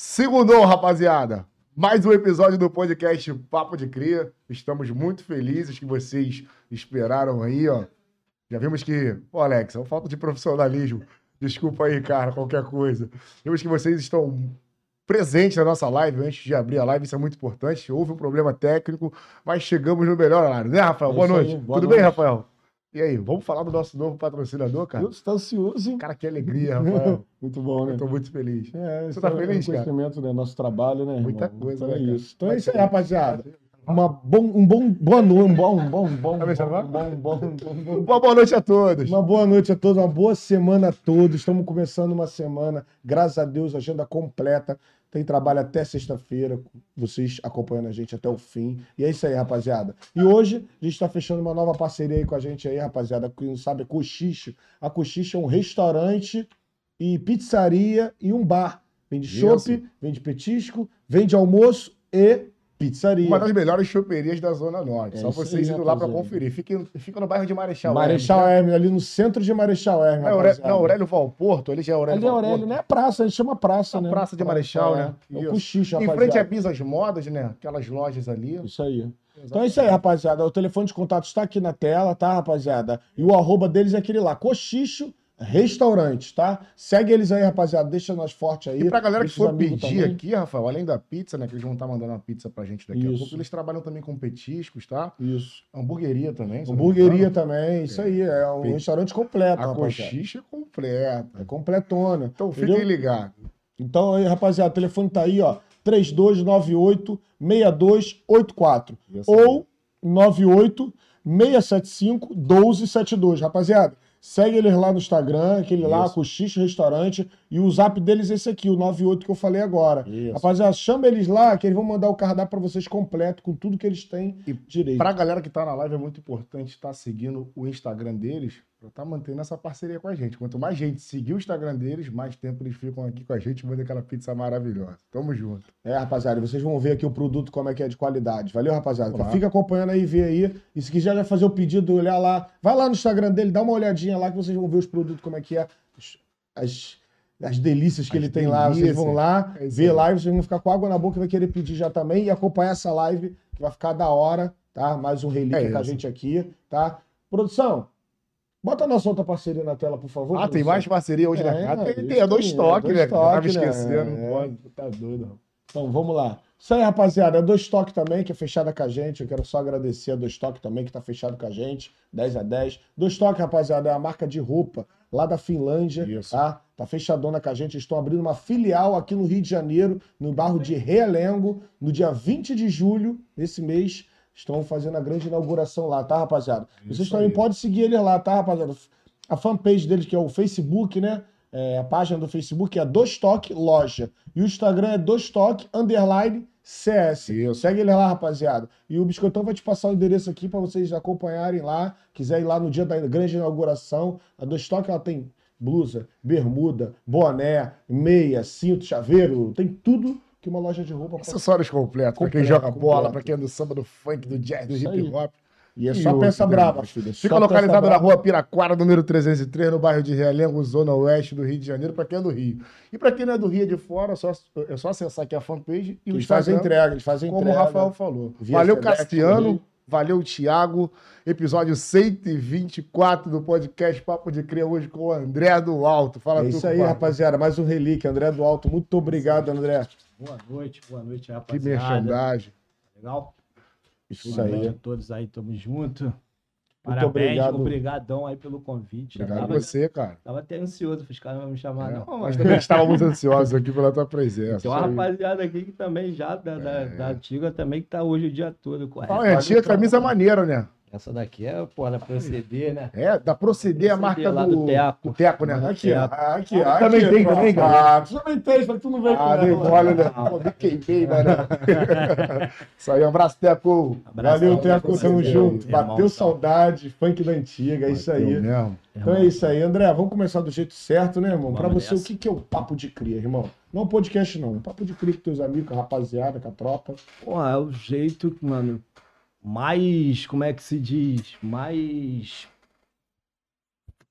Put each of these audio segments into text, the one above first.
Segundou, rapaziada. Mais um episódio do podcast Papo de Cria. Estamos muito felizes que vocês esperaram aí, ó. Já vimos que. Pô, Alex, é uma falta de profissionalismo. Desculpa aí, cara, qualquer coisa. Vimos que vocês estão presentes na nossa live antes de abrir a live, isso é muito importante. Houve um problema técnico, mas chegamos no melhor horário, né, Rafael? Boa aí, noite. boa Tudo noite. bem, Rafael? E aí, vamos falar do nosso novo patrocinador, cara? Você tá ansioso, hein? Cara, que alegria, Rafael. Muito bom, né? Eu tô muito feliz. É, Você isso tá é feliz, um cara? né? Nosso trabalho, né, irmão? Muita coisa, então né, é cara? isso. Então é isso aí, rapaziada. Uma bom, um bom, boa noite, um bom, um bom, um bom, um bom, bom, um um. Uma boa noite a todos. Uma boa noite a todos, uma boa semana a todos. Estamos começando uma semana, graças a Deus, agenda completa. Tem trabalho até sexta-feira, vocês acompanhando a gente até o fim. E é isso aí, rapaziada. E hoje a gente está fechando uma nova parceria aí com a gente aí, rapaziada. Quem não sabe, é Cochicho. A Cochicho é um restaurante e pizzaria e um bar. Vende chopp, vende petisco, vende almoço e pizzaria. Uma das melhores choperias da Zona Norte. É Só vocês aí, indo lá pra rapaziada. conferir. Fica, fica no bairro de Marechal. Marechal Hermes, né? Hermes, ali no centro de Marechal Hermes. Não, é não, Aurélio Valporto, ali já é Aurélio Ali é. Aurélio, né? É praça, a gente chama praça, A né? Praça de Marechal, né? É, é o cochicho, Em frente a Bisas Modas, né? Aquelas lojas ali. Isso aí. Então é isso aí, rapaziada. O telefone de contato está aqui na tela, tá, rapaziada? E o arroba deles é aquele lá, Cochicho Restaurante, tá? Segue eles aí, rapaziada. Deixa nós forte aí. E pra galera que for pedir também. aqui, Rafael, além da pizza, né? Que eles vão estar mandando uma pizza pra gente daqui a Isso. pouco. Eles trabalham também com petiscos, tá? Isso. Hamburgueria também. Hamburgueria também, isso aí. É um restaurante completo, A coxicha é completa. É completona. Então entendeu? fiquem ligados. Então aí, rapaziada, o telefone tá aí, ó. 3298 6284 Isso aí. ou 98 675 1272. Rapaziada, segue eles lá no Instagram, aquele lá, Isso. Cochicho Restaurante, e o zap deles é esse aqui, o 98 que eu falei agora. Isso. Rapaziada, chama eles lá, que eles vão mandar o cardápio pra vocês completo, com tudo que eles têm E direito. Pra galera que tá na live, é muito importante estar seguindo o Instagram deles pra estar mantendo essa parceria com a gente. Quanto mais gente seguir o Instagram deles, mais tempo eles ficam aqui com a gente mandando aquela pizza maravilhosa. Tamo junto. É, rapaziada, vocês vão ver aqui o produto como é que é de qualidade. Valeu, rapaziada? Vamos lá. Fica acompanhando aí, vê aí. E se quiser já fazer o pedido, olhar lá, vai lá no Instagram dele, dá uma olhadinha lá que vocês vão ver os produtos, como é que é, as, as delícias que As ele tem lá. Vocês vão delícias. lá, É ver lá, e vocês vão ficar com água na boca e vai querer pedir já também e acompanhar essa live, que vai ficar da hora, tá? Mais um relíquia É com a gente aqui, tá? Produção, bota a nossa outra parceria na tela, por favor. Ah, tem mais parceria hoje É, na casa? Tem, isso tem a dois aí, toques, né? tava toques, né? esquecendo, É. não pode. Tá doido. Então, vamos lá. Isso aí, rapaziada. A Dois Toque também, que é fechada com a gente. Eu quero só agradecer a Dois Toque também, que tá fechado com a gente. 10 a 10. Dois Toque, rapaziada, é uma marca de roupa lá da Finlândia, Isso. tá? Tá fechadona com a gente. Estão abrindo uma filial aqui no Rio de Janeiro, no bairro de Realengo, no dia 20 de julho, desse mês. Estão fazendo a grande inauguração lá, tá, rapaziada? Vocês Isso também aí. podem seguir eles lá, tá, rapaziada? A fanpage deles, que é o Facebook, né? É, a página do Facebook é Dostoque Loja. E o Instagram é Dostoque Underline CS. Isso. Segue ele lá, rapaziada. E o Biscoitão vai te passar o endereço aqui para vocês acompanharem lá. Quiser ir lá no dia da grande inauguração. A Dostoque ela tem blusa, bermuda, boné, meia, cinto, chaveiro. Tem tudo que uma loja de roupa pode Acessórios completos, pra quem Completo, joga bola, completo. pra quem é do samba, do funk, do jazz, do Isso hip aí. hop. E é E só outro peça braba, filho. Fica localizado na rua Piraquara, número 303, no bairro de Realengo, zona oeste do Rio de Janeiro, pra quem é do Rio. E pra quem não é do Rio é de fora, é só, é só acessar aqui a fanpage e Eles fazem entrega, eles fazem como entrega. o Rafael falou. Valeu, Castiano. Valeu, Thiago. Episódio 124 do podcast Papo de Cria hoje com o André do Alto. Fala É tu, isso aí, rapaziada. Mais um relíquia. André do Alto, muito obrigado, André. Boa noite, boa noite, Que rapaziada. merchandagem. Legal? Isso Boa noite aí. a todos aí, tamo junto. Muito Parabéns, obrigado. obrigadão aí pelo convite. Obrigado a tava, você, cara. tava até ansioso os caras não me chamar, É, não. nós Mas também estávamos ansiosos aqui pela tua presença. tem uma rapaziada aqui que também já, da, da, É. da antiga também, que tá hoje o dia todo. correto? Ah, é, tinha camisa maneira, né? Essa daqui é, pô, da proceder, né? É, da Proceder, a marca lá do, do Teco. do Teco, né? Aqui, ó. Aqui, ó. Também aqui, tem, também, cara. Ah, tu também tem, só que tu não veio Ah, com dei ela. mole, né? Pô, me queimei, mano. Isso aí, um abraço, Teco. Abração, Valeu, Teco, tamo meu junto. irmão, Bateu tá? saudade, funk da antiga, é isso aí. Mesmo. Então é isso aí, André. Vamos começar do jeito certo, né, irmão? Pra você, o que, que é o papo de cria, irmão? Não é um podcast, não. Um papo de cria com teus amigos, com a rapaziada, com a tropa. Pô, é o jeito, mano, mais, como é que se diz? Mais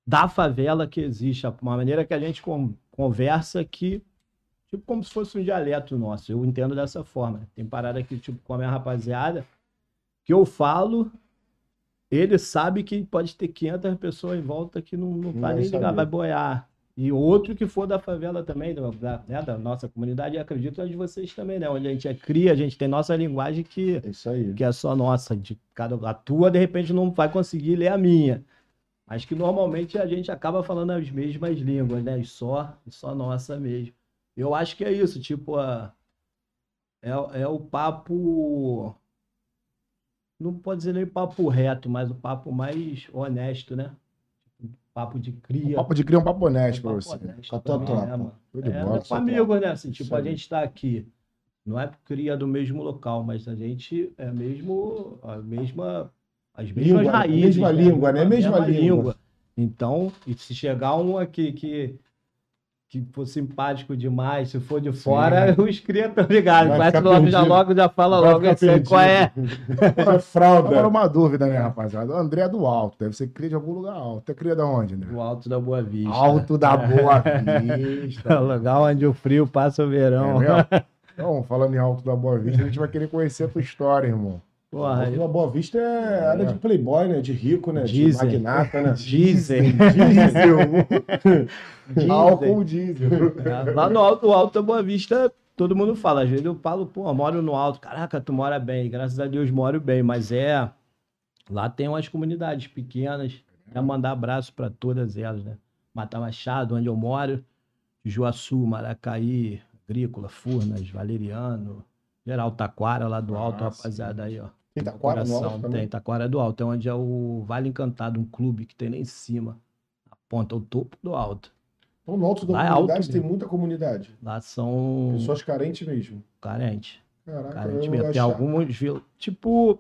da favela que existe. A maneira que a gente con- conversa que tipo como se fosse um dialeto nosso. Eu entendo dessa forma. Tem parada aqui, tipo, com a minha rapaziada, que eu falo, ele sabe que pode ter 500 pessoas em volta que não, não, Não tá nem ligado, vai boiar. E outro que for da favela também, da, né, da nossa comunidade, e acredito é de vocês também, né? Onde a gente é cria, a gente tem nossa linguagem que É que é só nossa, de cada a tua de repente não vai conseguir ler a minha. Mas que normalmente a gente acaba falando as mesmas línguas, né? E só, e só nossa mesmo. Eu acho que é isso, tipo, a, é, é o papo. Não pode dizer nem papo reto, mas o papo mais honesto, né? Papo de cria. papo de cria é um papo honesto pra você. honesto tua tropa. né? Show de É, bola. com amigos, né? Assim, tipo, a gente tá aqui. Não é cria do mesmo local, mas a gente é mesmo a mesma as mesmas Língua, raízes, mesma língua, né? A Mesma língua. Então, e se chegar um aqui que que for simpático demais, se for de fora, os cria estão ligados. Logo, já perdido. logo, já fala Vai logo, perdido. qual é? Essa fralda. Agora uma dúvida, né, rapaziada? O André é do alto, deve ser cria de algum lugar alto. É cria de onde, né? O alto da Boa Vista. Alto da Boa Vista. É o lugar onde o frio passa o É verão. mesmo? Então, falando em Alto da Boa Vista, a gente vai querer conhecer a tua história, irmão. Porra, da Boa Vista é área de playboy, né? De rico, né? De Dizem. magnata, né? dizem. Diesel. Álcool diesel. É, Lá no alto, alto da Boa Vista, todo mundo fala. Às vezes eu falo, pô, moro no alto. Caraca, tu mora bem. Graças a Deus moro bem. Mas é. Lá tem umas comunidades pequenas. Quero mandar abraço para todas elas, né? Mata Machado, onde eu moro. Juaçu, Maracaí, Agrícola, Furnas, Valeriano. Geral Taquara, lá do alto, Ah, rapaziada aí, ó. Tem Taquara no Coração, alto também. Tem, Taquara do Alto. É onde é o Vale Encantado, um clube que tem lá em cima. Aponta o topo do alto. Então, no alto da Lá é comunidade alto tem mesmo. muita comunidade. Lá são Pessoas carentes mesmo. carentes. Caraca, Carentes eu mesmo. Tem algumas vilas. Tipo,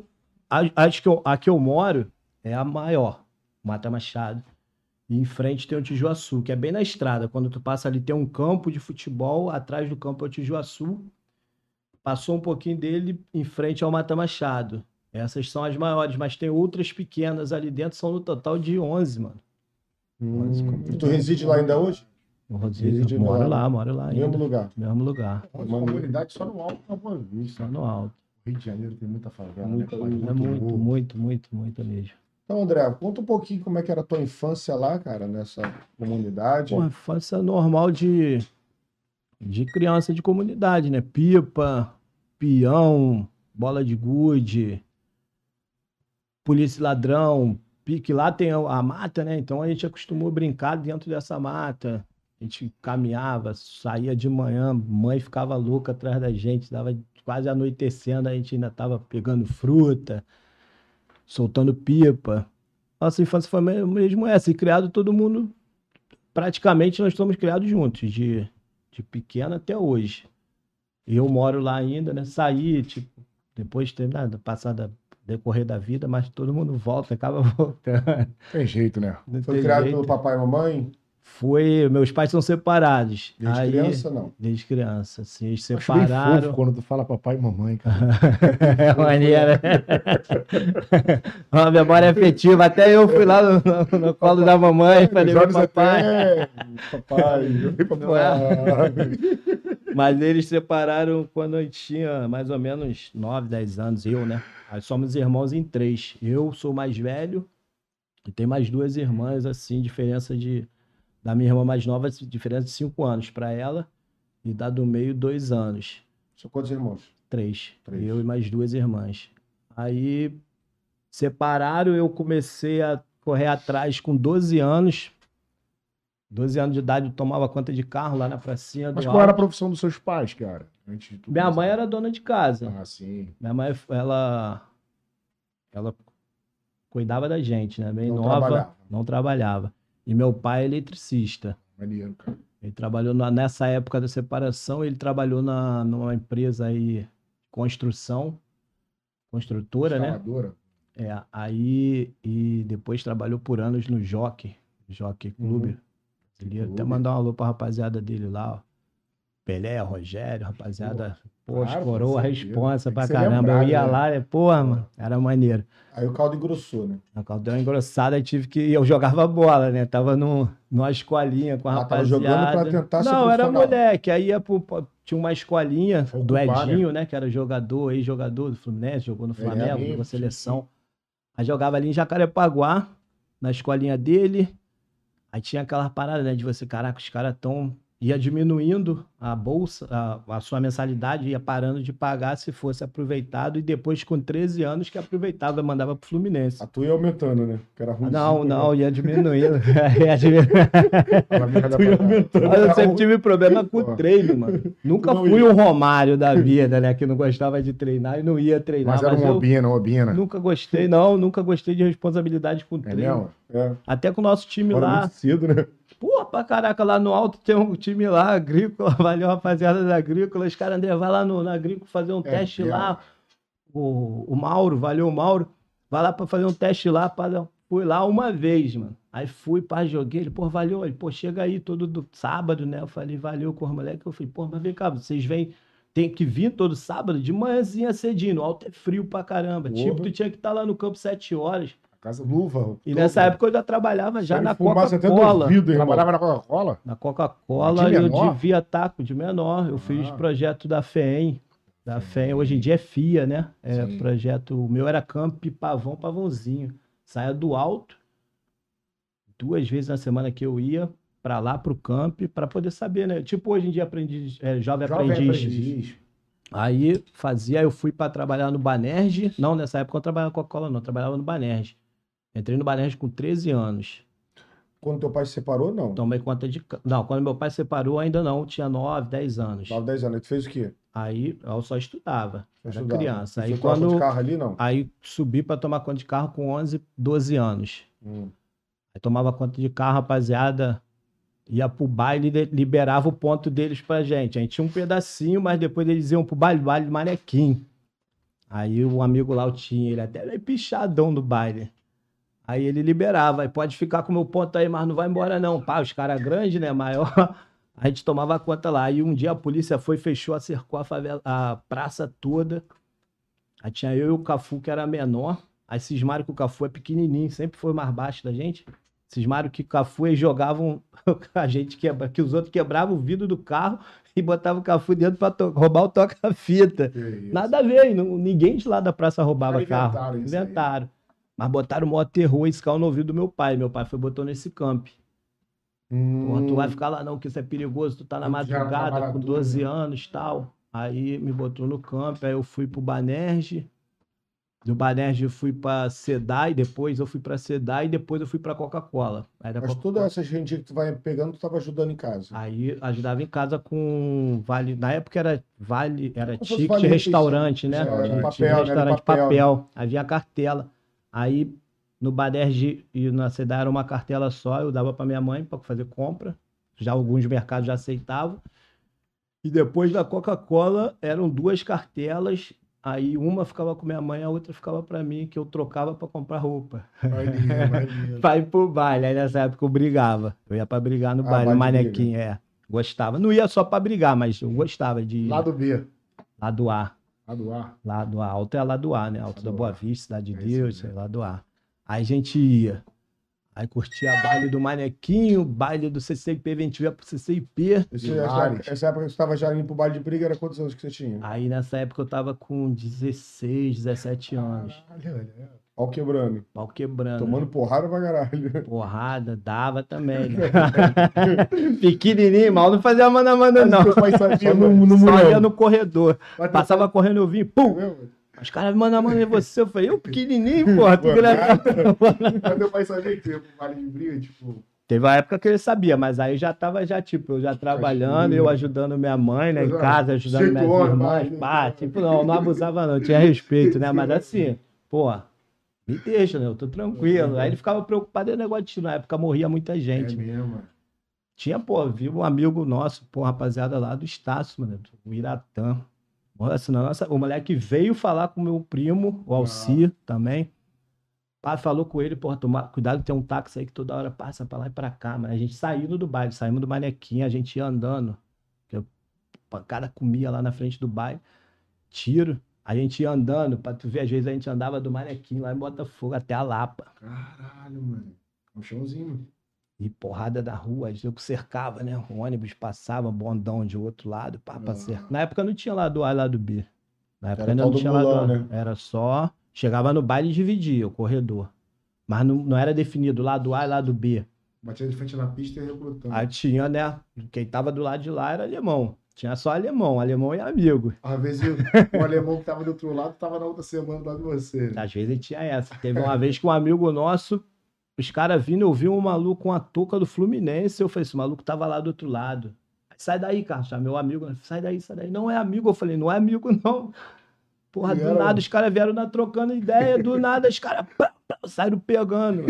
a- acho que eu, a que eu moro é a maior, Mata Machado. E em frente tem o Tijuaçu, que é bem na estrada. Quando tu passa ali, tem um campo de futebol, atrás do campo é o Tijuaçu. Passou um pouquinho dele, em frente ao Mata Machado. Essas são as maiores, mas tem outras pequenas ali dentro, são no total de 11, mano. Hum, como- tu reside lá ainda hoje? Eu Reside moro lá- lá, moro lá ainda. mesmo lugar. Mesmo lugar, Uma comunidade só no Alto da Boa Vista. só no alto. Rio de Janeiro tem muita favela, Muita- né? pai? É muito, muito, muito, muito mesmo. Então, André, conta um pouquinho como é que era a tua infância lá, cara, nessa comunidade. Pô, infância normal de, de criança de comunidade, né? Pipa, peão, bola de gude, polícia ladrão, pique lá tem a mata, né? Então a gente acostumou a brincar dentro dessa mata. A gente caminhava, saía de manhã, mãe ficava louca atrás da gente, dava quase anoitecendo, a gente ainda tava pegando fruta, soltando pipa. Nossa infância foi me- mesmo essa, e criado todo mundo praticamente nós estamos criados juntos, de, de pequeno até hoje. Eu moro lá ainda, né? Saí, tipo, depois de nada, passar da decorrer da vida, mas todo mundo volta, acaba voltando. Tem jeito, né? Não Foi criado jeito. pelo papai e mamãe? Foi, meus pais são separados. Desde Aí, criança, não. Desde criança, assim, eles Acho bem fofo separaram. quando tu fala papai e mamãe, cara. É maneira. Uma memória afetiva. Até eu fui lá no, no- no colo da mamãe, falei, papai. até... Papai. É? Mas eles separaram quando eu tinha mais ou menos 9, 10 anos, eu, né? Aí somos irmãos em três. Eu sou mais velho e tem mais duas irmãs, assim, diferença de. Da minha irmã mais nova, diferença de 5 anos para ela, e da do meio, dois anos. São quantos irmãos? Três. Três. Eu e mais duas irmãs. Aí separaram, eu comecei a correr atrás com 12 anos. 12 anos de idade, eu tomava conta de carro lá na pracinha do Mas qual era a alto. profissão dos seus pais, cara? Antes Minha começar. mãe era dona de casa. Ah, sim. Minha mãe, ela, ela cuidava da gente, né? Bem Não nova, trabalhava. não trabalhava. E meu pai é eletricista. Maneiro, cara. Ele trabalhou na- nessa época da separação, ele trabalhou na, numa empresa aí, construção, construtora, né? É, aí, e depois trabalhou por anos no Jockey, Jockey Clube. Uhum. Queria até mandar um alô pra rapaziada dele lá, ó. Pelé, Rogério, rapaziada. Pô, claro, escorou a responsa pra caramba. lembrado, eu ia né? lá, né? porra, mano, era maneiro. Aí o caldo engrossou, né? A caldeira engrossada, eu tive que. Eu jogava bola, né? Tava no, numa escolinha com a Ah, tava rapaziada. jogando pra tentar Não, era moleque. Aí ia pro, tinha uma escolinha do Ocupar, Edinho, né? Que era jogador, ex-jogador do Fluminense, jogou no Flamengo, amigo, jogou seleção. Aí jogava ali em Jacarepaguá, na escolinha dele. Aí tinha aquela parada, né? De você, caraca, os caras tão. Ia diminuindo a bolsa, a, a sua mensalidade, ia parando de pagar se fosse aproveitado. E depois, com 13 anos, que aproveitava, mandava pro Fluminense. A tua ia aumentando, né? Que era ruim. Não, não, ia diminuindo. ia diminuindo. Tu ia aumentando. Mas eu sempre tive problema com Pô. o treino, mano. Nunca Não fui ia. um Romário da vida, né? Que não gostava de treinar e não ia treinar. Mas era Mas, um Obina, um Obina. nunca gostei, não. Nunca gostei de responsabilidade com É treino. mesmo? É, Até com o nosso time fora lá. muito cedo, né? Porra, pra caraca, lá no alto tem um time lá, agrícola, valeu rapaziada da agrícola. Os caras, André, vai lá no, na agrícola fazer um É teste mesmo? lá. O, o Mauro, valeu, Mauro. Vai lá pra fazer um teste lá. Pra... Fui lá uma vez, mano. Aí fui, pá, joguei. Ele, pô, valeu. Ele, pô, chega aí todo do sábado, né? Eu falei, valeu com os moleques. Eu falei, pô, mas vem cá, vocês vêm. Tem que vir todo sábado de manhãzinha cedinho. No alto é frio pra caramba. Tipo, tu tinha que estar lá no campo sete horas. A casa luva. E todo. nessa época eu já trabalhava já na Coca-Cola. Trabalhava na Coca-Cola? Na Coca-Cola De eu menor? devia estar de menor. Eu fiz Ah. projeto da FEM. Da FEM, hoje em dia é FIA, né? É Sim. projeto. O meu era Camp Pavão Pavãozinho. Saia do alto. Duas vezes na semana que eu ia para lá pro camp para poder saber, né? Tipo hoje em dia aprendiz, é, jovem, Jovem aprendiz. aprendiz. Aí fazia, eu fui para trabalhar no Banerj. Não, nessa época eu não trabalhava com Coca-Cola, não, eu trabalhava no Banerj. Entrei no Banerj com 13 anos. Quando teu pai se separou, não. Tomei conta de. Não, quando meu pai separou, ainda não, tinha 9, 10 anos. 9, 10 anos. Tu fez o quê? Aí eu só estudava, Só era estudava. criança. Aí quando. de carro ali, não? Aí subi para tomar conta de carro com 11, 12 anos. Hum. Aí tomava conta de carro, rapaziada. Ia pro baile e liberava o ponto deles pra gente. A gente tinha um pedacinho, mas depois eles iam pro baile, baile de manequim. Aí o amigo lá, o tinha, ele até meio pichadão do baile. Aí ele liberava, aí pode ficar com o meu ponto aí, mas não vai embora não. Pá, os caras grandes, né, maior. A gente tomava conta lá. Aí um dia a polícia foi, fechou, cercou a, favela, a praça toda. Aí tinha eu e o Cafu, que era menor. Aí cismaram que o Cafu é pequenininho, sempre foi mais baixo da gente. Cismaram que o Cafu eles jogavam a gente quebra, que os outros quebravam o vidro do carro e botavam o Cafu dentro pra to- roubar o toca-fita. Nada a ver, não- ninguém de lá da praça roubava carro. Inventaram. Mas botaram o maior terror esse carro no ouvido do meu pai. Meu pai foi botou nesse camp. Porra, tu vai Hum. ficar lá não, que isso é perigoso, tu tá na madrugada com tudo, 12 né? anos e tal. Aí me botou no campo, aí eu fui pro Banerj. Do Banerj eu fui pra Sedai, depois eu fui pra Sedai e depois eu fui pra Coca-Cola. Mas todas essas rendias que tu vai pegando, tu tava ajudando em casa. Aí ajudava em casa com vale. Na época era vale, era ticket vale restaurante, né? refeição. É, Tinha papel, né? restaurante Papel. papel. Havia cartela. Aí no Baderj e na Sedai era uma cartela só, eu dava para minha mãe para fazer compra. Já alguns mercados já aceitavam. E depois da Coca-Cola eram duas cartelas. Aí uma ficava com minha mãe, a outra ficava para mim, que eu trocava para comprar roupa. Pra ir pro baile. Aí nessa época eu brigava. Eu ia pra brigar no Ah, baile, no de manequim, é. Gostava. Não ia só pra brigar, mas eu gostava de Lado B. Lado A. Lá do A. Alto é lá do A, né? Alto da Boa. Vista, Cidade de É Deus, do A. Aí a gente ia. Aí curtia baile do manequinho, baile do CCIP, a gente ia pro CCIP. Esse- Pilares. essa, época, essa época que tu tava já indo pro baile de briga, era quantos anos que você tinha? Aí nessa época eu tava com 16, 17 anos. Caralho, olha. Pau quebrando. Pau quebrando. Tomando porrada pra caralho. Porrada, dava também. Né? Pequenininho, mal não fazia manda manda não. Pai sabia, no, no Só ia no corredor. Mas teu Passava correndo, eu vim, pum! meu, Os caras mandam a mão em você. Eu falei, eu pequenininho, porra. Tu. Mas teu pai sabia que vale de briga, tipo... Teve uma época que ele sabia, mas aí já tava, já, tipo, eu já trabalhando, eu ajudando minha mãe, né, em casa, ajudando minhas irmãs, vai. pá, tipo, não, não abusava não, tinha respeito, né, mas assim, pô, me deixa, né, eu tô tranquilo. Aí ele ficava preocupado em negócio de tiro, na época morria muita É gente. mesmo, mano. Tinha, pô, viu um amigo nosso, pô, rapaziada lá do Estácio, mano, do Iratã. Nossa, nossa, o moleque veio falar com o meu primo, o Alci, também. Pá, falou com ele, porra, toma, cuidado, tem um táxi aí que toda hora passa pra lá e pra cá, mano. A gente saindo do baile, saímos do manequim, a gente ia andando. que pancada comia lá na frente do bairro, tiro. A gente ia andando, pra tu ver, às vezes a gente andava do Manequim lá em Botafogo até a Lapa. Caralho, mano. Um chãozinho, mano. E porrada da rua, eu cercava, né? O ônibus passava, bondão de outro lado, pá, pra Ah. cercar. Na época não tinha lado A e lado B. Na época Era ainda não do tinha lado né? Era só. Chegava no baile e dividia o corredor. Mas não, não era definido lado A e lado B. Batia de frente na pista e recrutando. Aí tinha, né? Quem tava do lado de lá era alemão. Tinha só alemão, alemão e amigo. Às vezes o alemão que tava do outro lado tava na outra semana lado de você. né? Às vezes tinha essa. Teve uma vez que um amigo nosso, os caras vindo, eu vi um maluco com a touca do Fluminense. Eu falei, esse maluco tava lá do outro lado. Sai daí, Carlos, meu amigo. Sai daí, sai daí. Não é amigo. Eu falei, não é amigo, não. Porra, do nada os caras vieram na trocando ideia, do nada os caras saíram pegando.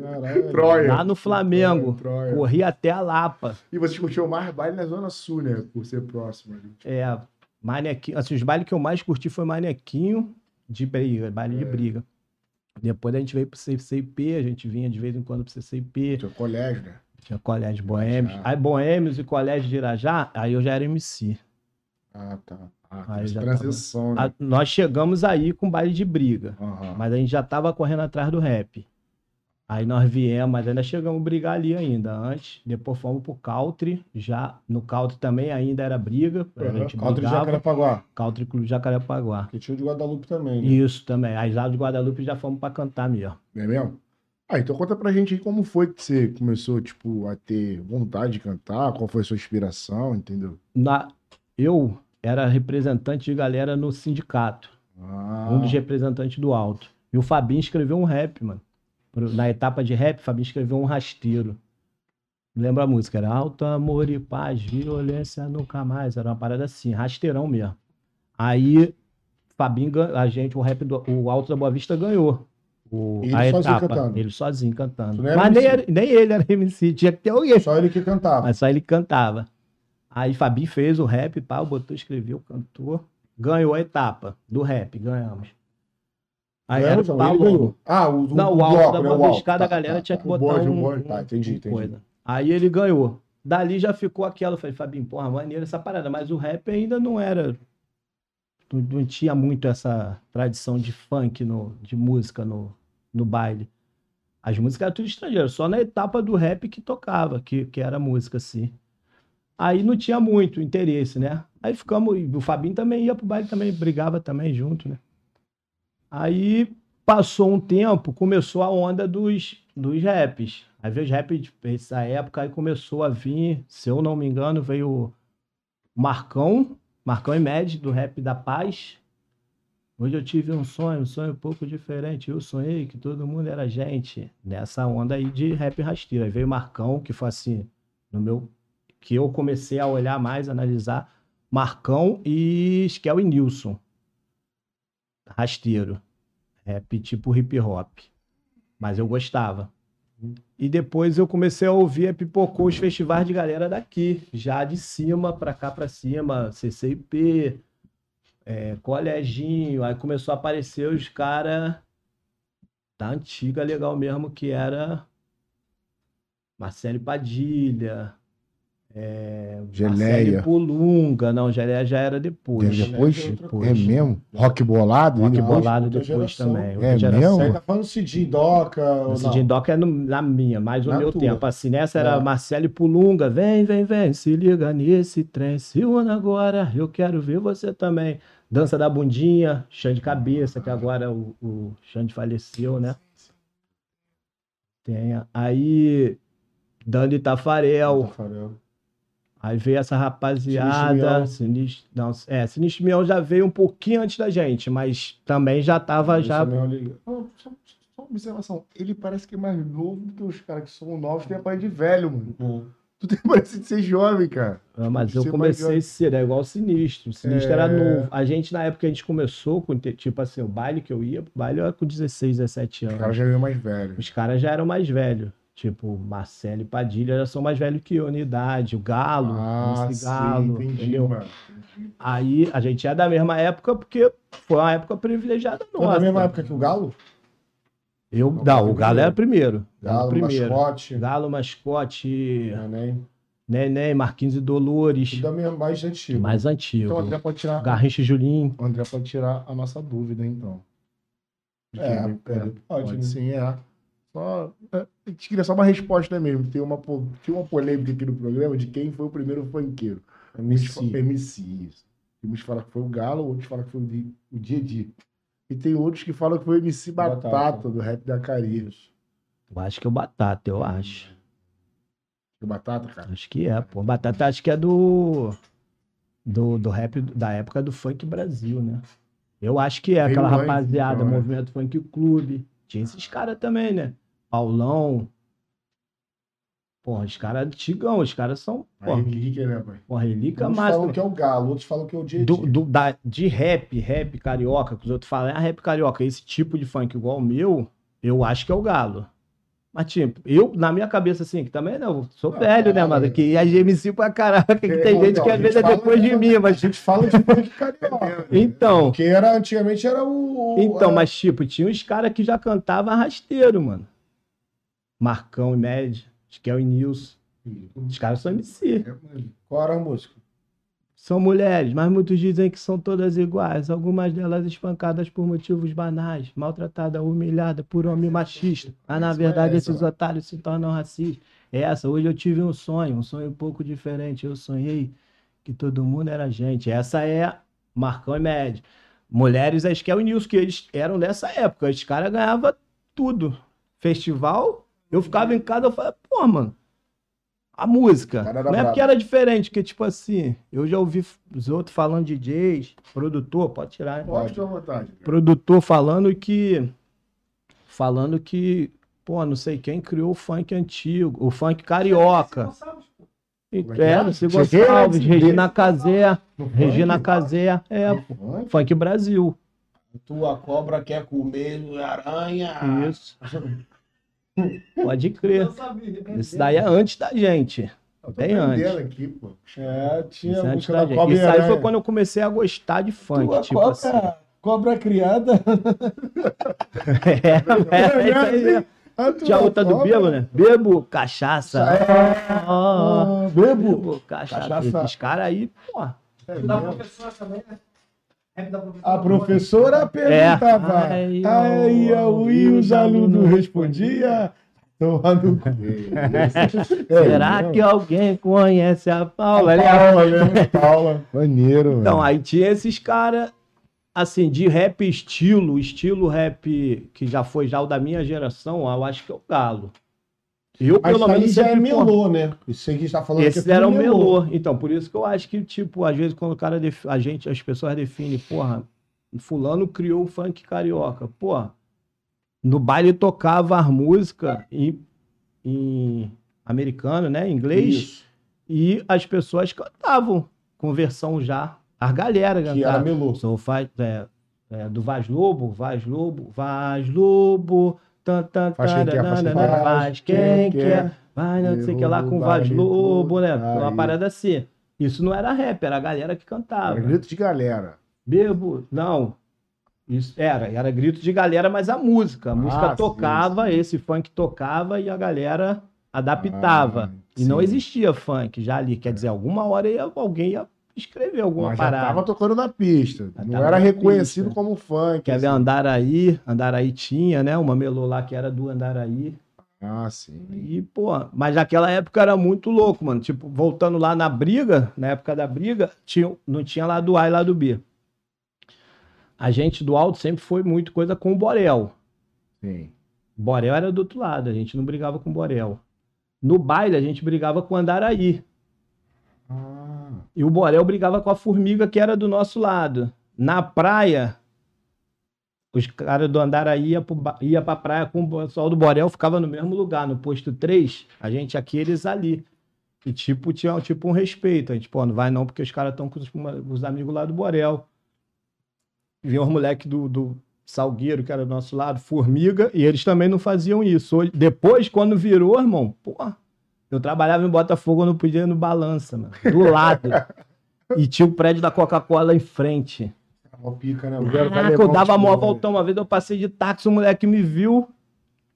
Caralho. Troia. Lá no Flamengo. Troia. Corri até a Lapa. E você curtiu mais baile na Zona Sul, né? Por ser próximo ali. É, manequinho. Assim, os bailes que eu mais curti foi manequinho de briga, baile de É. briga. Depois a gente veio pro CCIP, a gente vinha de vez em quando pro CCIP. Seu colégio, né? Tinha colégio Boêmios. Aí Boêmios e colégio de Irajá, aí eu já era MC. Ah, tá. Ah, Aí transição, né? A- nós chegamos aí com baile de briga, Aham. mas a gente já tava correndo atrás do rap. Aí nós viemos, mas ainda chegamos a brigar ali ainda antes. Depois fomos pro country, já no country também ainda era briga. A Aham. gente Country de brigava. Jacarepaguá. Country Clube Jacarepaguá. Que tinha o de Guadalupe também, né? Isso também. Aí lá de Guadalupe já fomos pra cantar mesmo. É mesmo? Ah, então conta pra gente aí como foi que você começou, tipo, a ter vontade de cantar, qual foi a sua inspiração, entendeu? Na, eu era representante de galera no sindicato. Ah, Um dos representantes do alto. E o Fabinho escreveu um rap, mano. Na etapa de rap, o Fabinho escreveu um rasteiro. Lembra a música? Era alto amor e paz, violência nunca mais. Era uma parada assim, rasteirão mesmo. Aí, Fabinho, a gente, o rap do o Alto da Boa Vista ganhou. O, Ele a etapa. cantando? Ele sozinho cantando. Mas nem, era- nem ele era MC, tinha que ter alguém. Só ele que cantava. Mas só ele cantava. Aí Fabi fez o rap, pau, botou, escreveu, cantou. Ganhou a etapa do rap, ganhamos. Aí era Ganhamos, o ele Paulo. ganhou. Ah, o, o, Não, o bloco, alto da né? O. Vista, cada Tá, galera tá, tinha tá. que O botar o um, bonde. Tá, entendi, entendi. coisa. Aí ele ganhou. Dali já ficou aquela, eu falei, Fabinho, porra, maneira essa parada. Mas o rap ainda não era. Não, não tinha muito essa tradição de funk, no, de música no, no baile. As músicas eram tudo estrangeiras, só na etapa do rap que tocava, que, que era música, assim. Aí não tinha muito interesse, né? Aí ficamos. O Fabinho também ia pro baile, também brigava também junto, né? Aí passou um tempo, começou a onda dos, dos raps. Aí veio os raps dessa época, aí começou a vir, se eu não me engano, veio o Marcão, Marcão e Med, do Rap da Paz. Hoje eu tive um sonho, um sonho um pouco diferente. Eu sonhei que todo mundo era gente. Nessa onda aí de rap rasteiro. Aí veio o Marcão, que foi assim, no meu. Que eu comecei a olhar mais, analisar. Marcão e Skel e Nilson. Rasteiro. Rap tipo hip hop. Mas eu gostava. E depois eu comecei a ouvir, pipocou os festivais de galera daqui, já de cima pra cá pra cima, CCIP, é, coleginho, aí começou a aparecer os caras da antiga legal mesmo, que era Marcelo Padilha, é, Geleia. Marcelo Polunga, não, Geleia já era depois. Tem depois? Depois. É mesmo? Rock bolado? Rock bolado depois geração. também. É geração. mesmo? Você tá falando Cid, Doca. ou O não? Cidinho Doc é no- na minha, mais o meu tua. tempo. Assim, nessa era É. Marcelo e Pulunga. Vem, vem, vem, se liga nesse trem. Se une agora, eu quero ver você também. Dança da bundinha, chão de cabeça, que agora o, o Xande faleceu, né? Tem. Aí, Dani Tafarel. Tafarel. Aí veio essa rapaziada. Sinistro, não, é, Sinistro Mião já veio um pouquinho antes da gente, mas também já tava já. Esse é meu liga. Ó, Só, só uma observação. Ele parece que é mais novo do que os caras que são novos, tem a pai de velho, mano. Tu tem parece de ser jovem, cara. Ah, mas eu comecei cedo, é igual o Sinistro. O Sinistro É. era novo. A gente, na época que a gente começou, com, tipo assim, o baile que eu ia, o baile eu era com 16, 17 Os anos. caras já veio mais velho. Os caras já eram mais velhos. Tipo, Marcelo e Padilha já são mais velhos que eu na idade. O Galo, Ah, sim, Galo, entendi, entendeu? mano. Aí a gente é da mesma época porque foi uma época privilegiada é nossa. da mesma época que o Galo? Eu, Não, não, o. Galo era primeiro. Galo, primeiro. mascote. Galo, mascote, Neném. Neném, Marquinhos e Dolores. Tudo mais antigo. Mais antigo. Então o André pode tirar. Garrincha e Julinho. O André pode tirar a nossa dúvida, então. De É, quem- pode, pode, sim, é. Só, é, a gente queria só uma resposta mesmo. Tem uma, tinha uma polêmica aqui no programa de quem foi o primeiro funkeiro. MC. MC, isso. Uns falam que foi o Galo, outros falam que foi o Di- o Didi. E tem outros que falam que foi o MC Batata, Batata. do rap da Carias. Eu acho que é o Batata, eu acho. O Batata, cara. Acho que é, pô. Batata acho que é do. Do, do rap da época do funk Brasil, né? Eu acho que é Veio aquela antes, rapaziada, então, é. Movimento Funk Clube. Tinha esses caras também, né? Paulão. Porra, os caras antigão, os caras são. A Porra, relíquia, né, pai? porra relíquia Uns máxima. falam que é o Galo, outros falam que é o Didi. do, do- da, de rap, rap carioca, que os outros falam, ah, rap carioca, esse tipo de funk igual o meu, eu acho que é o galo. Mas, tipo, eu, na minha cabeça, assim, que também não, eu sou Ah, velho, né, é. mano? Que a GMC pra caraca, que tem gente que a às vezes é depois de mim, A mas. gente fala de carioca. Então, Porque era, antigamente era o. então, a- mas, tipo, tinha uns caras que já cantavam rasteiro, mano. Marcão e Média, Skel e Nilson. Os caras são MC. É. Qual era a música? São mulheres, mas muitos dizem que são todas iguais. Algumas delas espancadas por motivos banais, maltratadas, humilhadas por homem machista. Mas na verdade é essa, esses otários se tornam racistas. É Essa, hoje eu tive um sonho, um sonho um pouco diferente. Eu sonhei que todo mundo era gente. Essa é Marcão e Média. Mulheres, acho que é o Nilson, que eles eram dessa época. Os caras ganhavam tudo. Festival, eu ficava em casa, eu falava, pô, mano, a música. Não é porque era diferente, porque, tipo assim, eu já ouvi os outros falando DJs, produtor, pode tirar, né? Pode à vontade. cara. Produtor falando que. Falando que, pô, não sei quem criou o funk antigo, o funk carioca. É que é? É, Cheguei Gonçalves, Regina Casé, Regina funk? Casé, é, pô, funk Brasil. Tua cobra quer comer aranha. Isso. Pode crer. Isso daí é antes da gente. Bem antes. aqui, pô. É, tinha é antes da da gente. Isso e aí foi quando eu comecei a gostar de funk, Tua tipo cobra, assim. cobra criada. É, é, isso aí Tinha a outra do bebo, né? Bebo, cachaça. Ah, bebo. Bebo, cachaça. Cachaça. Esses caras aí, pô. É Da mesmo. professora também, né? A professora perguntava. Ai, Aí ó, e os os alunos respondiam. Será que alguém conhece a Paula? Ele- Paula, né? Paula. Maneiro, Então, aí tinha esses caras, assim, de rap estilo, estilo rap que já foi já o da minha geração, eu acho que é o Galo. Eu, Mas pelo aí menos, já é melô, né? Isso aí que a gente tá falando aqui é tudo eram melô. Então, por isso que eu acho que, tipo, às vezes quando o cara, def- a gente, as pessoas definem, porra, fulano criou o funk carioca. Porra, no baile tocava as músicas em, em americano, né, em inglês, Isso. e as pessoas cantavam com versão já. As galera Que era melô. Sou faz, é, é, do Vaz Lobo, Vaz Lobo, Vaz Lobo, Faz quem quer, faz quem taranana, quer. faz quem quer, vai não sei o que lá com Vaz Lobo, né? Uma parada assim. Isso não era rap, era a galera que cantava. Era grito de galera. Bebo, não. Isso era, era grito de galera, mas a música. A música Ah, sim, tocava, esse funk tocava e a galera adaptava. Ah, e não sim. existia funk já ali. Quer dizer, alguma hora ia- alguém ia escrever alguma Mas já parada. tava tocando na pista. Já não era reconhecido pista. como funk. Quer ver assim. Andaraí? Andaraí tinha, né? Uma melô lá que era do Andaraí. Ah, sim. E, pô, mas naquela época era muito louco, mano. Tipo, voltando lá na briga, na época da briga, tinha, não tinha lá do A e lá do B. A gente do alto sempre foi muito coisa com o Borel. Sim. Borel era do outro lado, a gente não brigava com o Borel. No baile, a gente brigava com o Andaraí. E o Borel brigava com a Formiga, que era do nosso lado. Na praia, os caras do Andaraí iam ia pra praia com o pessoal do Borel, ficava no mesmo lugar, no posto 3, a gente aqui, eles ali. E tipo, tinha tipo um respeito. A gente, pô, não vai não, porque os caras estão com os, amigos lá do Borel. Vinha os moleques do, do Salgueiro, que era do nosso lado, Formiga, e eles também não faziam isso. Depois, quando virou, irmão, pô, eu trabalhava em Botafogo, eu não podia ir no balança, mano. Do lado. e tinha o prédio da Coca-Cola em frente. Mó pica, né? Caraca, eu dava mó voltão. Uma vez eu passei de táxi, o moleque me viu.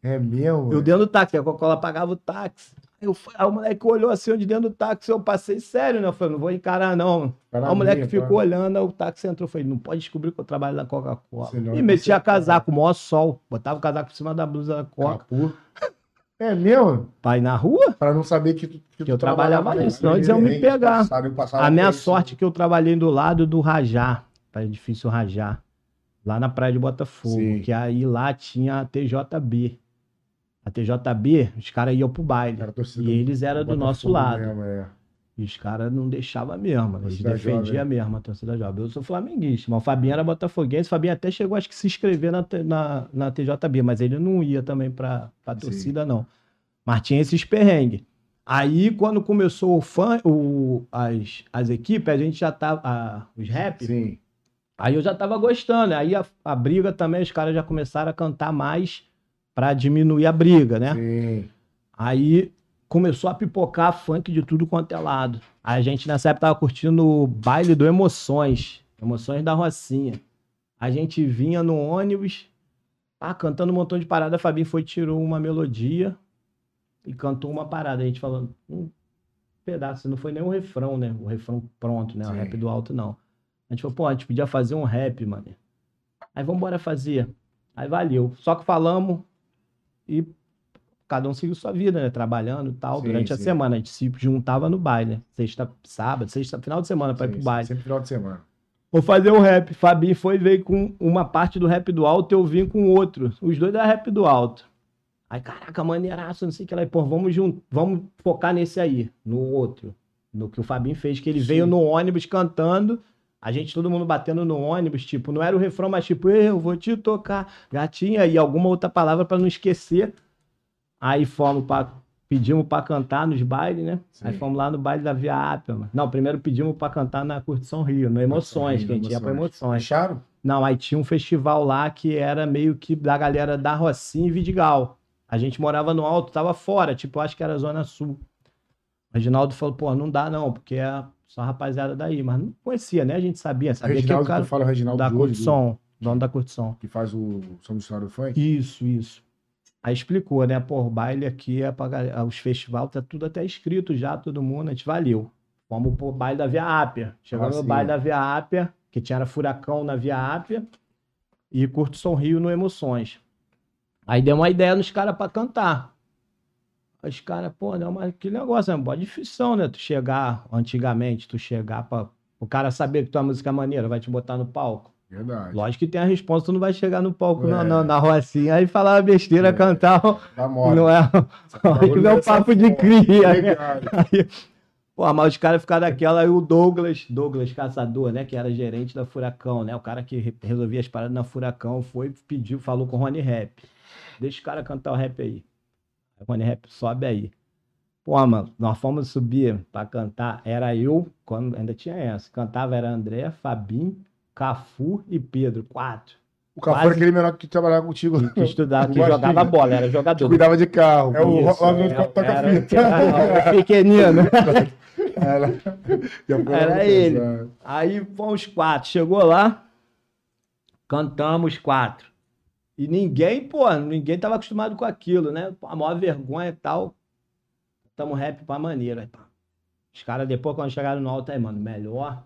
É mesmo? Eu dentro do táxi, a Coca-Cola pagava o táxi. Eu, fui- aí o moleque olhou assim eu de dentro do táxi, eu passei sério, né? Eu falei, não vou encarar, não. Tá Aí o moleque minha, ficou tá? olhando, aí o táxi entrou. Eu falei, não pode descobrir que eu trabalho na Coca-Cola. E você metia tá- casaco, maior sol. Botava o casaco por cima da blusa da Coca. Capu. É mesmo? Pra ir na rua, Pra não saber que tu, que eu trabalhava nisso, senão eles iam me pegar. passava A minha isso. sorte é que eu trabalhei do lado do Rajá, para edifício Rajá, lá na praia de Botafogo, Sim. que aí lá tinha a TJB. A TJB, os caras iam pro baile. Era E eles eram do nosso lado. mesmo, é. E os caras não deixavam mesmo, eles Torcida defendiam mesmo a torcida jovem. Eu sou flamenguista, mas o Fabinho era botafoguense. O Fabinho até chegou, acho que, se inscrever na, na, na TJB, mas ele não ia também pra, pra Sim. torcida, não. Mas tinha esses perrengues. Aí, quando começou o fã, o, as, as equipes, a gente já tava. a- os rap, Sim. Aí eu já tava gostando. Aí a, a briga também, os caras já começaram a cantar mais pra diminuir a briga, né? Sim. Aí começou a pipocar funk de tudo quanto é lado. A gente nessa época tava curtindo o baile do Emoções. Emoções da Rocinha. A gente vinha no ônibus, ah, cantando um montão de parada. A Fabinho foi, tirou uma melodia e cantou uma parada. A gente falou, um pedaço, não foi nem o refrão, né? O refrão pronto, né? O Sim. rap do alto, não. A gente falou, pô, a gente podia fazer um rap, mano. Aí vamos embora fazer. Aí valeu. Só que falamos e cada um seguiu sua vida, né? Trabalhando e tal, Sim, durante a sim. semana. A gente se juntava no baile, né? Sexta, sábado, sexta, final de semana pra ir Sim, pro baile. Sempre final de semana. Vou fazer um rap. Fabinho foi e veio com uma parte do rap do alto, eu vim com outro. Os dois da rap do alto. Aí, caraca, maneiraço, não sei o que lá. Pô, vamos, jun... vamos focar nesse aí, no outro. No que o Fabinho fez, que ele Sim. veio no ônibus cantando. A gente, todo mundo batendo no ônibus, tipo, não era o refrão, mas tipo, eu vou te tocar, gatinha, e alguma outra palavra pra não esquecer. Aí fomos pra. Pedimos pra cantar nos bailes, né? Sim. Aí fomos lá no baile da Via Ápia, mano. Não, primeiro pedimos pra cantar na Curtição Rio, no Emoções, Rio, que a gente ia pra Emoções. Acharam? Não, aí tinha um festival lá que era meio que da galera da Rocinha e Vidigal. A gente morava no alto, tava fora, tipo, acho que era Zona Sul. O Reginaldo falou, pô, não dá não, porque é só rapaziada daí. Mas não conhecia, né? A gente sabia, sabia que Reginaldo, o cara que fala Reginaldo da Curtição, dono da Curtição. que faz o Som do História do Funk. Isso, isso. Aí explicou, né? O baile aqui é pra galera, os festivais, tá tudo até escrito já, todo mundo, a gente valeu. Fomos pro baile da Via Ápia. Chegamos Ah, no sim. baile da Via Ápia, que tinha era Furacão na Via Ápia e Curto São Rio no Emoções. Aí deu uma ideia nos caras pra cantar. Os caras, pô, não, mas que negócio, é uma boa difícil, né? Tu chegar, antigamente, tu chegar pra. O cara saber que tua música é maneira, vai te botar no palco. Verdade. Lógico que tem a resposta, tu não vai chegar no palco na, É. na, na rocinha e falar besteira, É. cantar. Moda. Não é, não é um dessa papo de cria, né? Legal. Aí, pô, mas os caras ficaram daquela, aí o Douglas, Douglas Caçador, né, que era gerente da Furacão, né, o cara que re- resolvia as paradas na Furacão, foi, pediu, falou com o Rony Rap. Deixa o cara cantar o rap aí. Aí O Rony Rap sobe aí. Pô, mano, nós fomos subir pra cantar, era eu, quando ainda tinha essa, cantava era André, Fabinho, Cafu e Pedro, quatro. O Cafu Quase. era aquele menor que trabalhava contigo. Que, que estudava, que jogava bola, era Que jogador. cuidava de carro. É o ladrão de era- toca-fita. era- pequenino. Era, Era ele. pensar. Aí fomos quatro. Chegou lá, cantamos quatro. E ninguém, pô, ninguém tava acostumado com aquilo, né? A maior vergonha e tal. Cantamos rap pra maneira. Os caras, depois, quando chegaram no alto, aí, mano, melhor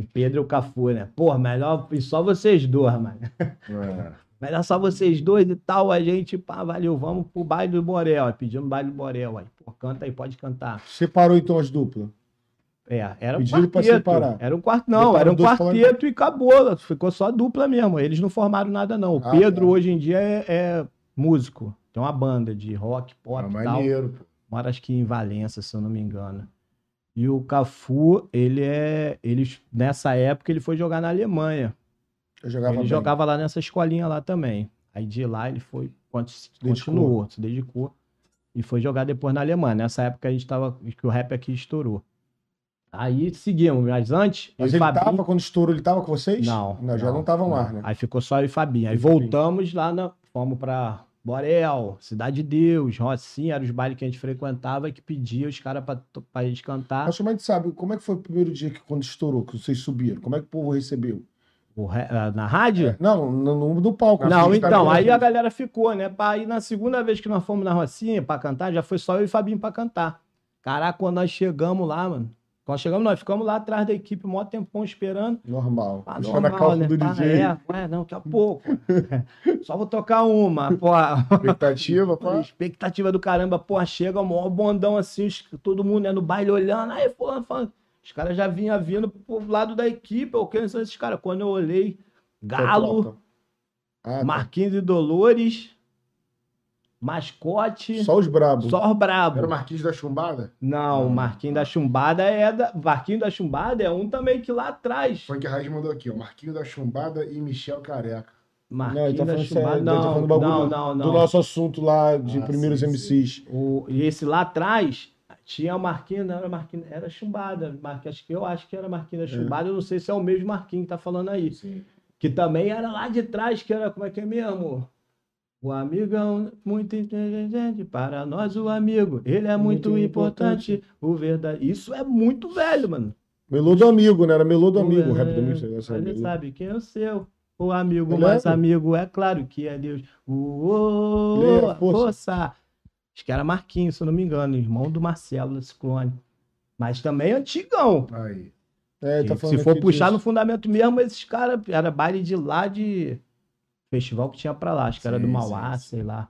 o Pedro e o Cafu, né? Pô, melhor e só vocês dois, mano. É. Melhor só vocês dois e tal. A gente, pá, valeu, vamos pro baile do Borel. Aí pedimos baile do Borel. Aí, pô, canta aí, pode cantar. Separou então as duplas. É, era um Pediram pra quarteto. separar. Era um quarto, não, era um falando- quarteto e acabou. Ficou só dupla mesmo. Eles não formaram nada, não. O Ah, Pedro, tá. hoje em dia, é, é músico. Tem uma banda de rock, pop Ah, e tal. maneiro, pô. Mora, acho que em Valença, se eu não me engano. E o Cafu, ele é. Ele, nessa época, ele foi jogar na Alemanha. Eu jogava ele bem. jogava lá nessa escolinha lá também. Aí de lá ele foi, Dedicou. continuou, se dedicou. E foi jogar depois na Alemanha. Nessa época a gente tava. que o rap aqui estourou. Aí seguimos, mas antes. Mas ele Fabinho- tava, quando estourou, ele tava com vocês? Não. já não estavam lá, né? Aí ficou só eu e Fabinho. Aí E voltamos lá, na, fomos pra Borel, Cidade de Deus, Rocinha, eram os bailes que a gente frequentava e que pedia os caras pra, pra gente cantar. Mas como a gente sabe, como é que foi o primeiro dia que quando estourou, que vocês subiram? Como é que o povo recebeu? O ah, Na rádio? Não, no, no, palco. Não, pista, então, né? aí a galera ficou, né? Aí na segunda vez que nós fomos na Rocinha pra cantar, já foi só eu e Fabinho pra cantar. Caraca, quando nós chegamos lá, mano. Quando chegamos, nós ficamos lá atrás da equipe, mó tempão esperando. Normal. Na normal, calça né? do DJ. É, ué, não, daqui a pouco. Só vou tocar uma, pô. Expectativa, pá. Expectativa do caramba, porra, chega o maior bondão assim, todo mundo né, no baile olhando, aí fulano falando. Os caras já vinham vindo pro lado da equipe, eu quem são esses caras? Quando eu olhei, Galo, Ah, tá. Marquinhos e Dolores, Mascote, só, Só os brabos. os Era o brabo. Marquinhos da Chumbada? Não, o Marquinhos da Chumbada é da. Marquinhos da Chumbada é um também que lá atrás. Funk Raiz mandou aqui, ó. Marquinhos da Chumbada e Michel Careca. Não, Marquinhos tá da falando sério. Chumbada. ele tá Não, não, não, não. do nosso assunto lá de Ah, primeiros sim, MCs. O, e esse lá atrás tinha o Marquinhos, não era Marquinhos, era Chumbada. Marquinhos, acho que eu acho que era Marquinhos da Chumbada, eu não sei se é o mesmo Marquinhos que tá falando aí. Sim. Que também era lá de trás, que era, como é que é mesmo? O amigão muito inteligente, para nós o amigo, ele é muito, Muito importante, o verdade. Isso é muito velho, mano. Melô do amigo, né? Era melô do O amigo, o rap do amigo. essa Você melô. sabe quem é o seu. O amigo Ele mais é? amigo, é claro que é Deus. Ele é, força. força. Acho que era Marquinhos, se eu não me engano, irmão do Marcelo da Ciclone. Mas também antigão. Aí. É, ele tá Se for puxar no disso. fundamento mesmo, esses caras, era baile de lá de festival que tinha pra lá, acho que era do Sim, Mauá, sim, sim. sei lá.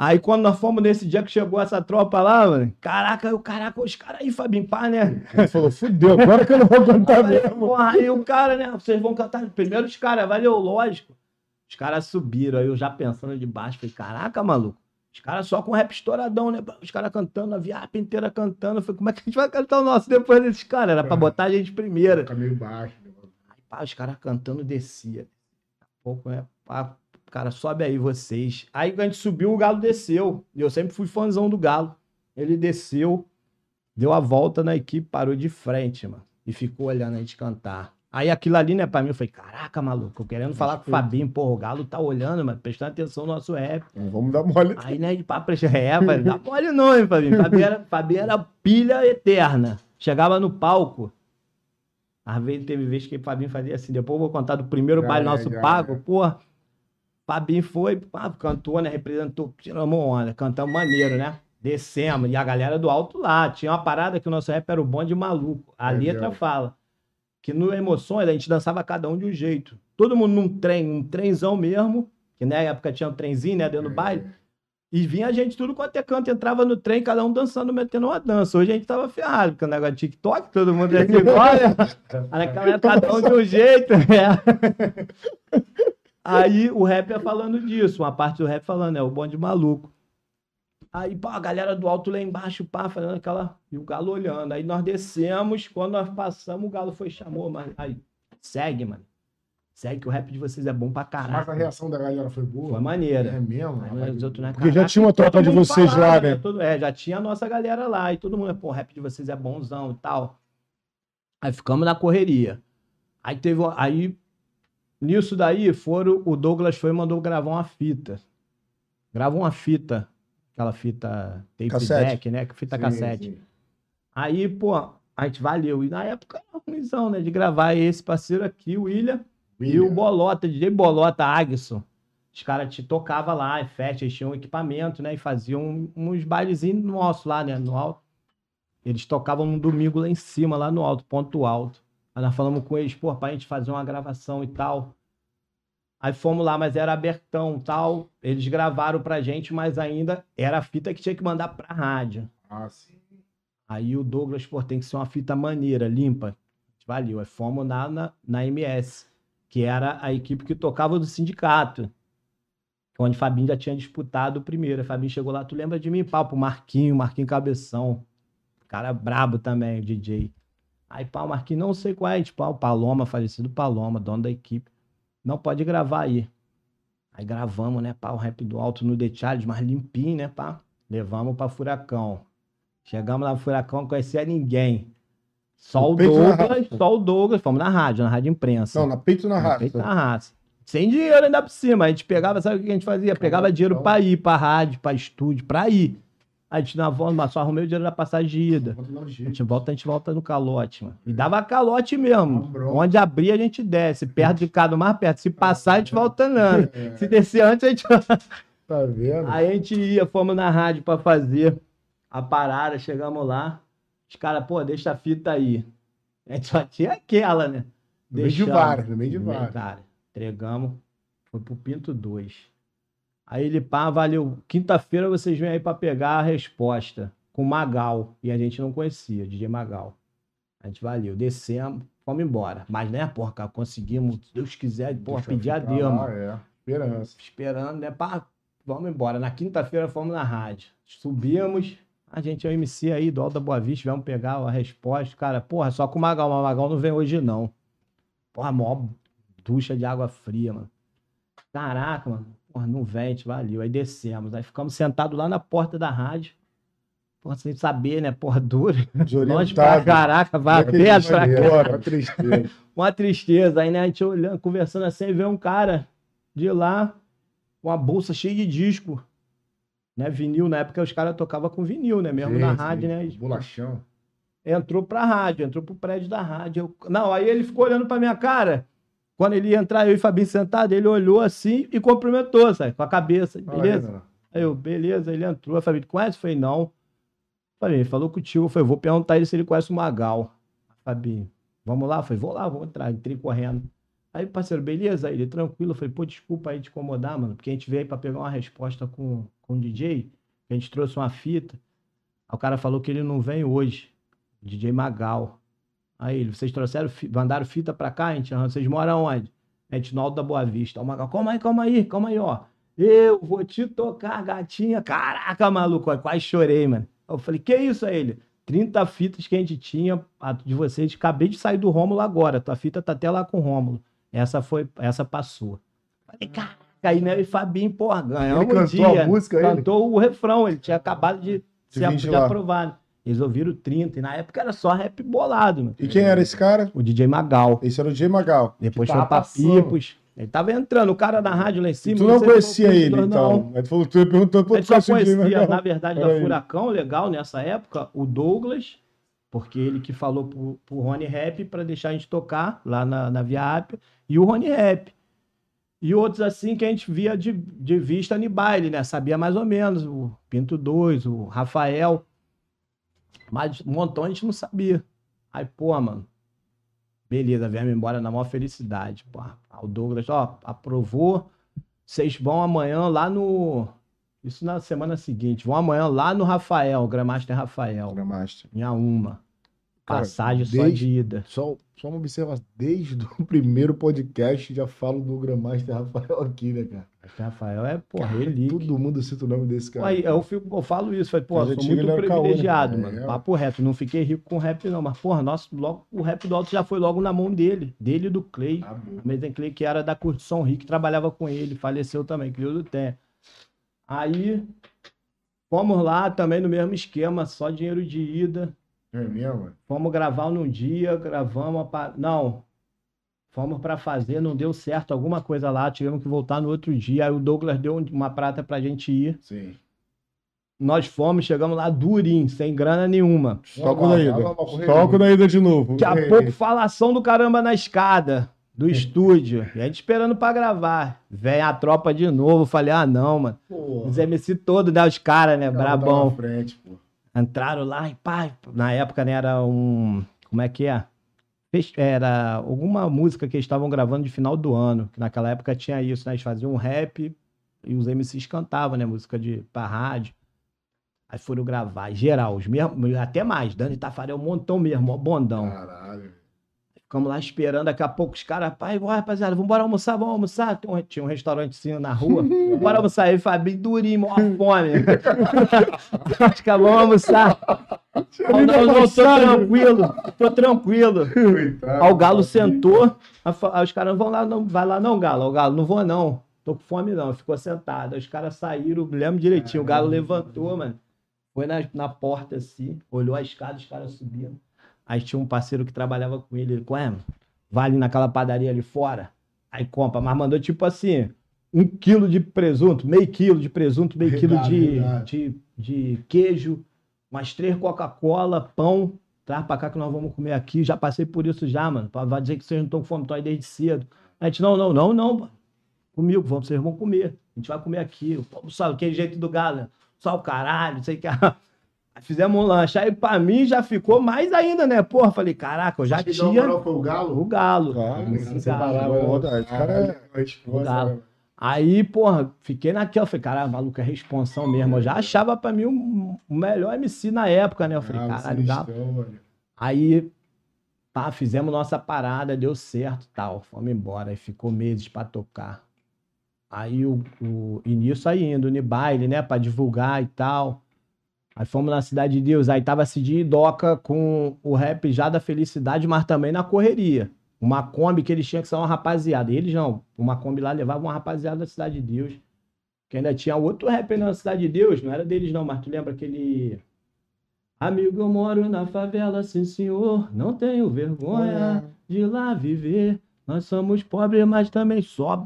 Aí quando nós fomos nesse dia que chegou essa tropa lá, mano, caraca, o caraca, os caras aí, Fabinho, pá, né? Ele falou, fudeu, agora que eu não vou cantar Aí, mesmo. porra, aí o cara, né? Vocês vão cantar. Primeiro os caras, valeu, lógico. Os caras subiram, aí eu já pensando de baixo, falei, caraca, maluco. Os caras só com rap estouradão, né? Os caras cantando, a viapa inteira cantando. Eu falei, como é que a gente vai cantar o nosso depois desses caras? Era pra botar a gente primeiro. Fica meio baixo. né? Aí, pá, os caras cantando descia. Pouco, né? O cara, sobe aí vocês. Aí a gente subiu, o Galo desceu. E eu sempre fui fãzão do Galo. Ele desceu, deu a volta na equipe, parou de frente, mano. E ficou olhando a gente cantar. Aí aquilo ali, né, pra mim, eu falei, caraca, maluco, eu querendo falar com o Fabinho, porra, o Galo tá olhando, mano, prestando atenção no nosso rap. Não Vamos dar mole. Aí, né, de papo, é, mas dá mole não, hein, Fabinho. Fabinho era, Fabinho era pilha eterna. Chegava no palco, às vezes teve vez que o Fabinho fazia assim, depois eu vou contar do primeiro Já baile é, nosso já pago, é. porra. Fabinho foi, pá, cantou, né, representou, tiramos onda, cantamos maneiro, né? Descemos, e a galera do alto lá, tinha uma parada que o nosso rap era o bonde maluco. A Legal. letra fala que no Emoções a gente dançava cada um de um jeito. Todo mundo num trem, um trenzão mesmo, que na época tinha um trenzinho, né, dentro do baile. E vinha a gente tudo quanto é canto, entrava no trem, cada um dançando, metendo uma dança. Hoje a gente tava ferrado, porque o negócio de TikTok, todo mundo é igual, né? Naquela época, cada um de um jeito, né? Aí o rap é falando disso, uma parte do rap falando, é o bonde maluco. Aí, pá, a galera do alto lá embaixo, pá, fazendo aquela. E o galo olhando. Aí nós descemos, quando nós passamos, o galo foi chamou, mas. Aí, segue, mano. Segue que o rap de vocês é bom pra Mas a caralho. reação da galera foi boa. Foi maneira. É mesmo? Aí rapaz? os outros, né, Porque já tinha uma tropa de vocês lá, falava, né? Todo- é, já tinha a nossa galera lá. E todo mundo, pô, o rap de vocês é bonzão e tal. Aí ficamos na correria. Aí teve. Aí, nisso daí, foram. O Douglas foi e mandou gravar uma fita. Gravou uma fita. Aquela fita tape Cassete. deck, né? Fita Sim, cassete. sim. Aí, pô, a gente valeu. E na época era ruimzão, né? De gravar esse parceiro aqui, o William. E o. Bolota, DJ Bolota, Agson. Os caras te tocavam lá, em festa, eles tinham equipamento, né? E faziam uns bailezinhos nossos lá, né? No alto. Eles tocavam no domingo lá em cima, lá no alto, ponto alto. Aí nós falamos com eles, pô, pra gente fazer uma gravação e tal. Aí fomos lá, mas era abertão tal. Eles gravaram pra gente, mas ainda era a fita que tinha que mandar pra rádio. Ah, sim. Aí o Douglas, pô, tem que ser uma fita maneira, limpa. Valeu. Aí fomos na, na, na MS, que era a equipe que tocava do sindicato. Onde Fabinho já tinha disputado o primeiro. Fabinho chegou lá, tu lembra de mim? Pau, pro Marquinho, Marquinho Cabeção. Cara brabo também, o DJ. Aí, pá, o Marquinhos, não sei qual é, tipo, ah, o Paloma, falecido Paloma, dono da equipe. Não pode gravar aí. Aí gravamos, né, pá, o rap do alto no The Charles, mais limpinho, né, pá. Levamos pra Furacão. Chegamos lá no Furacão, não conhecia ninguém. Só o Douglas, só o Douglas, fomos na rádio, na rádio imprensa. Não, na peito na Na raça. peito na raça. Sem dinheiro ainda por cima. A gente pegava, sabe o que a gente fazia? Pegava dinheiro então. pra ir pra rádio, pra estúdio, pra ir. A gente na volta, mas só arrumei o dinheiro da passagem de ida. A gente volta, a gente volta no calote, mano. E dava calote mesmo. Onde abrir, a gente desce. Perto de cada, mais perto. Se passar, a gente volta andando. Se descer antes, a gente. Tá vendo? Aí a gente ia, fomos na rádio pra fazer a parada, chegamos lá. Os caras, pô, deixa a fita aí. A gente só tinha aquela, né? No meio de várias, no meio de várias. Cara, entregamos. Foi pro Pinto 2. Aí ele, pá, valeu. Quinta-feira vocês vêm aí pra pegar a resposta com Magal. E a gente não conhecia, DJ Magal. A gente valeu. Descemos, fomos embora. Mas, né, porra, cara, conseguimos. Se Deus quiser, porra, Deixa pedir a Deus, lá, mano É, esperança. esperando, né? Pá, vamos embora. Na quinta-feira fomos na rádio. Subimos. A gente é o MC aí do Alto da Boa Vista, vamos pegar a resposta. Cara, porra, só com o Magal, mas o Magal não vem hoje, não. Porra, mó ducha de água fria, mano. Caraca, mano. Porra, não vem, a gente valeu. Aí descemos. Aí ficamos sentados lá na porta da rádio. Porra, sem saber, né? Porra, dura. Longe pra caraca, vai pra cá. Uma tristeza. Uma tristeza. Aí, né, a gente olhando, conversando assim, vê um cara de lá com uma bolsa cheia de disco. Né, vinil, na época os caras tocavam com vinil, né? Mesmo na Sim, rádio, né? Bolachão. Entrou pra rádio, entrou pro prédio da rádio. Eu- Não, aí ele ficou olhando pra minha cara. Quando ele ia entrar, eu e o Fabinho sentado, ele olhou assim e cumprimentou, sabe? Com a cabeça. Beleza? Aí eu, beleza, ele entrou. Falei, conhece? Eu falei, não. Falei, ele falou contigo. Eu falei, vou perguntar ele se ele conhece o Magal. Fabinho, vamos lá? Eu falei, vou lá, vou entrar. Entrei correndo. Aí, parceiro, beleza? Aí ele, tranquilo. Eu falei, pô, desculpa aí te incomodar, mano, porque a gente veio aí pra pegar uma resposta com, com o DJ. A gente trouxe uma fita. Aí o cara falou que ele não vem hoje. DJ Magal. Aí ele, vocês trouxeram, mandaram fita pra cá, gente? Aham, Vocês moram onde? A gente no Alto da Boa Vista. O Magal, calma aí, calma aí, calma aí, ó. Eu vou te tocar, gatinha. Caraca, maluco, eu quase chorei, mano. Eu falei, que isso aí, ele? 30 fitas que a gente tinha a de vocês. Acabei de sair do Rômulo agora. Tua fita tá até lá com o Rômulo. Essa foi, essa passou. Falei, caraca, aí, né? E Fabinho, porra, Ele um cantou dia. a música, ele? Cantou o refrão, ele tinha acabado de, De ser aprovado. Eles ouviram 30, e na época era só rap bolado, mano. E quem era esse cara? O DJ Magal. Esse era o J Magal. Depois foi pra. Pipos. Ele tava entrando, o cara da rádio lá em cima. Tu não conhecia ele, então. Aí tu falou, tu perguntou, pô, A tu o conhecia, Magal? na verdade, da Peraí. Furacão, legal, nessa época, o Douglas, porque ele que falou pro, pro Rony Rap pra deixar a gente tocar lá na, na Via Ápia, e o Rony Rap. E outros assim que a gente via de, de vista no baile, né? Sabia mais ou menos, o Pinto 2, o Rafael. Mas um montão a gente não sabia. Aí, pô, mano, beleza, viemos embora na maior felicidade. Pô, o Douglas, ó, aprovou. Vocês vão amanhã lá no. Isso na semana seguinte. Vão amanhã lá no Rafael, Gramaster Rafael. Gramaster. Em uma. Cara, Passagem só desde- de ida. Só, só uma observação. Desde o primeiro podcast já falo do Gramaster Rafael aqui, né, cara? Esse Rafael é, porra, relíquia. Todo mundo cita o nome desse cara. Aí, eu, fico, eu falo isso, falei, Mas eu sou muito ele era caô, né? privilegiado, É. mano. Papo reto, não fiquei rico com rap, não. Mas, porra, nosso, logo, o rap do alto já foi logo na mão dele. Dele e do Clay. Ah. O Mason Clay, que era da Curtição Rick, trabalhava com ele, faleceu também, Té. Aí, fomos lá também no mesmo esquema, só dinheiro de ida. É mesmo? Fomos gravar num dia, gravamos pa- Não. Fomos pra fazer, não deu certo alguma coisa lá, tivemos que voltar no outro dia. Aí o Douglas deu uma prata pra gente ir. Sim. Nós fomos, chegamos lá durinho, sem grana nenhuma. Normal, da ida. com da ida de novo. Daqui a pouco, falação do caramba na escada do estúdio. E a gente esperando pra gravar. Vem a tropa de novo. Falei, ah, não, mano. Pô, Os MC todos, né? Os caras, né? cara, Brabão. tá na frente, pô. Entraram lá e pá, na época né, era um. Como é que é? Era alguma música que eles estavam gravando de final do ano. Que naquela época tinha isso, né? Eles faziam um rap e os MCs cantavam, né? Música de pra rádio. Aí foram gravar, geral, os mesmos, até mais, Dani Tafarel, um montão mesmo, ó, bondão. Caralho. Ficamos lá esperando, daqui a pouco os caras, pai, bora, rapaziada, vambora almoçar, vamos almoçar. Tem um- Tinha um restaurantezinho na rua. Bora almoçar aí, Fabinho, durinho, maior fome. Os caras, vamos almoçar. Não, não, não, tô tranquilo, tô tranquilo. Coitado. Aí o Galo sentou, aí os caras, vão lá, não, vai lá não, Galo. O Galo, não vou não, tô com fome não. Ficou sentado. Aí os caras saíram, lembro direitinho. O Galo levantou, mano. Foi na, na porta assim, olhou a escada, os caras subindo. Aí tinha um parceiro que trabalhava com ele. Ele, mano, vai ali naquela padaria ali fora. Aí compra, mas mandou tipo assim, um quilo de presunto, meio quilo de presunto, meio quilo de, verdade. de, de queijo, umas três Coca-Cola, pão. Traz pra cá que nós vamos comer aqui. Já passei por isso já, mano. Pra vai dizer que vocês não estão com fome, estão aí desde cedo. A gente, não, não, não, não. mano. Comigo, vamos, vocês vão comer. A gente vai comer aqui. Pô, Só aquele jeito do galo, né? Só o caralho, sei o que. Fizemos um lanche. Aí pra mim já ficou mais ainda, né? Porra, falei, caraca, eu já Quem deu a tinha moral foi o Galo? o galo. Claro, você galo. cara é- Galo. Aí, porra, fiquei naquela. Falei, caralho, maluco, é responsão mesmo. Eu já achava pra mim o o melhor MC na época, né? Eu falei, Galo, caralho, galo. Aí, pá, fizemos nossa parada, deu certo e tal. Fomos embora. Aí ficou meses pra tocar. Aí o, o e nisso aí indo no baile, né? Pra divulgar e tal. Aí fomos na Cidade de Deus. Aí tava Cidinho e Doca com o rap já da felicidade, mas também na correria. Uma Kombi que eles tinham que ser uma rapaziada. Eles não. Uma Kombi lá levava uma rapaziada da Cidade de Deus. Que ainda tinha outro rap na Cidade de Deus. Não era deles não, mas tu lembra aquele... Amigo, eu moro na favela, sim senhor. Não tenho vergonha de lá viver. Nós somos pobres, mas também só.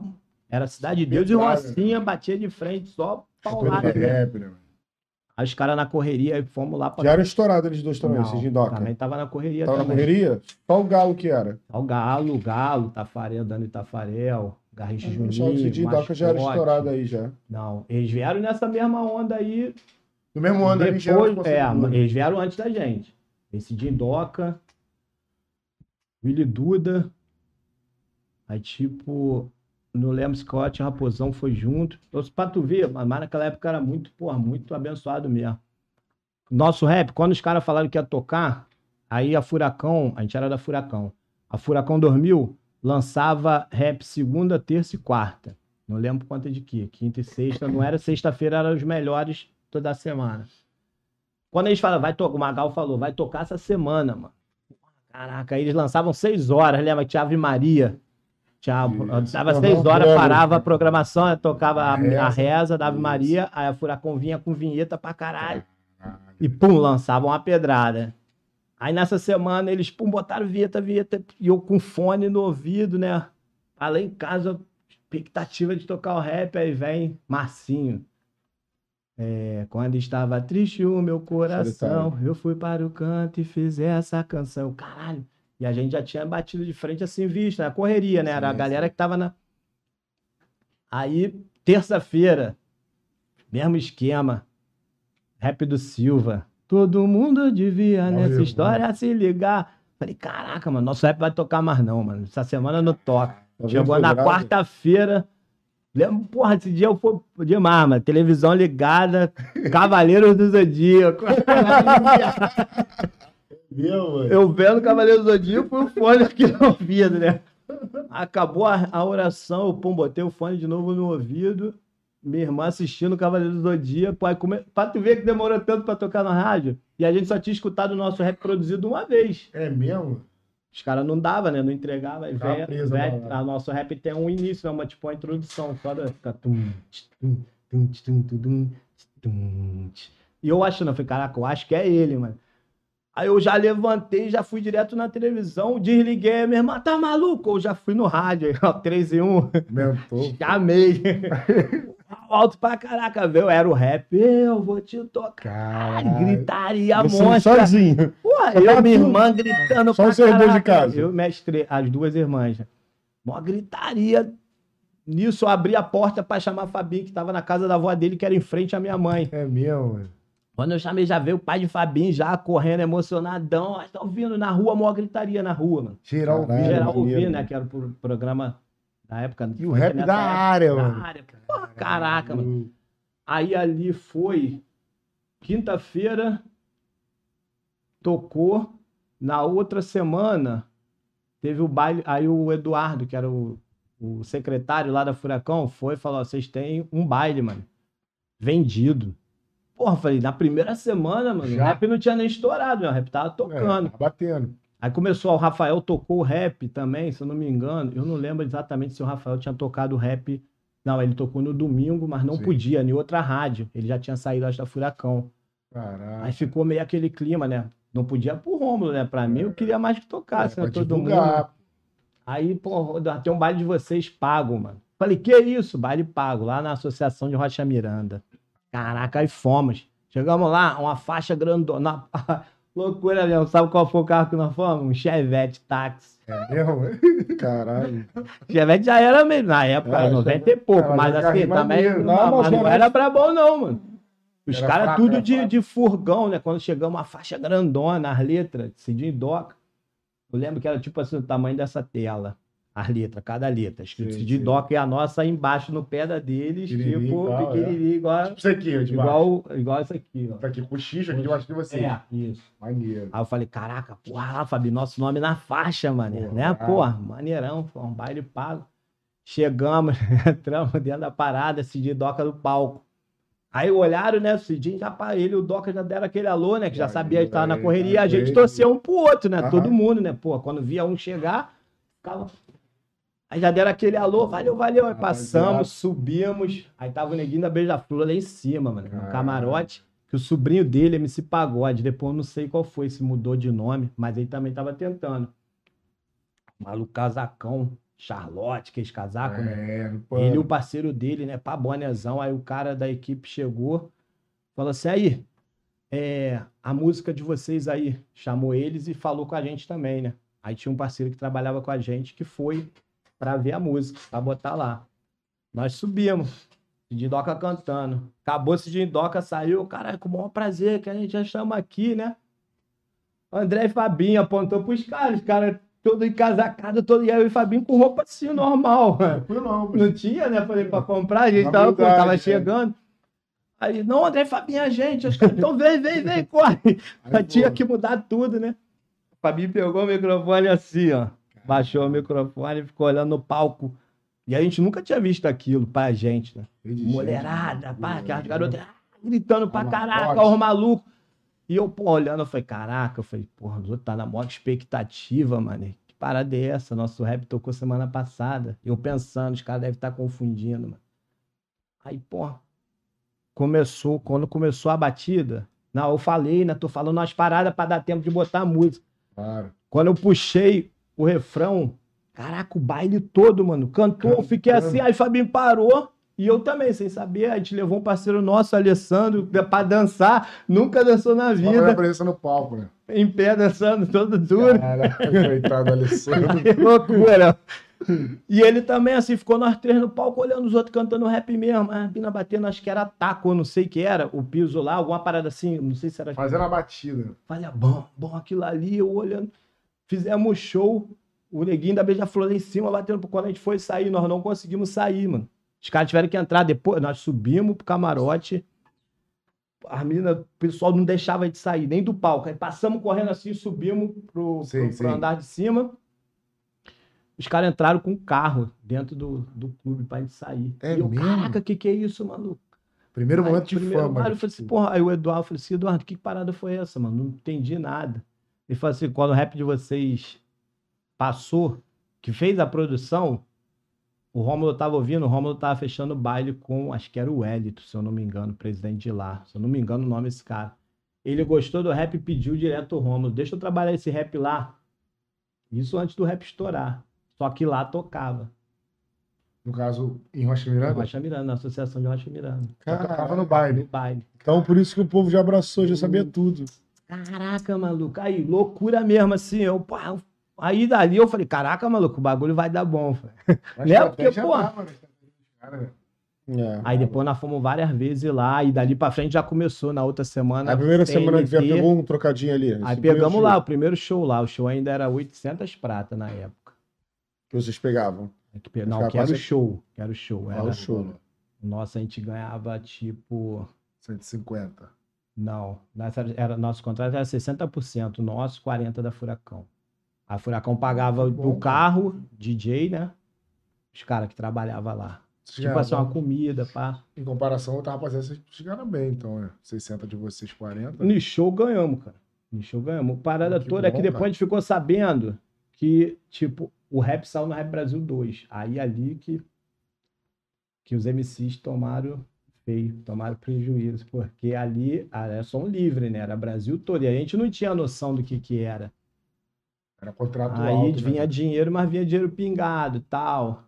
Era Cidade de Deus e. Rocinha batia de frente, só paulada. é rap, né? Aí os caras na correria, aí fomos lá pra. Já era estourado eles dois também, Não, esses Jindoca. Também tava na correria Tava na também. correria? Só o Galo que era. O Galo, o Galo, Tafarel, Dani Tafarel, Garrincha que Juninho. esse Jindoca já era estourado aí já. Não, eles vieram nessa mesma onda aí. No mesmo ano, Depois, é, consumidor. eles vieram antes da gente. Esse Dindoca, Willy Duda, aí tipo, não lembro se Scott e Raposão foi junto. Então, pra tu ver, mas naquela época era muito, porra, muito abençoado mesmo. Nosso rap, quando os caras falaram que ia tocar, aí a Furacão, a gente era da Furacão, a Furacão dormiu, lançava rap segunda, terça e quarta. Não lembro quanto de que, quinta e sexta, não era sexta-feira, eram os melhores toda semana. Quando eles falam, vai tocar, o Magal falou, vai tocar essa semana, mano. Caraca, aí eles lançavam seis horas, lembra? Tinha Ave Maria. Tinha, Isso. dava seis horas, lembro. parava a programação, tocava a, a Reza. reza da Ave Isso. Maria, aí a Furacão vinha com vinheta pra caralho. E pum, lançavam uma pedrada. Aí nessa semana eles, pum, botaram vinheta, vinheta, e eu com fone no ouvido, né? Além em casa, expectativa de tocar o rap, aí vem Marcinho. É, quando estava triste o meu coração, eu fui para o canto e fiz essa canção. Caralho. E a gente já tinha batido de frente assim, vista, na correria, né? Era a galera que tava na. Aí, terça-feira, mesmo esquema. Rap do Silva. Todo mundo devia nessa vivo, história se ligar. Falei, caraca, mano, nosso rap vai tocar mais não, mano. Essa semana não toca. Tá Chegou na quarta-feira. Lembro, porra, esse dia eu fui demais, mano. Televisão ligada, Cavaleiros do Zodíaco. Mano? Eu vendo Cavaleiros do Zodíaco e o fone aqui no ouvido, né? Acabou a, a oração, eu pum, botei o fone de novo no ouvido. Minha irmã assistindo Cavaleiros do Zodíaco. Aí come... Pra tu ver que demorou tanto pra tocar na rádio. E a gente só tinha escutado o nosso rap produzido uma vez. É mesmo? Os caras não davam, né? Não entregavam. Aí vem, preso lá, lá. a nosso rap tem um início, né? uma, tipo uma introdução. Só da, fica tch. E eu achando, eu falei, caraca, eu acho que é ele, mano. Aí eu já levantei, já fui direto na televisão, desliguei, minha irmã, tá maluco? Eu já fui no rádio, aí, ó, 3 e 1. Mentor. Chamei. Alto pra caraca, viu? Era o rap. Eu vou te tocar. Caralho. Gritaria Você monstra. sozinho. Só eu e minha irmã gritando Só pra os seus dois de caraca. casa. Eu mestre, as duas irmãs. né? Mó gritaria. Nisso, eu abri a porta pra chamar a Fabinho, que tava na casa da avó dele, que era em frente à minha mãe. É mesmo, mano. Quando eu chamei, já veio o pai de Fabinho, já correndo, emocionadão. Ah, Tá ouvindo na rua, mó gritaria na rua, mano. Geral vivo. Geral ouvindo, né? mano. Que era o pro- programa da época. E o rap nessa da época, área, da mano. área. Porra, caraca, mano. Aí ali foi quinta-feira, tocou. Na outra semana teve o baile. Aí o Eduardo, que era o, o secretário lá da Furacão, foi e falou: "Ó, vocês têm um baile, mano. Vendido. Porra, falei, na primeira semana, mano, Já? o rap não tinha nem estourado, o rap tava tocando. É, tá batendo. Aí começou, o Rafael tocou o rap também, se eu não me engano. Eu não lembro exatamente se o Rafael tinha tocado o rap. Não, ele tocou no domingo, mas não Sim. podia, em outra rádio. Ele já tinha saído, acho, da Furacão. Caralho. Aí ficou meio aquele clima, né? Não podia pro Rômulo, né? Pra mim, eu queria mais que tocasse, É, né? Todo mundo. divulgar. Aí, pô, tem um baile de vocês pago, mano. Falei, que isso? Baile pago, lá na Associação de Rocha Miranda. Caraca, aí fomos. Chegamos lá, uma faixa grandona. Loucura mesmo. Sabe qual foi o carro que nós fomos? Um Chevette táxi. É mesmo? Caralho. Chevette já era mesmo, na época, É, 90 e pouco, é, mas é assim, carrinho também não, Não, não era brabão não, mano. Os caras tudo era de, de furgão, né? Quando chegamos, uma faixa grandona, as letras, Cidinho e Doca. Eu lembro que era tipo assim, o tamanho dessa tela, as letras, cada letra. Escrito Sim, Cidinho e sim. Doca e a nossa aí embaixo no pé da deles, Pequenininho, tipo, igual, é. pequenininho, igual, Tipo isso aqui, ó, de igual, igual isso aqui, ó. Tá aqui com o X, aqui debaixo de você. É, isso. Maneiro. Aí eu falei, caraca, porra lá, Fabi, nosso nome na faixa, mano. Né? Porra, maneirão, foi um baile pago. Chegamos, entramos dentro da parada, e Doca do palco. Aí olharam, né? O Cidinho já para ele, e o Doca já deram aquele alô, né? Que já sabia que tava na correria. A gente aí. torcia um pro outro, né? Aham. Todo mundo, né? Pô, quando via um chegar, ficava. Aí já deram aquele alô, valeu, valeu. Aí passamos, subimos. Aí tava o neguinho da Beija-Flor lá em cima, mano. No camarote. Que o sobrinho dele, MC Pagode, depois eu não sei qual foi, se mudou de nome, mas ele também tava tentando. Maluco casacão, Charlotte, que esse casaco, né? É, no pano. Ele e o parceiro dele, né? Pá, bonezão. Aí o cara da equipe chegou, falou assim: aí, é, a música de vocês aí. Chamou eles e falou com a gente também, né? Aí tinha um parceiro que trabalhava com a gente que foi pra ver a música, pra botar lá. Nós subimos. Cidinho Doca cantando. Acabou Cidinho Doca, saiu. Cara, com o maior prazer que a gente já chama aqui, né? André e Fabinho apontou pros caras. Os caras todo encasacado, todo. E aí eu e Fabinho com roupa assim, normal. Não não. Não tinha, né? Falei, pra comprar, a gente tava, verdade, tava é. chegando. Aí, não, André Fabinho, a gente. Os caras, então vem, vem, vem, corre. Aí, tinha que mudar tudo, né? O Fabinho pegou o microfone assim, ó. Baixou o microfone e ficou olhando no palco. E a gente nunca tinha visto aquilo pra gente, né? Mulherada, pá, aquelas garotas ah, gritando pra caraca, os malucos. E eu, pô, olhando, eu falei, caraca, eu falei, porra, os outros tá na maior expectativa, mano. Que parada é essa? Nosso rap tocou semana passada. Eu pensando, os caras devem estar confundindo, mano. Aí, porra, começou, quando começou a batida, não, eu falei, né? Tô falando umas paradas pra dar tempo de botar a música. Claro. Quando eu puxei o refrão, caraca, o baile todo, mano. Cantou, eu fiquei Cantando. assim, aí o Fabinho parou. E eu também, sem saber, a gente levou um parceiro nosso, Alessandro, pra dançar. Nunca dançou na vida. presença no palco, né? Em pé, dançando, todo duro. Caraca, coitado do Alessandro. Que loucura. E ele também, assim, ficou nós três no palco olhando os outros cantando rap mesmo. A Bina batendo, acho que era taco, eu não sei o que era, o piso lá, alguma parada assim, não sei se era. Fazendo a batida. Falei, ah, bom, bom, aquilo ali, eu olhando. Fizemos show, o neguinho da Beija-Flor lá em cima, batendo. Quando a gente foi sair, nós não conseguimos sair, mano. Os caras tiveram que entrar depois, nós subimos pro camarote. As meninas, o pessoal não deixava de sair, nem do palco. Aí passamos correndo assim, subimos pro, Sim, pro, pro sim. andar de cima. Os caras entraram com um carro dentro do, do clube pra gente sair. É e eu, mesmo? caraca, que que é isso, maluco? Primeiro Aí, momento de primeiro fama. baile, Eu falei assim, porra, aí o Eduardo falou assim, Eduardo, que parada foi essa, mano? Não entendi nada. Ele falou assim, quando o rap de vocês passou, que fez a produção, o Rômulo tava ouvindo, o Rômulo tava fechando o baile com, acho que era o Elito, se eu não me engano, presidente de lá. Se eu não me engano o nome desse cara. Ele gostou do rap e pediu direto o Rômulo, deixa eu trabalhar esse rap lá. Isso antes do rap estourar. Só que lá tocava. No caso, em Rocha Miranda, Rocha Miranda, na Associação de Rocha Miranda. já tocava no No baile. baile. Então por isso que o povo já abraçou, já sabia tudo. Caraca, maluco. Aí, loucura mesmo, assim. Eu, pá, aí dali eu falei, caraca, maluco, o bagulho vai dar bom. Né? Porque, pô, né? É. Aí depois nós fomos várias vezes lá, e dali pra frente já começou na outra semana. A primeira semana que já CNT. pegou um trocadinho ali. Aí pegamos lá, o primeiro show lá. O show ainda era 800 prata na época. Que vocês pegavam. Que pe- Não, que era o show. Que era o show. Ah, Era... o show. Nossa, a gente ganhava tipo. 150. Não, nessa era, nosso contrato era 60%, nosso 40% da Furacão. A Furacão pagava Muito bom, o carro, DJ, né? Os caras que trabalhavam lá. Tipo assim, ganhavam- uma comida, pá. Em comparação, eu tava fazendo, vocês chegaram bem, então, né? 60 de vocês, 40. No show ganhamos, cara. No show ganhamos. Parada Que toda é bom, que depois cara. a gente ficou sabendo que, tipo, o rap saiu no Rap Brasil 2. Aí ali que, que os MCs tomaram feio, tomaram prejuízo. Porque ali ah, era som livre, né? Era Brasil todo. E a gente não tinha noção do que que era. Era contrato Aí alto, vinha né? dinheiro, mas vinha dinheiro pingado e tal.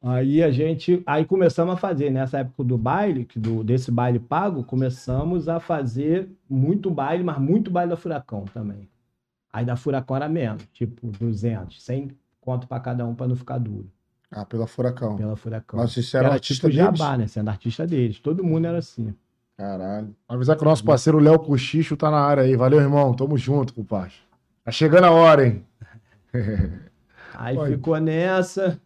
Aí a gente, aí começamos a fazer, nessa época do baile, do, desse baile pago, começamos a fazer muito baile, mas muito baile da Furacão também. Aí da Furacão era menos, tipo 200, 100 conto pra cada um pra não ficar duro, Ah, pela Furacão. pela Furacão. Mas você era era artista tipo deles? jabá, né? Sendo artista deles. Todo mundo era assim. Caralho. Avisar que o nosso parceiro Léo Cochicho tá na área aí. Valeu, irmão. Tamo junto, compadre. Tá chegando a hora, hein? Aí Oi. ficou nessa.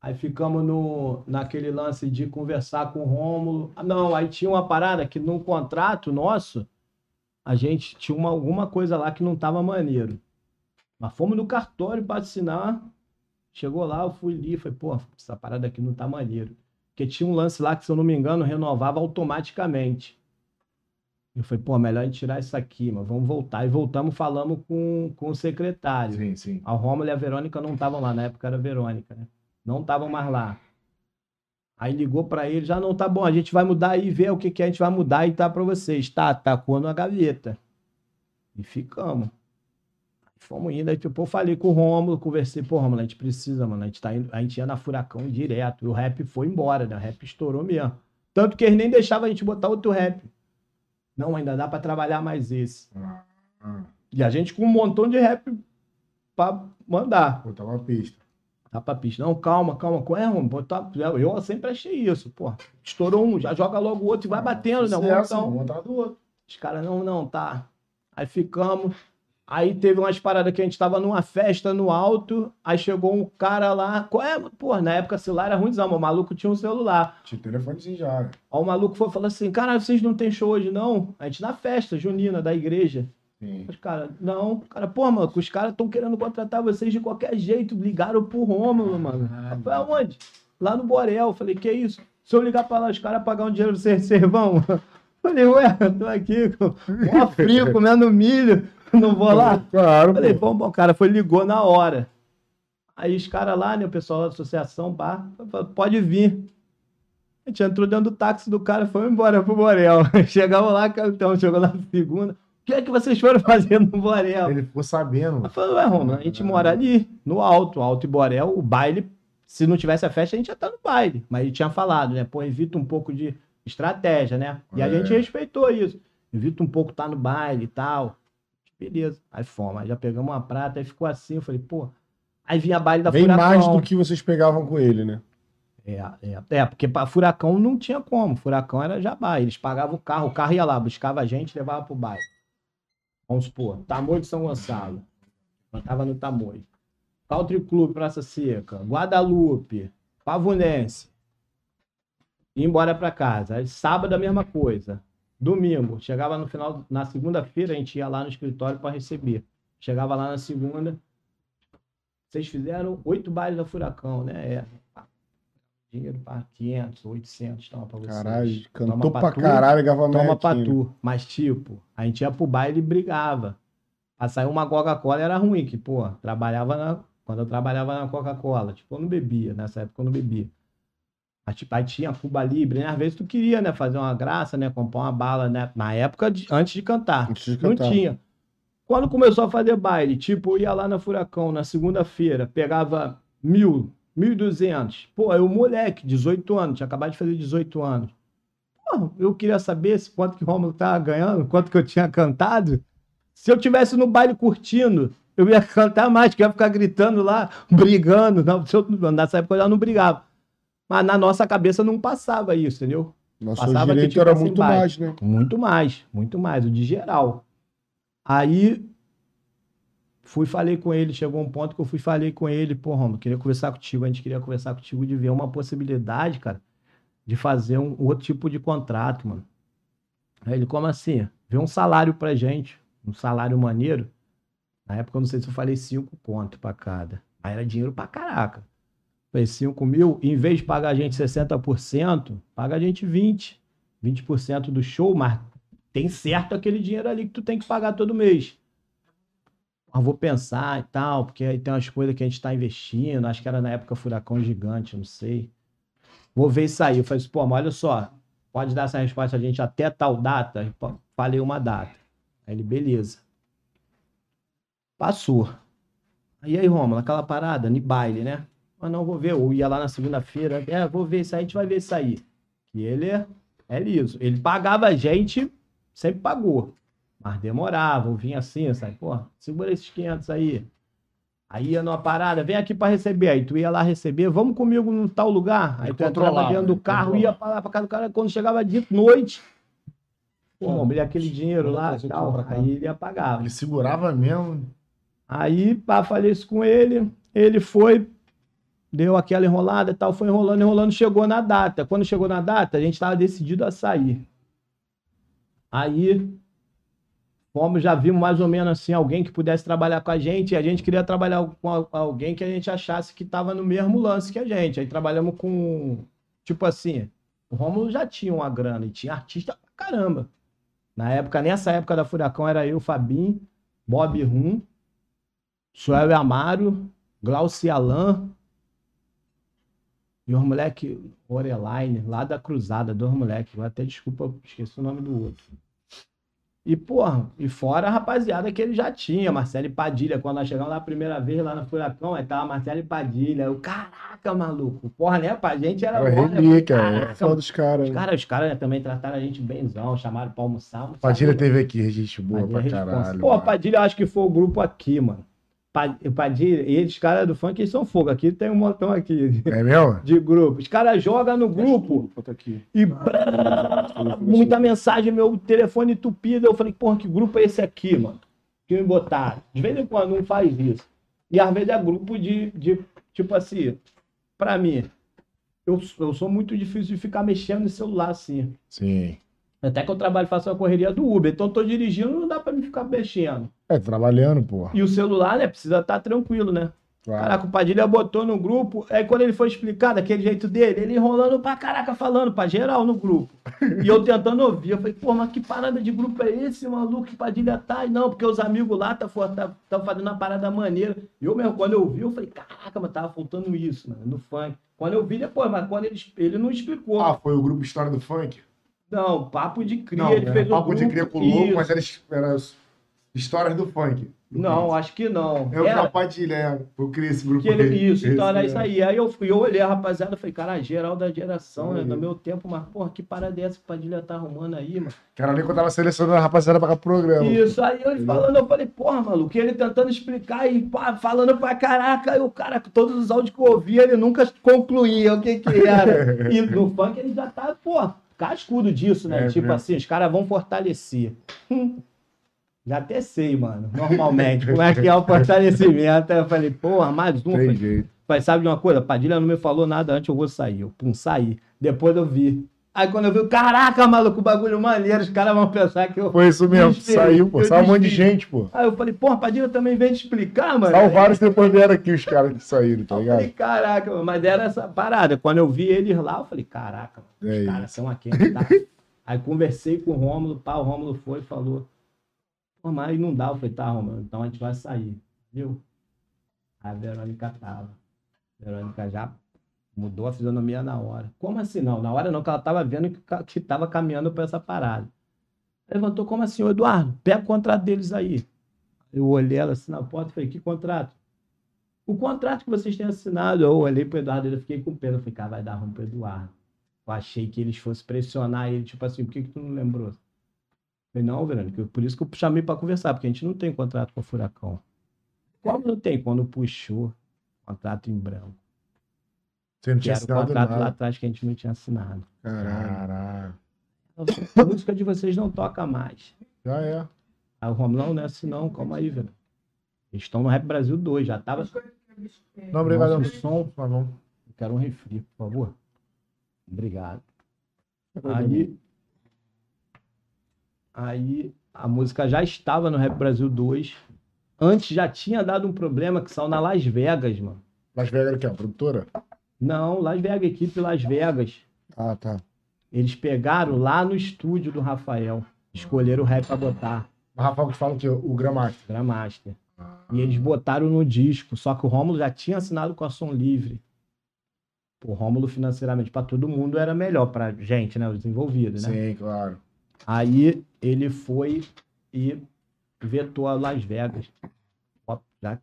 Aí ficamos no, naquele lance de conversar com o Rômulo. Ah, não, aí tinha uma parada que no contrato nosso, a gente tinha uma, alguma coisa lá que não tava maneiro. Mas fomos no cartório para assinar. Chegou lá, eu fui ali, falei, pô, essa parada aqui não tá maneiro. Porque tinha um lance lá que, se eu não me engano, renovava automaticamente. Eu falei, pô, melhor a gente tirar isso aqui, mas vamos voltar. E voltamos, falamos com, com o secretário. Sim, sim. A Rômulo e a Verônica não estavam lá, na época era a Verônica, né? Não estavam mais lá. Aí ligou pra ele, já não tá bom, a gente vai mudar aí, ver o que que a gente vai mudar e tá pra vocês. Tá, tacou na gaveta. E ficamos. Fomos indo, aí tipo, eu falei com o Rômulo, conversei, pô, Rômulo, a gente precisa, mano, a gente, tá indo, a gente ia na Furacão direto, e o rap foi embora, né? O rap estourou mesmo. Tanto que eles nem deixavam a gente botar outro rap. Não, ainda dá pra trabalhar mais esse. Ah, ah. E a gente com um montão de rap pra mandar. Botar uma pista. Tá pra pista. Não, calma, calma. Qual é, mano? Botar... Eu sempre achei isso, pô. Estourou um, já joga logo o outro e vai batendo, né? Sucesso, Então, um atrás do outro. os caras, não, não, tá. Aí ficamos. Aí teve umas paradas que a gente tava numa festa no alto. Aí chegou um cara lá. Qual é? Pô, na época celular era ruimzão, mas o maluco tinha um celular. Tinha telefonezinho já. né? Aí o maluco foi falar assim: Cara, vocês não tem show hoje, não? A gente na festa junina da igreja. Sim. Os caras, não, cara, pô, mano, os caras estão querendo contratar vocês de qualquer jeito. Ligaram pro Rômulo, mano. Falei, aonde? Lá no Borel. Eu falei, que isso? Se eu ligar pra lá, os caras pagar um dinheiro, vocês vão? Falei, ué, eu tô aqui com mó frio, comendo milho, não vou lá? Claro, Falei, pô. bom, bom, cara, foi, ligou na hora. Aí os caras lá, né, o pessoal da associação, falou, pode vir. A gente entrou dentro do táxi do cara, foi embora pro Borel. Chegamos lá, então, chegou lá na segunda. O que é que vocês foram fazer no Borel? Ele ficou sabendo. Eu falei, ué, Roma, a gente mora ali, no alto, Alto e Borel, o baile, se não tivesse a festa, a gente ia estar no baile. Mas ele tinha falado, né? Pô, evita um pouco de estratégia, né? E a É. gente respeitou isso. Evita um pouco estar no baile e tal. Beleza. Aí fomos, aí já pegamos uma prata, aí ficou assim, eu falei, pô. Aí vinha baile da Bem Furacão. mais do que vocês pegavam com ele, né? É, é, é, porque para Furacão não tinha como. Furacão era jabá. Eles pagavam o carro, o carro ia lá, buscava a gente, levava pro bairro. Vamos supor, Tamoio de São Gonçalo. Eu tava no Tamoio. Country Club, Praça Seca, Guadalupe, Pavunense. Ia embora pra casa. Aí, sábado a mesma coisa. Domingo, chegava no final, na segunda-feira, a gente ia lá no escritório para receber. Chegava lá na segunda. Vocês fizeram oito bailes da Furacão, né? É. Dinheiro para 500, 800, toma pra vocês. Caralho, Toma cantou pra tu, caralho, ganhava Toma pra tu. Mas, tipo, a gente ia pro baile e brigava. Pra sair uma Coca-Cola era ruim, que, pô, trabalhava na. Quando eu trabalhava na Coca-Cola, tipo, eu não bebia, nessa época eu não bebia. Aí tinha Cuba Libre, né? Às vezes tu queria, né? Fazer uma graça, né? Comprar uma bala, né? Na época, de- antes de cantar. Antes de Não cantar. tinha. Quando começou a fazer baile, tipo, eu ia lá na Furacão na segunda-feira, pegava mil, mil e duzentos. Pô, eu moleque, 18 anos, tinha acabado de fazer 18 anos. Porra, eu queria saber se quanto que o Romulo tava ganhando, quanto que eu tinha cantado. Se eu tivesse no baile curtindo, eu ia cantar mais, que eu ia ficar gritando lá, brigando. Não, se eu, nessa época eu já não brigava. Mas na nossa cabeça não passava isso, entendeu? Nosso Passava que, direito tipo era assim, muito baile. mais, né? Muito mais, muito mais, o de geral. Aí fui falei com ele, chegou um ponto que eu fui falei com ele, pô, Romulo, queria conversar contigo, a gente queria conversar contigo de ver uma possibilidade, cara, de fazer um outro tipo de contrato, mano. Aí ele, como assim? Vê um salário pra gente, um salário maneiro. Na época eu não sei se eu falei cinco conto pra cada. Aí era dinheiro pra caraca. Falei, 5 mil, em vez de pagar a gente 60%, paga a gente 20%. 20% do show, mas tem certo aquele dinheiro ali que tu tem que pagar todo mês. Mas vou pensar e tal, porque aí tem umas coisas que a gente tá investindo. Acho que era na época Furacão Gigante, não sei. Vou ver isso aí. Eu falei assim, pô, mas olha só, pode dar essa resposta a gente até tal data? Falei uma data. Aí ele, beleza. Passou. E aí, Romulo, aquela parada, no baile, né? Mas não, vou ver. Eu ia lá na segunda-feira, é, vou ver isso aí, a gente vai ver isso aí. E ele é, liso. Ele pagava a gente, sempre pagou. Mas demorava, eu vinha assim, sabe? Pô, segura esses 500 aí. Aí ia numa parada, vem aqui pra receber. Aí tu ia lá receber, vamos comigo num tal lugar. Aí tu entrava dentro do ele carro, controlava. ia pra lá, pra casa do cara. Quando chegava de noite, pô, mobilha aquele dinheiro lá e tal. Aí ele apagava. Ele segurava mesmo. Aí, pá, falei isso com ele. Ele foi, deu aquela enrolada e tal, foi enrolando, enrolando, chegou na data. Quando chegou na data, a gente estava decidido a sair. Aí, fomos, já vimos mais ou menos assim, alguém que pudesse trabalhar com a gente, e a gente queria trabalhar com al- alguém que a gente achasse que estava no mesmo lance que a gente. Aí trabalhamos com, tipo assim, o Rômulo já tinha uma grana e tinha artista pra caramba. Na época, nessa época da Furacão, era eu, Fabinho, Bob Rum, Suel Amaro, Glauci Alan e os moleque Oreline, lá da Cruzada, dois moleques. Vou Até desculpa, esqueci o nome do outro. E, porra, e fora a rapaziada que ele já tinha, Marcelo e Padilha. Quando nós chegamos lá a primeira vez lá no Furacão, aí tava Marcelo e Padilha. Eu, caraca, maluco. Porra, né? Pra gente era né? relíquia, é. Caraca, Fã dos caras. Os caras os caras também trataram a gente benzão, chamaram pra almoçar. Padilha teve aqui, gente boa Padilha pra responsa. caralho. Pô. Padilha, eu acho que foi o grupo aqui, mano. Pa- Padilha, e eles, caras do funk, eles são fogo. Aqui tem um montão aqui É mesmo? de grupo. Os caras jogam no grupo aqui. e muita mensagem, meu telefone entupido. Eu falei, porra, que grupo é esse aqui, mano? Que me botaram. De vez em quando não faz isso. E às vezes é grupo de, de tipo assim, pra mim, eu, eu sou muito difícil de ficar mexendo no celular assim. Sim. Até que eu trabalho, faço a correria do Uber. Então, eu tô dirigindo, não dá pra me ficar mexendo. É, trabalhando, porra. E o celular, né, precisa estar tranquilo, né? Claro. Caraca, o Padilha botou no grupo. Aí, quando ele foi explicar daquele jeito dele, ele enrolando pra caraca, falando pra geral no grupo. E eu tentando ouvir. Eu falei, pô, mas que parada de grupo é esse, maluco? Que Padilha tá? E não, porque os amigos lá estão tá, tão fazendo uma parada maneira. E eu mesmo, quando eu ouvi, eu falei, caraca, mas tava faltando isso, mano, no funk. Quando eu vi depois, mas quando ele, ele não explicou. Ah, foi o grupo História do Funk? Não, papo de cria. Não, ele era fez um papo de grupo- cria com o louco, mas era, era histórias do funk. Do Não, funk. acho que não. É o Era Capadilha, é. Eu criei esse grupo que ele, aí. isso, então era Esse, isso é. aí. Aí eu fui, eu olhei a rapaziada e falei, cara, geral da geração, né? Aí. Do meu tempo, mas, porra, que parada é essa que o Padilha tá arrumando aí, mano? Cara, nem quando eu tava selecionando a rapaziada pra pro programa. Isso, aí ele falando, eu falei, porra, maluco, ele tentando explicar e pá, falando pra caraca, e o cara, com todos os áudios que eu ouvia, ele nunca concluía o que que era. e no funk ele já tá, pô, cascudo disso, né? É tipo mesmo. assim, os caras vão fortalecer. Já até sei, mano, normalmente, como é que é o fortalecimento. Aí eu falei, porra, mais um. Tem Falei, jeito. Mas sabe de uma coisa? Padilha não me falou nada antes, eu vou sair. Eu, pum, saí. Depois eu vi. Aí quando eu vi, caraca, maluco, bagulho maneiro, os caras vão pensar que eu. Foi isso mesmo. Desfez. Saiu, pô. Saiu um monte de gente, pô. Aí eu falei, porra, Padilha também veio te explicar, mano. Vários depois vieram aqui os caras que saíram, tá Eu falei, ligado? caraca, mas era essa parada. Quando eu vi eles lá, eu falei, caraca, mano, É os isso. caras são aqui. Tá? Aí conversei com o Rômulo, pá, o Rômulo foi e falou, pô, mas não dá. Eu falei, tá, Rômulo, então a gente vai sair, viu? Aí a Verônica tava. A Verônica já mudou a fisionomia na hora. Como assim não? Na hora não, que ela tava vendo que, ca- que tava caminhando pra essa parada. Levantou, como assim, ô Eduardo? Pega o contrato deles aí. Eu olhei ela assim na porta e falei, que contrato? O contrato que vocês têm assinado, eu olhei pro Eduardo e eu fiquei com pena. Eu falei, cara, vai dar ruim pro Eduardo. Eu achei que eles fossem pressionar ele, tipo assim, por que, que tu não lembrou? Eu falei, não, Verônica, por isso que eu chamei pra conversar, porque a gente não tem contrato com o Furacão. Como não tem? Quando puxou, contrato em branco. Você não Que tinha era o contrato lá nada. atrás que a gente não tinha assinado. Caralho. A música de vocês não toca mais. Já é. Aí o Romulão, não é assim não, calma aí, velho. Eles estão no Rap Brasil 2, já tava. Não, obrigado. Nosso som. Tá bom. Eu quero um refri, por favor. Obrigado. Aí, aí a música já estava no Rap Brasil 2. Antes já tinha dado um problema que saiu na Las Vegas, mano. Las Vegas era o quê? A produtora? Não, Las Vegas, equipe Las Vegas. Ah, tá. Eles pegaram lá no estúdio do Rafael. Escolheram o rap pra botar, O Rafael que fala que o Gramaster. Gramaster. E eles botaram no disco, só que o Rômulo já tinha assinado com a Som Livre. O Rômulo financeiramente para todo mundo era melhor pra gente, né, os envolvidos, né? Sim, claro. Aí ele foi e vetou a Las Vegas. Já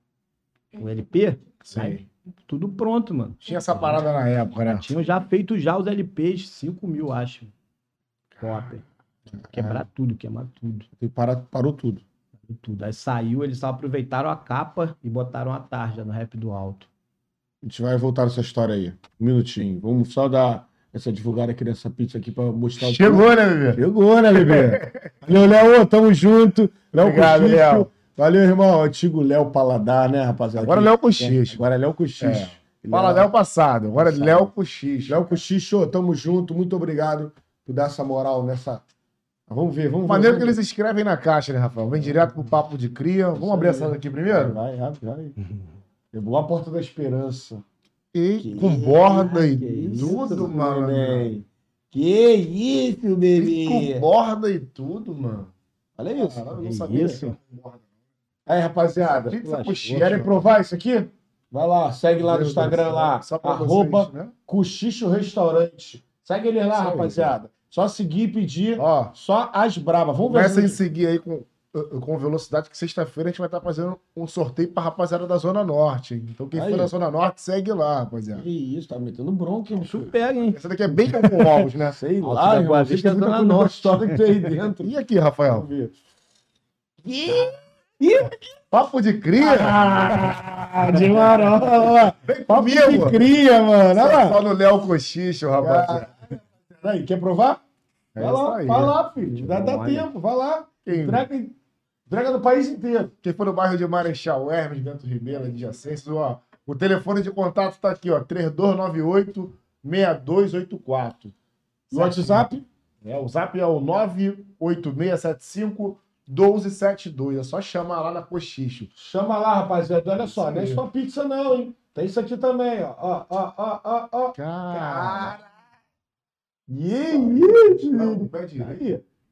o LP, Sim. aí, tudo pronto, mano. Tinha essa parada na época, né? Tinham já feito já os LPs, 5 mil, acho. Copy. Quebrar tudo, queimar tudo. E para, parou tudo. tudo. Aí saiu, eles só aproveitaram a capa e botaram a tarja no rap do alto. A gente vai voltar nessa história aí. Um minutinho. Vamos só dar essa divulgada aqui nessa pizza aqui pra mostrar o Chegou, né, bebê? Chegou, né, bebê? Valeu, Léo. Tamo junto. Léo Obrigado. Léo. Valeu, irmão. Antigo Léo Paladar, né, rapaziada? Agora Léo Cochicho. Agora é Léo Cochicho. Fala Léo passado, agora é Léo Cochicho. Léo Cochicho, tamo junto. Muito obrigado por dar essa moral nessa. Vamos ver, vamos ver. Maneiro que eles escrevem na caixa, né, Rafael? Vem direto pro papo de cria. Vamos abrir essa daqui primeiro? Vai, vai, vai. Levou a porta da esperança. E Que com borda e isso, tudo, mano. Que isso, E bebê? com borda e tudo, mano. Olha isso. Caralho, eu não sabia isso? que borda. Aí, rapaziada. Pizza Relaxa. Cochicho. Querem provar isso aqui? Vai lá, segue lá no Instagram Deus, lá. Arroba vocês, né? Cochicho Restaurante. Segue ele lá, Isso aí. rapaziada. Só seguir e pedir. Ó, Só as brabas. Vamos ver. Comecem a se- seguir aí com, uh, com velocidade, que sexta-feira a gente vai estar fazendo um sorteio pra rapaziada da Zona Norte. hein? Então quem Aí. for da Zona Norte, segue lá, rapaziada. Que isso, tá metendo bronca, hein, pega, hein? Essa daqui é bem com ovos, né? Sei lá, irmão. Vista, têm muita Zona Norte. gostosa que tem aí dentro. E aqui, Rafael? Vamos ver. Papo de cria? Ah, de marola. Vem Papo de comigo! cria, mano. Olha lá. Só no Léo Cochicho, rapaziada. Aí, quer provar? É Vai lá, aí. vai lá, filho. Dá, dá tempo, vai lá. Quem, Entrega, entrega no país inteiro. quem for no bairro de Marechal Hermes, Bento Ribeiro, adjacências, ó, o telefone de contato tá aqui, ó, 3298-6284. No WhatsApp? É, o zap é o 98675 1272. É só chamar lá na Cochicho. Chama lá, rapaziada. Olha só, não é só pizza, não, hein? Tem isso aqui também, ó. Ó, ó, ó, ó, ó. Cara,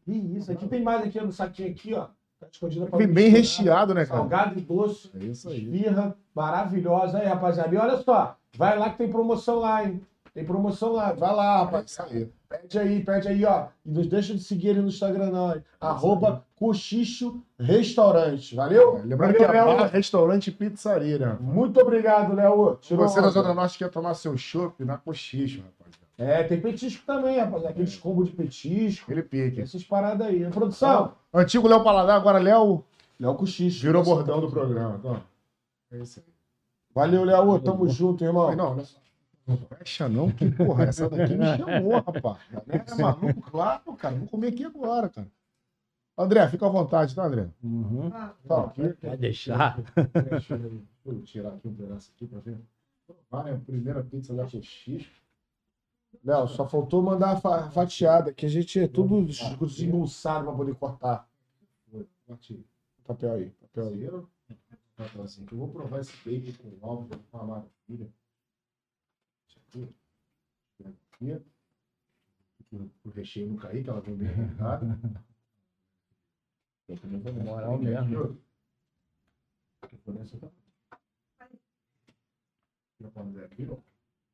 Que isso. Aqui tem mais aqui no saquinho aqui, ó. Tá escondido pra Vem bem recheado, né, cara? Salgado e doce. É isso aí. Esfirra maravilhosa aí, rapaziada. E olha só, vai lá que tem promoção lá, hein? Tem promoção lá. Vai lá, É rapaz. Pede aí, pede aí, ó. E não deixa de seguir ele no Instagram, não. Arroba Cochicho Restaurante. Valeu? Lembrando que é Léo. bar, restaurante e pizzaria, né? Muito obrigado, Léo. Se você onda. Zona Norte quer tomar seu chopp na Cochicho, rapaziada. É, tem petisco também, rapaz. Aqueles combos de petisco. Aquele pique. Essas paradas aí. Produção. Antigo Léo Paladar, agora Léo Léo Cochicho. virou bordão do programa. Então, é isso aí. Valeu, Léo. Tamo junto, irmão. Não, não não fecha não, que porra, essa daqui me chamou, rapaz. É maluco, claro, cara. Vou comer aqui agora, cara. André, fica à vontade, tá, André? Uhum. Tá, aqui. Vai deixar. Deixa eu, deixa eu tirar aqui um pedaço aqui pra ver. Ah, é a primeira pizza da Cochicho. Léo, só faltou mandar a fa- fatiada, que a gente é tudo desembolsado pra poder cortar. Papel aí, papel aí. Eu vou provar esse bacon com ovos, uma maravilha. Aqui. Aqui. O recheio não cair, que ela vem bem regada. Moral mesmo.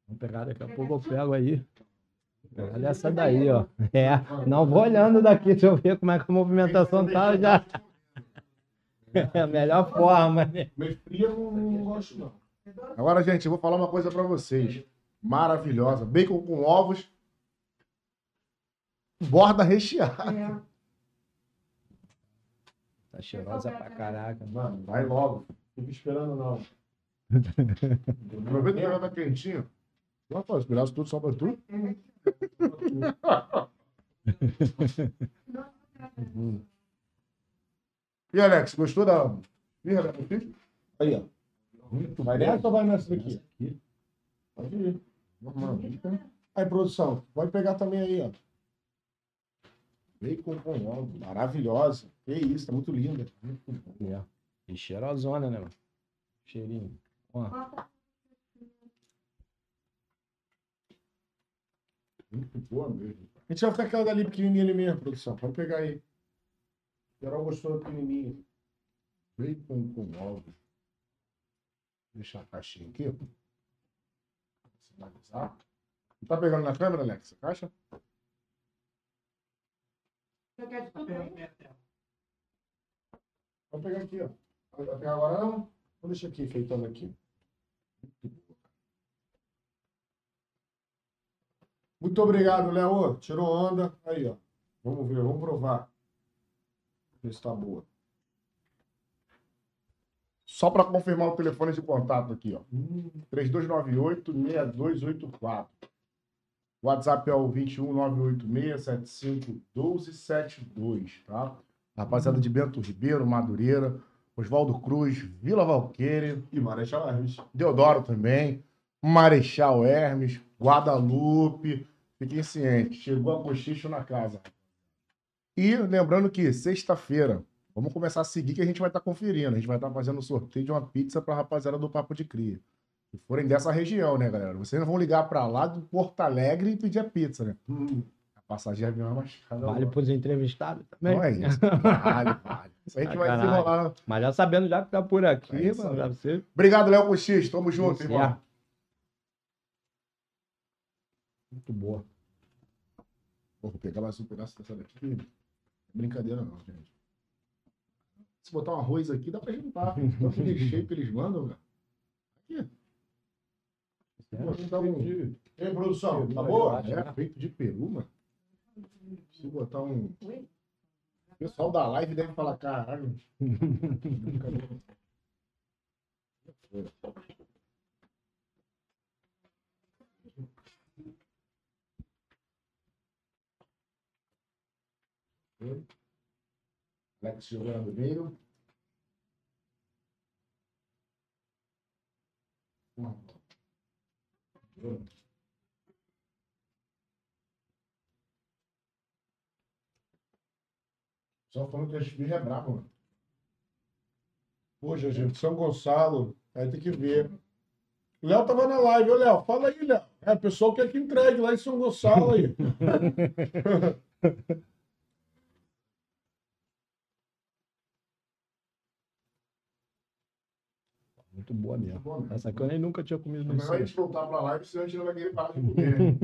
Vamos pegar daqui a pouco, eu pego aí. Olha essa daí, ó. É, não vou olhando daqui, deixa eu ver como é que a movimentação tá já. É a melhor forma, né? Meio fria eu não, não gosto, não. Agora, gente, eu vou falar uma coisa pra vocês. Maravilhosa. Bacon com ovos. Borda recheada. Tá cheirosa pra caraca. Mano, vai logo. Fica esperando, não. Aproveita que ela tá quentinha. Não, pô, esperasse tudo só pra tu. E Alex, gostou da birra da Cochicho? Aí, ó. Muito Vai nessa ou vai nessa daqui? Pode ir. Aí, produção, pode pegar também aí, ó. bacon com ovos. Maravilhosa. Que isso, tá muito linda. É. E cheirosona, né, mano? Cheirinho. Ó. Muito boa mesmo. A gente vai ficar aquela dali pequenininha ali mesmo, produção. Pode pegar aí. Geral gostou da pequenininha. Bacon com ovos. Deixa a caixinha aqui. Sinalizar. Não tá pegando na câmera, Alex, a caixa? Vamos pegar aqui, ó. Pegar agora não? Vou deixar aqui, feitando aqui. Muito obrigado, Léo. Tirou onda. Aí, ó. Vamos ver, vamos provar. Ver se tá boa. Só para confirmar o telefone de contato aqui, ó. Hum, 3298-6284. O WhatsApp é o 21986751272, tá? Rapaziada de Bento Ribeiro, Madureira, Oswaldo Cruz, Vila Valqueire, E Marechal Hermes. Deodoro também, Marechal Hermes, Guadalupe. Fiquem cientes, chegou a cochicho na casa. E lembrando que sexta-feira, vamos começar a seguir que a gente vai estar conferindo. A gente vai estar fazendo sorteio de uma pizza para a rapaziada do Papo de Cria. Se forem dessa região, né, galera? Vocês não vão ligar para lá do Porto Alegre e pedir a pizza, né? Hum, A passagem de avião é mais cara. Vale pros entrevistados também. Não é isso. Vale, vale. Isso a gente vai desenrolar. Mas já sabendo já que tá por aqui, É isso mano, você. Obrigado, Léo Cochis. Tamo junto, irmão. Muito boa. Pô, vou pegar mais um pedaço dessa daqui. Não é Brincadeira não, gente. Se botar um arroz aqui, dá pra juntar. Então, aquele recheio que eles mandam, velho. Aqui. Se botar um... Ei, produção, tá boa? É, feito de peru, mano. Se botar um... O pessoal da live deve falar, caralho. Alex jogando no meio. Só falando que a esfirra é brava, mano. Poxa, gente, São Gonçalo, aí tem que ver. O Léo tava na live, ô Léo, fala aí, Léo. É, o pessoal quer que entregue lá em São Gonçalo aí. Muito boa mesmo. Bom, né? Essa aqui eu nem nunca tinha comido É no melhor a gente voltar pra live, senão a gente não vai querer parar de comer. né?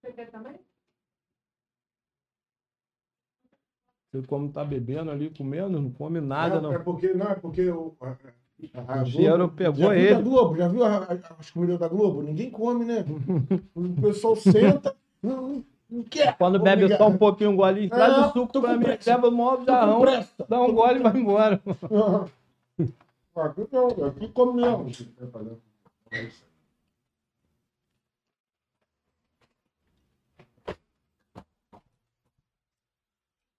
Você quer também? Você como tá bebendo ali, comendo, não come nada, é, não. é porque, não, é porque o, a, O Globo- pegou já ele. Globo, já viu as comidas da Globo? Ninguém come, né? O pessoal senta, não, não quer. Quando bebe Obrigado. só um pouquinho, um golinho, traz É, o suco pra mim, pressa. leva o maior jarrão, dá um gole e vai embora. Aqui não, aqui come mesmo.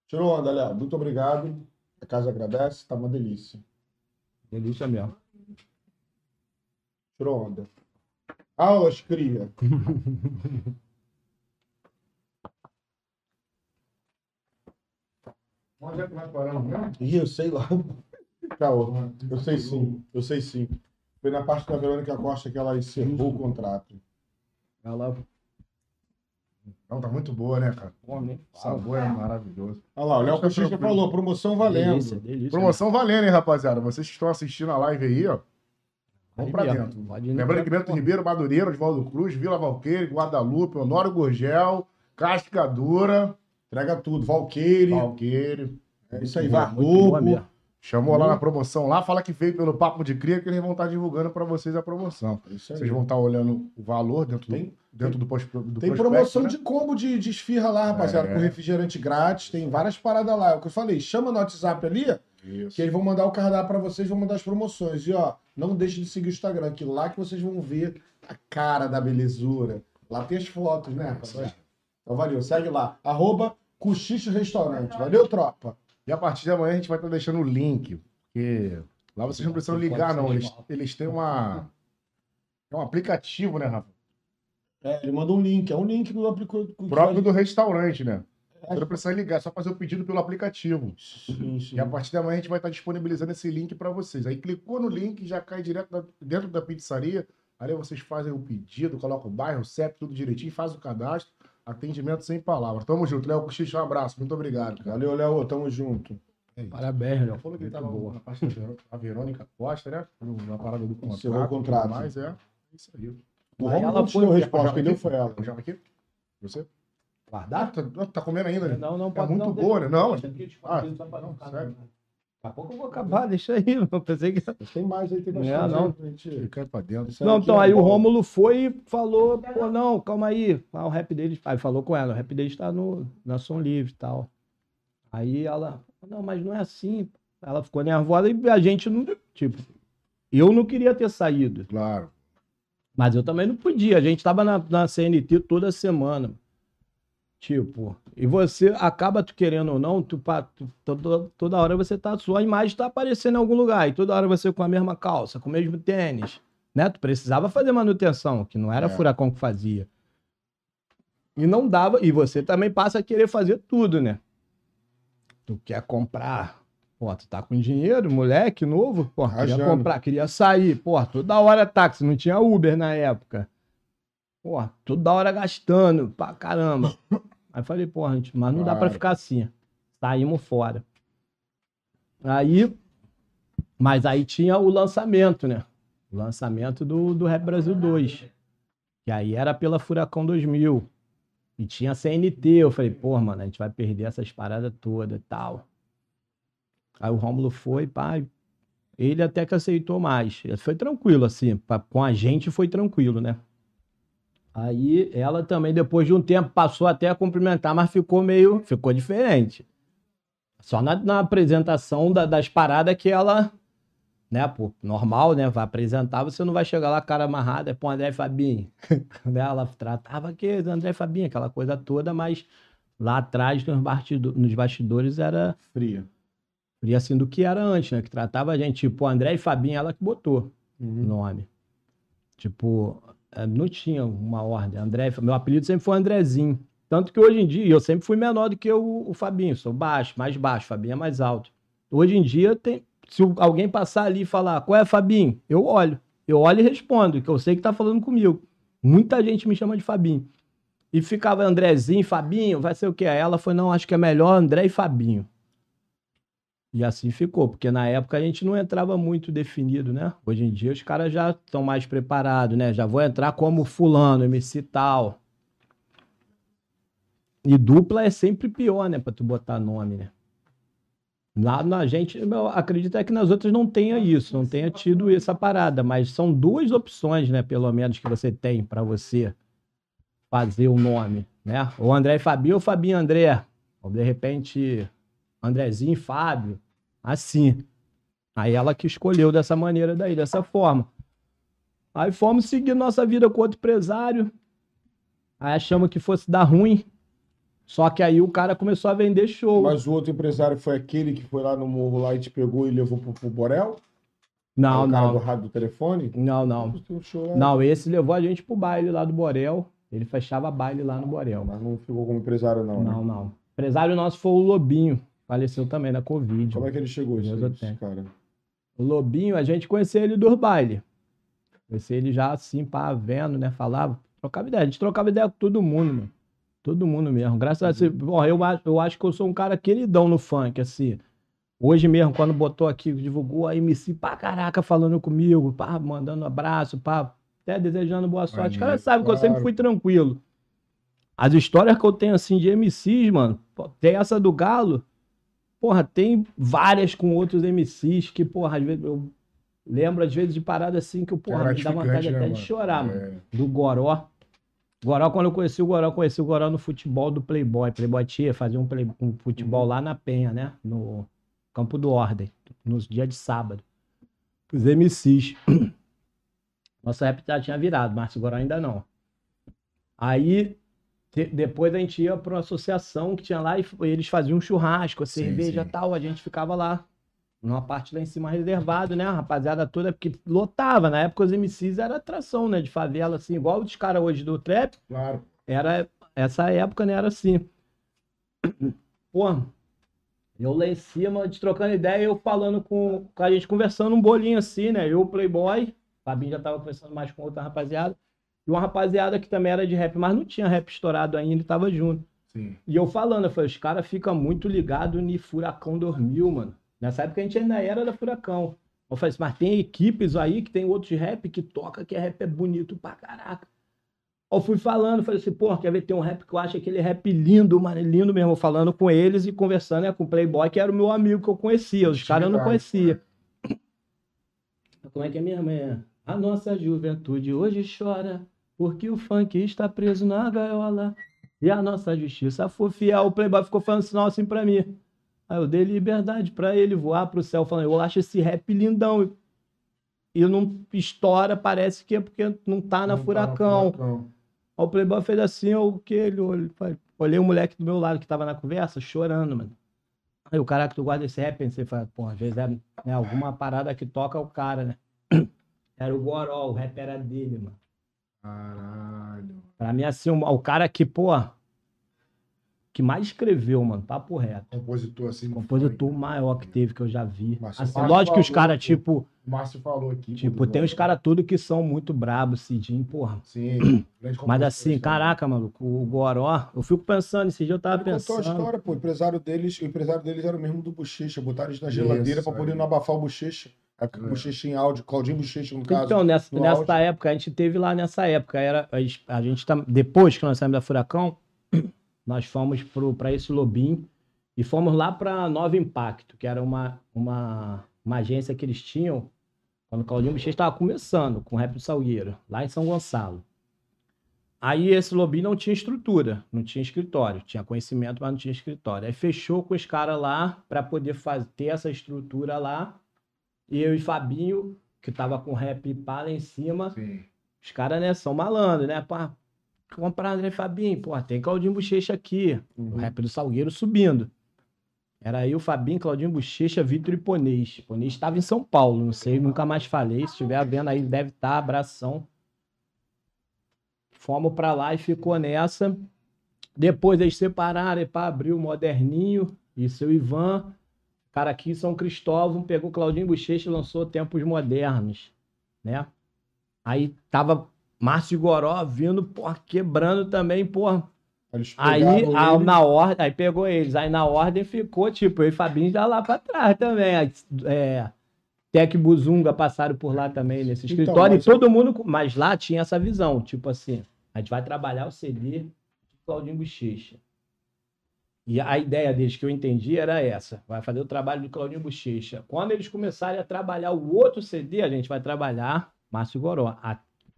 Tirou onda, Léo. Muito obrigado. A casa agradece, tá uma delícia. Delícia mesmo. Tirou onda. Aulas, cria. Onde é que vai parar mesmo? Ih, eu sei lá. Caô. Eu sei sim, eu sei sim. Foi na parte da Verônica Costa que ela encerrou o contrato. Ela Não, tá muito boa, né, cara? O sabor é maravilhoso. Olha lá, o Léo Cochicha falou, promoção valendo. Delícia, delícia. Promoção valendo, hein, rapaziada? Vocês que estão assistindo a live aí, ó. Vamos pra dentro. Lembrando que Bento Ribeiro, Madureira, Oswaldo Cruz, Vila Valqueire, Guadalupe, Honório Gurgel, Cascadura, Entrega tudo. Valqueire. Valqueire. É isso aí, Muito Chamou lá na promoção lá, fala que veio pelo Papo de Cria, que eles vão estar divulgando pra vocês a promoção. É Isso aí. Vocês vão estar olhando o valor dentro do, Tem- dentro do, pós, do Tem promoção né? de combo de, de esfirra lá, rapaziada, É. com refrigerante grátis. Tem várias paradas lá. É o que eu falei. Chama no WhatsApp ali, Isso. que eles vão mandar o cardápio pra vocês, vão mandar as promoções. E ó, não deixe de seguir o Instagram, que lá que vocês vão ver a cara da belezura. Lá tem as fotos, né, rapaziada? Então valeu, segue lá. Arroba Cochicho Restaurante. Valeu, tropa. E a partir de amanhã a gente vai estar deixando o link, porque lá vocês não precisam ligar, não. Eles, eles têm uma. É um aplicativo, né, Rafa? É, ele mandou um link. É um link do aplicativo. Próprio do restaurante, né? Você não precisa ligar, é só fazer o pedido pelo aplicativo. Sim, sim. E a partir de amanhã a gente vai estar disponibilizando esse link para vocês. Aí clicou no link, já cai direto da- dentro da pizzaria. Ali vocês fazem o pedido, colocam o bairro, o CEP, tudo direitinho, faz o cadastro. Atendimento sem palavras. Tamo junto. Léo Cochicho, um abraço. Muito obrigado, cara. Valeu, Léo. Tamo junto. É. Parabéns, Léo. Falou que ele tava boa. na parte da Verônica Costa, né? Na parada do contrato. Encerrou o contrato. Mas é isso aí. O Romulo ela não te deu resposta, quem deu foi ela. Já aqui? Você? Ah, Guardar? tá, tá comendo ainda, né? Não, não É pode muito não, boa, né? Não, aqui, tipo, Ah, não, sério? Daqui a pouco eu vou acabar, deixa aí. Eu pensei que. Tem mais aí, tem É, bastante. não. pra gente- cai pra dentro. Isso Não, então é aí o bom. Rômulo foi e falou, pô, não, calma aí. Ah, o rap dele. Aí falou com ela, o rap dele está no, na Som Livre e tal. Aí ela, não, mas não é assim. Ela ficou nervosa e a gente não. Tipo, eu não queria ter saído. Claro. Mas eu também não podia. A gente tava na, na CNT toda semana. Tipo, e você acaba tu querendo ou não, tu, tu- toda, toda hora você tá, sua imagem tá aparecendo em algum lugar. E toda hora você com a mesma calça, com o mesmo tênis. Né? Tu precisava fazer manutenção, que não era É. furacão que fazia. E não dava, e você também passa a querer fazer tudo, né? Tu quer comprar, pô, tu tá com dinheiro, moleque novo, pô, queria Rajando. comprar, queria sair, pô, toda hora táxi, não tinha Uber na época. Pô, toda hora gastando, pra caramba. Aí falei, pô, gente, mas não dá pra Claro. ficar assim. Saímos fora. Aí, mas aí tinha o lançamento, né? O lançamento do, do Rap Brasil 2. Que aí era pela Furacão 2000. E tinha CNT. Eu falei, pô, mano, a gente vai perder essas paradas todas e tal. Aí o Rômulo foi, pai. Ele até que aceitou mais. Foi tranquilo, assim. pra- com a gente foi tranquilo, né? Aí ela também, depois de um tempo, passou até a cumprimentar, mas ficou meio. Ficou diferente. Só na, na apresentação da- das paradas que ela. Né, pô, normal, né? Vai apresentar, você não vai chegar lá, cara amarrada, é pro André e Fabinho. né? Ela tratava que André e Fabinho, aquela coisa toda, mas lá atrás, nos, bastido- nos bastidores, era Fria. fria assim do que era antes, né? Que tratava a gente, tipo, André e Fabinho, ela que botou o Uhum. nome. Tipo, não tinha uma ordem. André, meu apelido sempre foi Andrezinho. Tanto que hoje em dia, eu sempre fui menor do que o, Fabinho, sou baixo, mais baixo, Fabinho é mais alto. Hoje em dia, tem, se alguém passar ali e falar, qual é Fabinho? Eu olho. Eu olho e respondo, que eu sei que tá falando comigo. Muita gente me chama de Fabinho. E ficava Andrezinho, Fabinho, vai ser o? Aí ela foi, não, acho que é melhor André e Fabinho. E assim ficou, porque na época a gente não entrava muito definido, né? Hoje em dia os caras já estão mais preparados, né? Já vou entrar como fulano, MC tal. E dupla é sempre pior, né? Pra tu botar nome, né? Lá na gente, eu acredito é que nas outras não tenha isso, não tenha tido essa parada, mas são duas opções, né? Pelo menos que você tem pra você fazer o nome, né? Ou André e Fabinho ou Fabinho e André. Ou de repente Andrezinho e Fábio. Assim. Aí ela que escolheu dessa maneira daí, dessa forma. Aí fomos seguir nossa vida com outro empresário. Aí achamos que fosse dar ruim. Só que aí o cara começou a vender show. Mas o outro empresário foi aquele que foi lá no morro lá e te pegou e levou pro, pro Borel? não, o cara do não. rádio do telefone? Não, não. Lá- Não, esse levou a gente pro baile lá do Borel. Ele fechava baile lá no Borel. Mas não ficou como empresário, não. né? Não, não. O empresário nosso foi o Lobinho. Faleceu também da Covid. Como é que ele chegou, eu tenho. cara? O Lobinho, a gente conhecia ele dos baile. Conhecia ele já assim, pá, vendo, né? Falava, trocava ideia. A gente trocava ideia com todo mundo, mano. Todo mundo mesmo. Graças a Deus. Porra, eu, acho- eu acho que eu sou um cara queridão no funk, assim. Hoje mesmo, quando botou aqui, divulgou a MC pra caraca falando comigo, pá, mandando abraço, pá, até desejando boa sorte. Os caras Maneiro, sabem que eu sempre claro. fui tranquilo. As histórias que eu tenho, assim, de MCs, mano, tem essa do Galo, porra, tem várias com outros MCs que, porra, às vezes eu lembro, às vezes, de parada assim que, porra, me dá vontade gratificante, né, até de mano? chorar, mano É. do Goró. Goró, quando eu conheci o Goró, eu conheci o Goró no futebol do Playboy. Playboy Tia fazia um, play- um futebol lá na Penha, né? No Campo do Ordem, nos dias de sábado. Os MCs. Nossa rap já tinha virado, Márcio Goró ainda não. Aí, depois a gente ia para uma associação que tinha lá e eles faziam um churrasco, Sim, cerveja e sim. tal. A gente ficava lá, numa parte lá em cima reservado, né? A rapaziada toda, porque lotava. Na época os MCs era atração, né? De favela, assim, igual os caras hoje do trap. Claro. Era, essa época, né? Era assim. Pô, eu lá em cima, de trocando ideia, eu falando com, com a gente, conversando um bolinho assim, né? Eu, Playboy, Fabinho já tava conversando mais com outra rapaziada. E uma rapaziada que também era de rap, mas não tinha rap estourado ainda e tava junto. Sim. E eu falando, eu falei, os caras ficam muito ligados no Furacão 2000, mano. Nessa época a gente ainda era da Furacão. Eu falei assim, mas tem equipes aí que tem outros rap que toca, que é rap é bonito pra caraca. Eu fui falando, falei assim, pô, quer ver, tem um rap que eu acho aquele rap lindo, mano, lindo mesmo, falando com eles e conversando né, com o Playboy, que era o meu amigo que eu conhecia, os caras eu não conhecia. Como é que é mesmo? É, a nossa juventude hoje chora, porque o funk está preso na gaiola. E a nossa justiça for fiel. O Playboy ficou falando sinal assim pra mim. Aí eu dei liberdade pra ele voar pro céu, falando, eu acho esse rap lindão. E não estoura, parece que é porque não tá na Não tá furacão. furacão. Aí o Playboy fez assim, o que ele olhou, falei, olhei o moleque do meu lado que tava na conversa, chorando, mano. Aí o cara que tu guarda esse rap, pensei, fala, pô, às vezes é né, alguma parada que toca o cara, né? Era o Goró, o rap era dele, mano. Caralho. Pra mim, assim, o, cara que, pô, que mais escreveu, mano, papo reto. Compositor assim. Compositor maior que teve, que eu já vi. Mas o Assim, Márcio lógico que os caras, tipo, foi. O Márcio falou aqui. tipo, tem uns caras tudo que são muito brabos, Cidinho, porra. Sim. Mas assim, né? caraca, maluco, o Goró, eu fico pensando, esse dia eu tava Ele contou a pensando. história, pô. O empresário deles, o empresário deles era o mesmo do Bochecha. Botaram eles na geladeira Isso pra poder aí. não abafar o Bochecha. A É. o Bochecha em áudio, Claudinho Bochecha, no caso. Então, nessa, nessa época, a gente teve lá nessa época, era, a gente- a gente tá, depois que nós saímos da Furacão, nós fomos para esse Lobim e fomos lá para Nova Impacto, que era uma, uma, uma agência que eles tinham quando o Claudinho Bochecha estava começando com o Rap do Salgueiro, lá em São Gonçalo. Aí esse Lobim não tinha estrutura, não tinha escritório, tinha conhecimento, mas não tinha escritório. Aí fechou com os caras lá para poder fazer, ter essa estrutura lá. E eu e Fabinho, que tava com rap pá lá em cima, Sim. os caras, né, são malandros, né? Pá, comprar André Fabinho, pô, tem Claudinho Bochecha aqui. O rap do Salgueiro subindo. Era eu, Fabinho, Claudinho Bochecha, Vitor e Ponês. Ponês estava em São Paulo, não sei, nunca mais falei. Se estiver vendo aí, deve estar, abração. Fomos pra lá e ficou nessa. Depois eles separaram, e pá, abriu o Moderninho e seu Ivan. Cara aqui em São Cristóvão pegou Claudinho Bochecha e lançou Tempos Modernos, né? Aí tava Márcio Goró vindo, porra, quebrando também, porra. Aí, a- na ordem, aí pegou eles. Aí na ordem ficou, tipo, eu e Fabinho já lá pra trás também. Aí, é, Tec Buzunga passaram por lá também nesse Então, escritório. mas- E todo mundo. Mas lá tinha essa visão, tipo assim, a gente vai trabalhar o CD de Claudinho Bochecha. E a ideia deles que eu entendi era essa: vai fazer o trabalho do Claudinho Bochecha. Quando eles começarem a trabalhar o outro CD, a gente vai trabalhar Márcio Goró.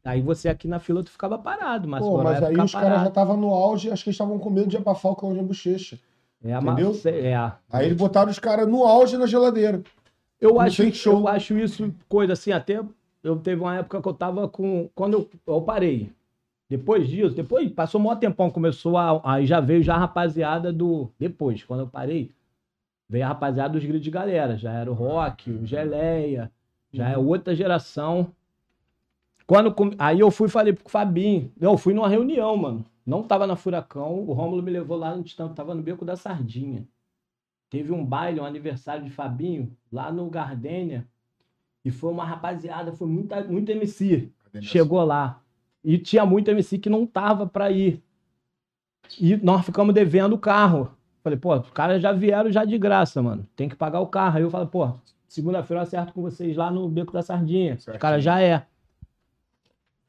Aí você aqui na fila tu ficava parado, Márcio Pô, Goró mas aí os caras já estavam no auge, acho que eles estavam com medo de abafar o Claudinho Bochecha. É, a Entendeu? ma- É, Aí eles botaram os caras no auge na geladeira. Eu acho, eu acho isso coisa assim, até eu teve uma época que eu tava com. Quando eu, eu parei. Depois disso, depois passou um maior tempão, começou a. Aí já veio já a rapaziada do. Depois, quando eu parei, veio a rapaziada dos gritos de galera. Já era o Rock, o Geleia, já é outra geração. Quando, aí eu fui e falei pro Fabinho. Eu fui numa reunião, mano. Não tava na Furacão. O Rômulo me levou lá, gente tava tava no Beco da Sardinha. Teve um baile, um aniversário de Fabinho, lá no Gardênia. E foi uma rapaziada, foi muita, muito MC. Chegou lá. E tinha muito MC que não tava pra ir. E nós ficamos devendo o carro. Falei, pô, os caras já vieram já de graça, mano. Tem que pagar o carro. Aí eu falei, pô, segunda-feira eu acerto com vocês lá no Beco da Sardinha. Os Certinho. caras já é.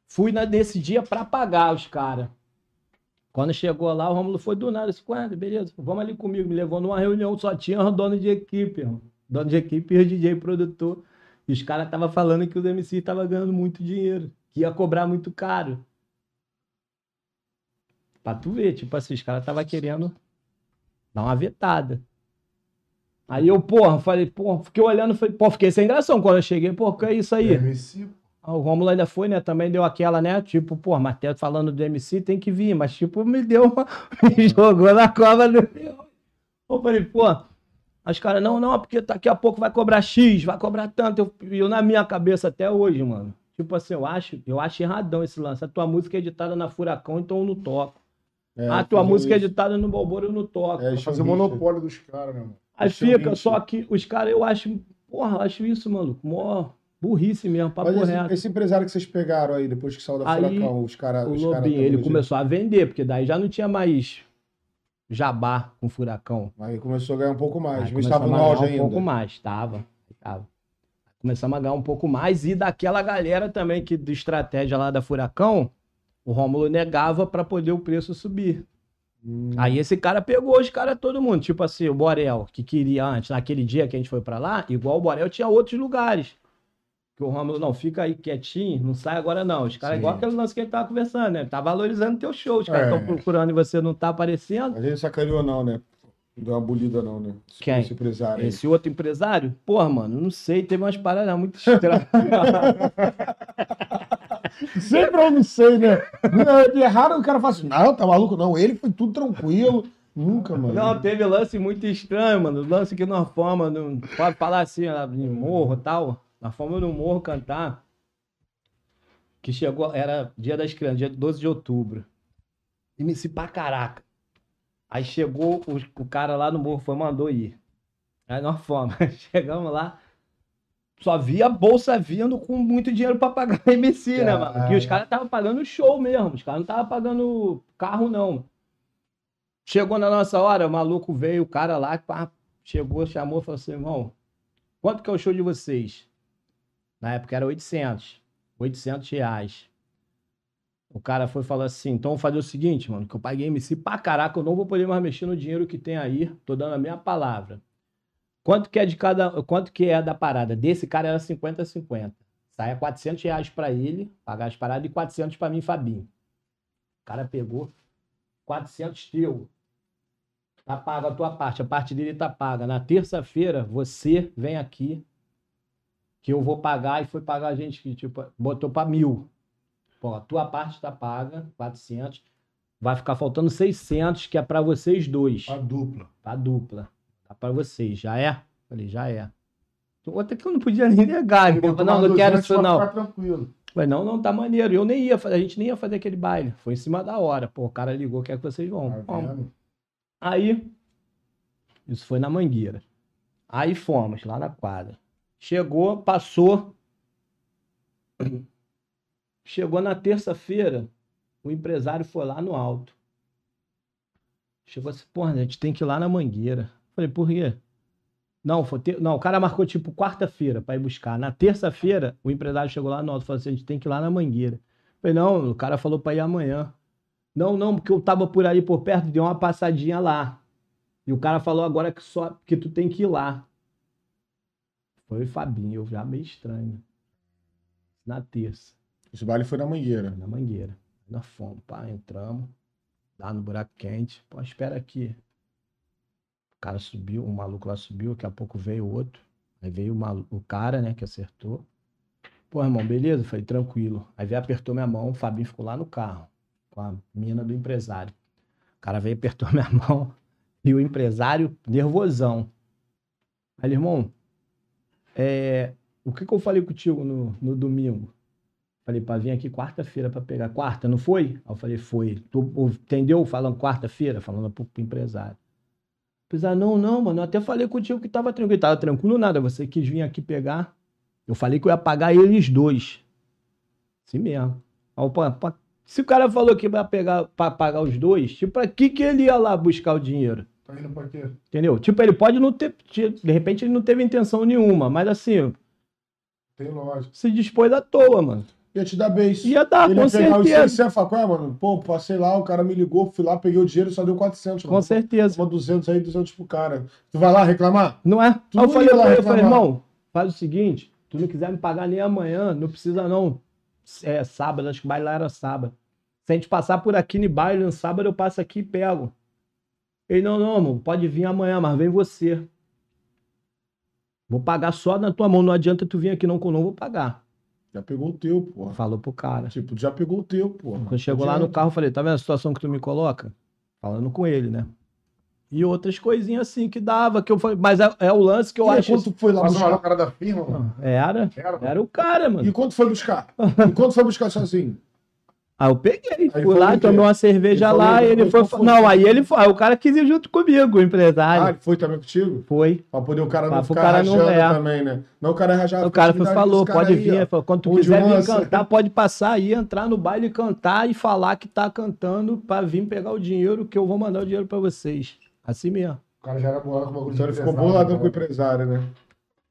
Fui na, nesse dia pra pagar os caras. Quando chegou lá, o Romulo foi do nada. Disse, "Ué, beleza, vamos ali comigo. Me levou numa reunião, só tinha dono de equipe, irmão. Dono de equipe e o DJ produtor. E os caras estavam falando que os MC estavam ganhando muito dinheiro. Que ia cobrar muito caro. Pra tu ver, tipo assim, os caras estavam querendo dar uma vetada. Aí eu, porra, falei, porra, fiquei olhando, falei, pô, fiquei sem gração quando eu cheguei, pô, que é isso aí? MC, Ah, O Romulo ainda foi, né? Também deu aquela, né? Tipo, pô, mas até falando do MC tem que vir, mas tipo, me deu uma. me jogou na cova do leão. Eu falei, pô, os caras, não, não, porque daqui a pouco vai cobrar X, vai cobrar tanto. Eu, e eu na minha cabeça até hoje, mano. Tipo assim, eu acho, eu acho erradão esse lance. A tua música é editada na Furacão, então eu não toco. É, a tua música é isso. editada no Balboro, eu não toco. É, fazer o monopólio dos caras, meu irmão. Aí é fica, só que os caras, eu acho, porra, eu acho isso, maluco, mó burrice mesmo, papo Mas esse, reto. esse empresário que vocês pegaram aí, depois que saiu da Aí, Furacão, os caras. O os cara Lobinho, da ele começou a vender, porque daí já não tinha mais jabá com furacão. Aí começou a ganhar um pouco mais. Aí Mas estava no auge um ainda. pouco mais, tava, tava. Começamos a ganhar um pouco mais e daquela galera também que de estratégia lá da Furacão, o Rômulo negava pra poder o preço subir. Hum. Aí esse cara pegou os caras todo mundo, tipo assim, o Borel, que queria antes, naquele dia que a gente foi pra lá, igual o Borel tinha outros lugares. Que o Rômulo, não, fica aí quietinho, não sai agora não. Os caras, Sim. igual aquele lance que a gente tava conversando, né? Tá valorizando teu show, os caras É. estão procurando e você não tá aparecendo. A gente sacaneou não, né? Não deu uma bolida não, né? Esse- Quem? Esse empresário aí. Esse outro empresário, porra, mano, não sei, teve umas paradas muito estranhas. Sempre eu não sei, né? De errado o cara fala assim, não, tá maluco? Não, ele foi tudo tranquilo. Nunca, mano. Não, teve lance muito estranho, mano. Lance que nós fomos, não pode falar assim, em morro e tal. Nós fomos no morro cantar. Que chegou, era dia das crianças, dia 12 de outubro. E me se pra caraca. Aí chegou o, o cara lá no morro, foi, mandou ir. Aí nós fomos. Chegamos lá. Só via bolsa vindo com muito dinheiro pra pagar a MC, né, mano? Caralho. E os caras estavam pagando show mesmo. Os caras não estavam pagando carro, não. Chegou na nossa hora, o maluco veio, o cara lá, pá, chegou, chamou, falou assim, irmão, quanto que é o show de vocês? Na época era 800, 800 reais. O cara foi falou assim, então vamos fazer o seguinte, mano, que eu paguei MC pra caraca, eu não vou poder mais mexer no dinheiro que tem aí, tô dando a minha palavra. Quanto que é de cada, quanto que é da parada? Desse cara era 50 50. Saia 400 reais pra ele, pagar as paradas, e 400 pra mim Fabinho. O cara pegou 400 teu. Tá paga a tua parte, a parte dele tá paga. Na terça-feira, você vem aqui, que eu vou pagar, e foi pagar a gente que, tipo, botou pra mil. A tua parte tá paga, 400. Vai ficar faltando 600, que é pra vocês dois. A dupla. Pra dupla. Tá pra vocês. Já é? Falei, já é. Outra que eu não podia nem negar. né? Botou Não, não quero 200 isso não. ficar tranquilo. Falei, não, não, tá maneiro. Eu nem ia fazer, a gente nem ia fazer aquele baile. Foi em cima da hora. Pô, o cara ligou, quer que vocês vão. Tá? Aí, isso foi na Mangueira. Aí fomos lá na quadra. Chegou, passou. Chegou na terça-feira, o empresário foi lá no alto. Chegou assim, porra, a gente tem que ir lá na Mangueira. Falei, por quê? Não, foi ter- não, o cara marcou tipo quarta-feira para ir buscar. Na terça-feira, o empresário chegou lá no alto e falou assim: a gente tem que ir lá na Mangueira. Falei, não, o cara falou para ir amanhã. Não, não, porque eu tava por aí por perto, deu uma passadinha lá. E o cara falou agora que só que tu tem que ir lá. Foi o Fabinho, eu já meio estranho. Na terça, Esse baile foi na mangueira. na mangueira. Nós fomos, pá, entramos. Lá no buraco quente. Pô, espera aqui. O cara subiu, o maluco lá subiu, daqui a pouco veio outro. Aí veio o, malu- o cara, né, que acertou. Pô, irmão, beleza? Falei, tranquilo. Aí veio, apertou minha mão, o Fabinho ficou lá no carro, com a mina do empresário. O cara veio, apertou minha mão, e o empresário, nervosão. Aí, irmão, é, o que, que eu falei contigo no, no domingo? Falei, pra vir aqui quarta-feira pra pegar. Quarta, não foi? Aí eu falei, foi. Tu entendeu? Falando quarta-feira, falando pro, pro empresário. O empresário, não, não, mano, eu até falei contigo que tava tranquilo. Tava tranquilo nada, você quis vir aqui pegar. Eu falei que eu ia pagar eles dois. Assim mesmo. Aí pô, se o cara falou que vai pegar pra pagar os dois, tipo, pra que que ele ia lá buscar o dinheiro? Tá indo pra quê? Entendeu? Tipo, ele pode não ter. De repente ele não teve intenção nenhuma, mas assim, Tem lógico. se dispôs à toa, mano. Ia te dar beijo. Ia dar, Ele com ia certeza. 600 e falar, qual é, mano? Pô, passei lá, o cara me ligou, fui lá, peguei o dinheiro, só deu 400. Com mano. certeza. Toma 200 aí, 200 pro cara. Tu vai lá reclamar? Não é? Tu eu não falei ia lá ele, eu falei, irmão, faz o seguinte, tu não quiser me pagar nem amanhã, não precisa não. É sábado, acho que o baile lá era sábado. Se a gente passar por aqui no baile, no sábado eu passo aqui e pego. Ele, não, não, irmão, pode vir amanhã, mas vem você. Vou pagar só na tua mão, não adianta tu vir aqui não, que eu não vou pagar. Já pegou o teu, porra. Falou pro cara. Tipo, já pegou o teu, porra. Quando chegou lá no carro, eu falei, tá vendo a situação que tu me coloca? Falando com ele, né? E outras coisinhas assim que dava, que eu falei, mas é, é o lance que eu E acho. quando tu foi lá buscar? cara da firma, mano. Era, Era, era o cara, mano. E quando foi buscar? E quando foi buscar sozinho? Aí eu peguei, Aí fui lá, tomei uma cerveja Ele falou, lá, e ele foi. qual foi? Não, aí ele foi. Aí o cara quis ir junto comigo, o empresário. Ah, ele foi também contigo? Foi. Pra poder o cara Pra- não pro ficar cara não ver. também, né? Não o cara rajar. o cara foi, falou, cara pode aí, vir. falou, quando tu quiser vir cantar, pode passar aí, entrar no baile, cantar e falar que tá cantando pra vir pegar o dinheiro, que eu vou mandar o dinheiro pra vocês. Assim mesmo. O cara já era bolado com o bagulho Então ele ficou empresário, boladão né? com o empresário, né?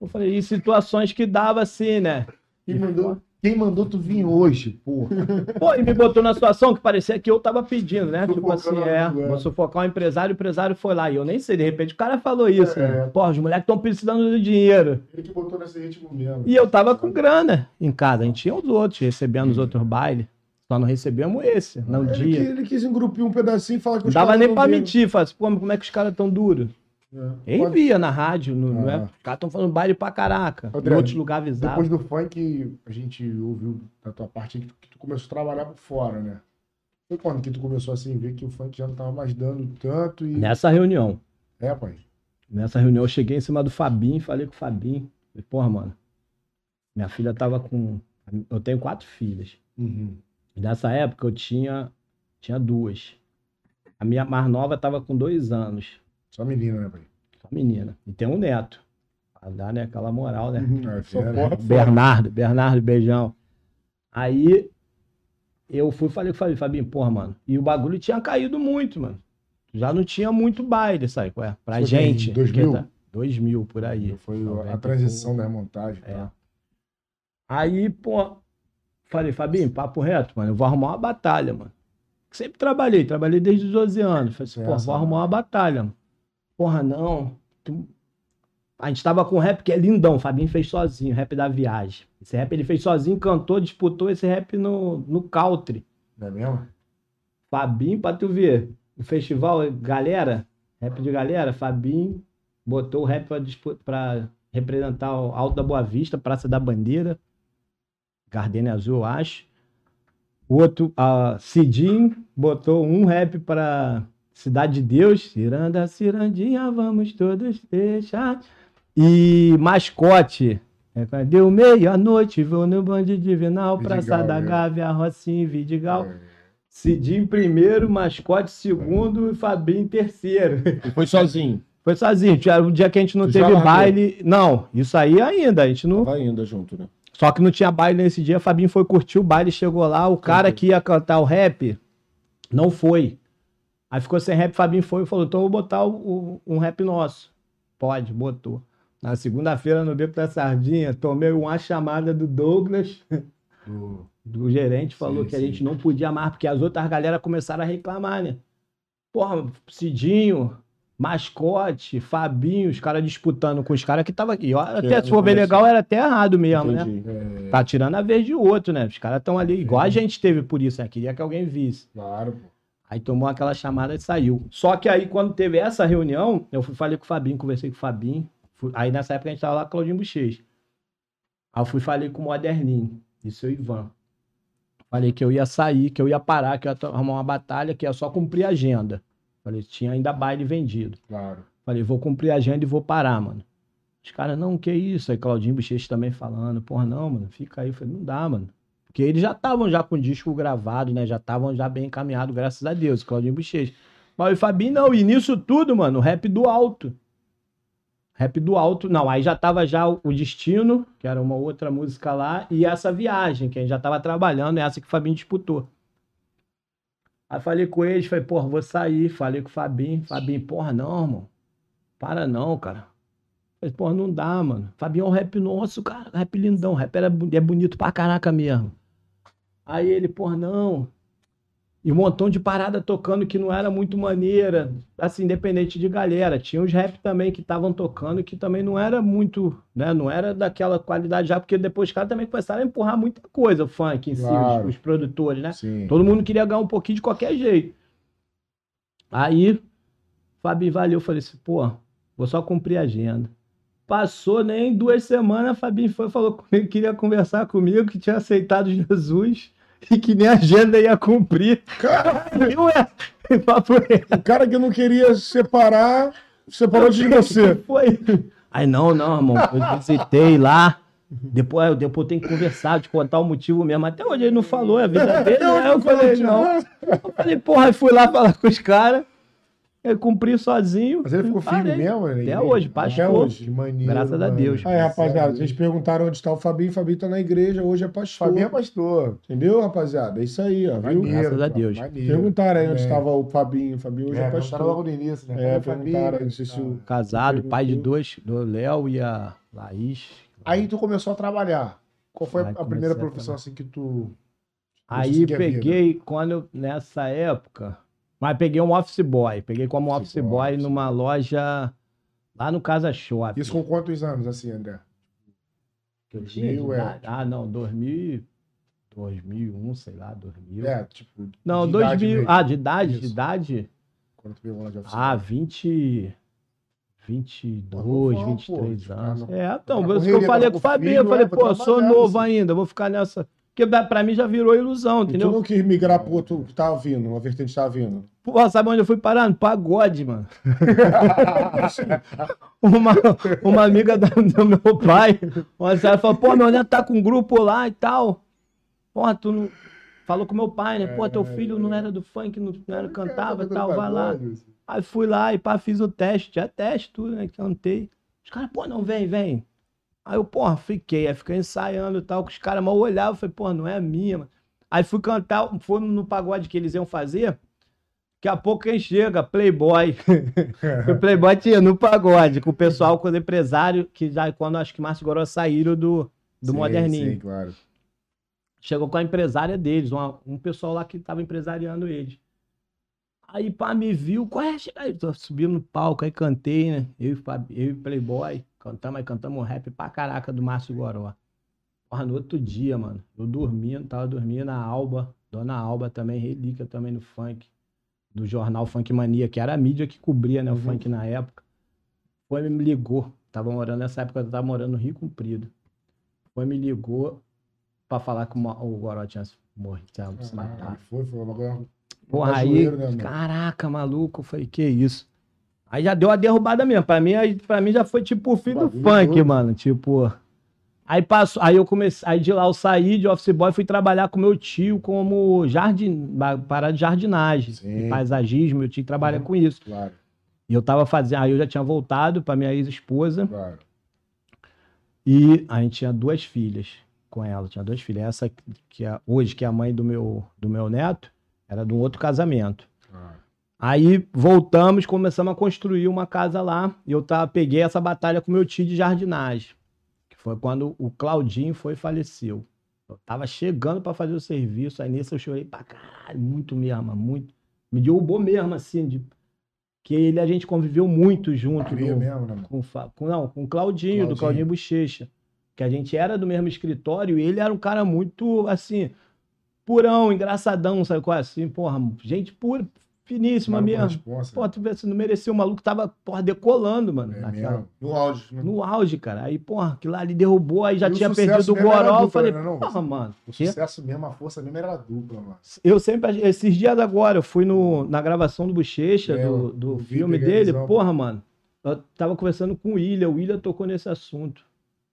Eu falei, e situações que dava assim, né? Quem mandou, quem mandou tu vir hoje, porra? Pô, e me botou na situação que parecia que eu tava pedindo, né? Tipo assim, Sufocando é, amigo, é. vou sufocar o empresário, o empresário foi lá. E eu nem sei, de repente o cara falou isso, É. né? Pô, os moleques estão precisando de dinheiro. Ele que botou nesse ritmo mesmo. E eu tava com grana em casa. A gente tinha os outros, recebendo os outros bailes. Só não recebemos esse, no Ele, dia. que- ele quis engrupir um pedacinho e falar que Não os dava caras nem não pra viram. mentir. Fala assim, pô, mas como é que os caras tão duros? É. Ele Pode- via na rádio, no, não é? Ah. Os caras tão falando baile pra caraca. André, em outros lugares avisados. Depois do funk, a gente ouviu da tua parte que tu, que tu começou a trabalhar por fora, né? Foi quando que tu começou assim, ver que o funk já não tava mais dando tanto e. Nessa reunião. É, pai. Nessa reunião eu cheguei em cima do Fabinho, falei com o Fabinho. Falei, porra, mano. Minha filha tava com. Eu tenho quatro filhas. Uhum. Nessa época eu tinha, tinha duas. A minha mais nova tava com dois anos. Só menina, né, pai? Só menina. E tem um neto. Pra dar, né, aquela moral, né? É, Só fera. porra fora. Bernardo, Bernardo, beijão. Aí eu fui e falei com o Fabinho, Fabinho, porra, mano. E o bagulho tinha caído muito, mano. Já não tinha muito baile, sabe? qual é? Pra Foi gente. em 2000? porque tá- 2000 por aí. Foi a transição da montagem. É. Tá? Aí, pô, falei, Fabinho, papo reto, mano, eu vou arrumar uma batalha, mano. Sempre trabalhei, trabalhei desde os 12 anos. Falei assim, É, pô, vou arrumar uma batalha. mano. Porra, não. tu- A gente tava com um rap que é lindão, o Fabinho fez sozinho, rap da viagem. Esse rap ele fez sozinho, cantou, disputou esse rap no, no country. Não é mesmo? Fabinho, pra tu ver, o festival, galera, rap de galera, Fabinho botou o rap pra, pra representar o Alto da Boa Vista, Praça da Bandeira, Gardenia Azul, eu acho. O outro, a Cidinho, botou um rap pra Cidade de Deus, Ciranda, Cirandinha, vamos todos deixar. E Mascote, é, deu meia-noite, vou no Bande Divinal, Praça Vidigal, da né? Gávea, Rocinha, Vidigal. É. Cidinho em primeiro, Mascote segundo e Fabinho terceiro. E foi sozinho. Foi sozinho. Tinha um dia que a gente não Tu teve baile. Não, isso aí ainda. A gente não. Tava ainda junto, né? Só que não tinha baile nesse dia. Fabinho foi curtir o baile, chegou lá. O cara que ia cantar o rap não foi. Aí ficou sem rap. Fabinho foi e falou: então eu vou botar o- o- um rap nosso. Pode, botou. Na segunda-feira, no Beco da Sardinha, tomei uma chamada do Douglas. Do- do gerente falou Sim, que a sim. gente não podia mais, porque as outras galera começaram a reclamar, né? Porra, Cidinho, Mascote, Fabinho, os caras disputando com os caras que tava aqui. Ó, Até é, se for no legal, era até errado mesmo, né? Entendi. É, Tá tirando a vez de outro, né? Os caras estão ali, igual a gente teve por isso, né? Queria que alguém visse. claro, pô. Aí tomou aquela chamada e saiu. Só que aí, quando teve essa reunião, eu fui, falei com o Fabinho, conversei com o Fabinho. Fui- aí nessa época a gente tava lá com o Claudinho Bochecha. Aí eu fui falei com o Moderninho, e seu Ivan. Falei que eu ia sair, que eu ia parar, que eu ia arrumar uma batalha, que ia só cumprir a agenda. Falei, tinha ainda baile vendido. Claro. Falei, vou cumprir a agenda e vou parar, mano. Os caras, não, que isso? Aí Claudinho Bochecha também falando, porra, não, mano, fica aí. Eu falei, não dá, mano. Porque eles já estavam já com o disco gravado, né? Já estavam já bem encaminhados, graças a Deus, Claudinho Bochecha. Mas o Fabinho não, e nisso tudo, mano, rap do alto. Rap do alto, não, aí já tava já o Destino, que era uma outra música lá, e essa viagem, que a gente já tava trabalhando, essa que o Fabinho disputou. Aí falei com eles, falei, porra, vou sair. Falei com o Fabinho, Fabinho, porra, não, irmão. Para não, cara. Falei, porra, não dá, mano. Fabinho é um rap nosso, cara. Rap lindão. Rap era, é bonito pra caraca mesmo. Aí ele, porra, não. E um montão de parada tocando que não era muito maneira. Assim, independente de galera. Tinha os rap também que estavam tocando que também não era muito, né? Não era daquela qualidade já, porque depois os caras também começaram a empurrar muita coisa, o funk em si, Claro. os, os produtores, né? Sim. Todo mundo queria ganhar um pouquinho de qualquer jeito. Aí, Fabi valeu, eu falei assim, pô, vou só cumprir a agenda. Passou nem duas semanas, Fabinho foi e falou comigo que queria conversar comigo, que tinha aceitado Jesus e que nem a agenda ia cumprir. Cara, Ué, papo reto. o cara que não queria separar, separou de você. Foi. Aí, não, não, irmão, eu visitei lá, Depois, depois eu tenho que conversar, te contar o motivo mesmo. Até hoje ele não falou, é a vida dele. Aí eu falei, não. Eu falei, porra, aí fui lá falar com os caras. Eu cumpri sozinho. Mas ele ficou firme parei. mesmo? né? Até hoje, Até pastor. hoje. Que maneiro, Graças a. Deus. Aí, rapaziada, vocês perguntaram onde está o Fabinho. Fabinho tá na igreja, hoje é pastor. Fabinho é pastor. Entendeu, rapaziada? É isso aí, ó. Viu? Graças a Deus. maneiro. Perguntaram aí onde É. estava o Fabinho. O Fabinho hoje é, É, pastor. logo no início, né? É, o perguntaram, Fabinho? não sei se o- Casado, pai de dois, do Léo e a Laís. Aí tu começou a trabalhar. Qual foi Aí a primeira a profissão assim que tu. Aí peguei, quando eu, nessa época, mas peguei um office boy. Peguei como Office office boy, boy numa loja lá no Casa Shopping. Isso com quantos anos, assim, André? que eu tinha de 2000, é. idade. Ah, não, 2000, 2001, sei lá, 2000. É, tipo. não, de idade 2000. mesmo. Ah, de idade, de Isso. idade? Quando tu pegou lá de oficina. Ah, 20. 22, Pô, 23 pô, anos. tá no- É, então, por isso que eu falei tá com o Fabinho. Eu falei, é, pô, eu sou novo assim. ainda, vou ficar nessa. Porque pra pra mim já virou ilusão, E tu entendeu? não quis migrar pro outro que tava vindo, uma vertente tava vindo. Pô, sabe onde eu fui parar? No pagode, mano. uma, uma amiga da- do meu pai, uma senhora falou, pô, meu neto tá com um grupo lá e tal. Pô, tu não... Falou com meu pai, né? Pô, teu filho não era do funk, não, era, cantava e tal, vai lá. Aí fui lá e pá, fiz o teste, tinha teste, tudo, né? Cantei. Os caras, pô, não, vem, vem. Aí eu, porra, fiquei, aí fiquei ensaiando e tal, que os caras mal olhavam, falei, pô, não é a minha, mano. Aí fui cantar, foi no pagode que eles iam fazer. Daqui a pouco quem chega? Playboy. o Playboy tinha no pagode, com o pessoal, com os empresários, que já quando acho que Márcio Goró saíram do, do Sim, Moderninho. Sim, claro. Chegou com a empresária deles, uma- um pessoal lá que tava empresariando eles. Aí, pá, me viu, qual é? Chega aí, tô subindo no palco, aí cantei, né? Eu e, eu e Playboy, cantamos, aí cantamos um rap pra caraca do Márcio Goró. Porra, no outro dia, mano, eu dormindo, tava dormindo, a Alba, Dona Alba também, relíquia também no funk, do jornal Funk Mania, que era a mídia que cobria, né, o Uhum. funk na época. Foi e me ligou, tava morando, nessa época eu tava morando no Rio Comprido. Foi e me ligou pra falar que o o Goró tinha se morrido, tinha se Ah, matado. foi, foi uma coisa. Porra, aí, né, caraca, maluco, eu falei, que isso? Aí já deu a derrubada mesmo. Pra mim, aí, pra mim já foi tipo o fim do funk, doido. mano. Tipo. Aí passou, aí eu comecei, aí de lá eu saí de office boy, fui trabalhar com meu tio como jardim, parada de jardinagem, Sim. e paisagismo, meu tio trabalha Uhum. com isso. Claro, E eu tava fazendo, aí eu já tinha voltado pra minha ex-esposa claro. e a gente tinha duas filhas com ela, tinha duas filhas. Essa que é hoje que é a mãe do meu do meu neto, era de um outro casamento. Aí voltamos, começamos a construir uma casa lá. E eu tava, peguei essa batalha com meu tio de jardinagem. Que foi quando o Claudinho foi e faleceu. Eu tava chegando para fazer o serviço, aí nisso eu chorei pra caralho, muito mesmo, muito. Me derrubou mesmo, assim, de... que ele a gente conviveu muito junto. No- mesmo, né, com, com- não, com o Claudinho, Claudinho. do Claudinho Bochecha. Que a gente era do mesmo escritório e ele era um cara muito, assim, purão, engraçadão, sabe qual é? Assim, porra, gente pura, finíssima mesmo. responsa, Pô, né? tu você não merecia, o maluco tava, porra, decolando, mano. É naquela-. No auge. né? no auge, cara. Aí, porra, aquilo lá ali derrubou, aí já E tinha perdido o Goró. Eu dupla, falei, né, não? porra, mano. O sucesso mesmo, a força mesmo era dupla, mano. Eu sempre, esses dias agora, eu fui no, na gravação do Bochecha, É, do, do filme dele. visão. Porra, mano. Eu tava conversando com o William, o William tocou nesse assunto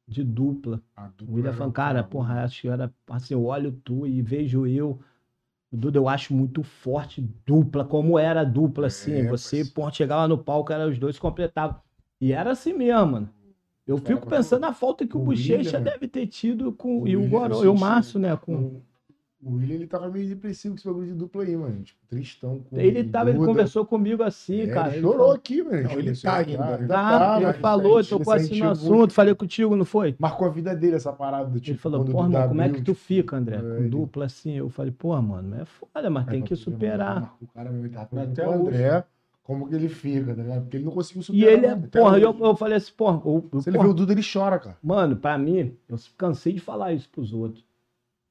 de dupla. A O dupla William falando, cara, porra, acho que era assim, eu olho tu e vejo eu. Duda, eu acho muito forte dupla, como era dupla, assim. É, você, parceiro. porra, chegava no palco, era os dois completavam. E era assim mesmo, mano. Eu fico pensando na falta que o, o Bochecha deve ter tido com. o e o Goró, eu e o Márcio, né? Com, O, o William, ele tava meio depressivo com esse bagulho de dupla aí, mano. Tipo, tristão. Com Ele o tava, ele conversou comigo assim, É, cara. ele ele chorou falou- aqui, mano. Não, ele tá a ainda. Ele Tá, tá, ele mas falou, ele tocou assim no assunto, muito. falei contigo, não foi? Marcou a vida dele essa parada do tipo. Ele falou, o porra, mano, como é que tu fica, André? é, Com ele- dupla assim? Eu falei, porra, mano, é foda, mas tem Aí, que mano, superar. O cara mesmo, ele tava Até hoje. André como que ele fica, tá ligado? Porque ele não conseguiu E superar. ele é, porra, eu, eu falei assim, porra, o- o- Se ele porra, vê o Duda, ele chora, cara. mano, pra mim, eu cansei de falar isso pros outros.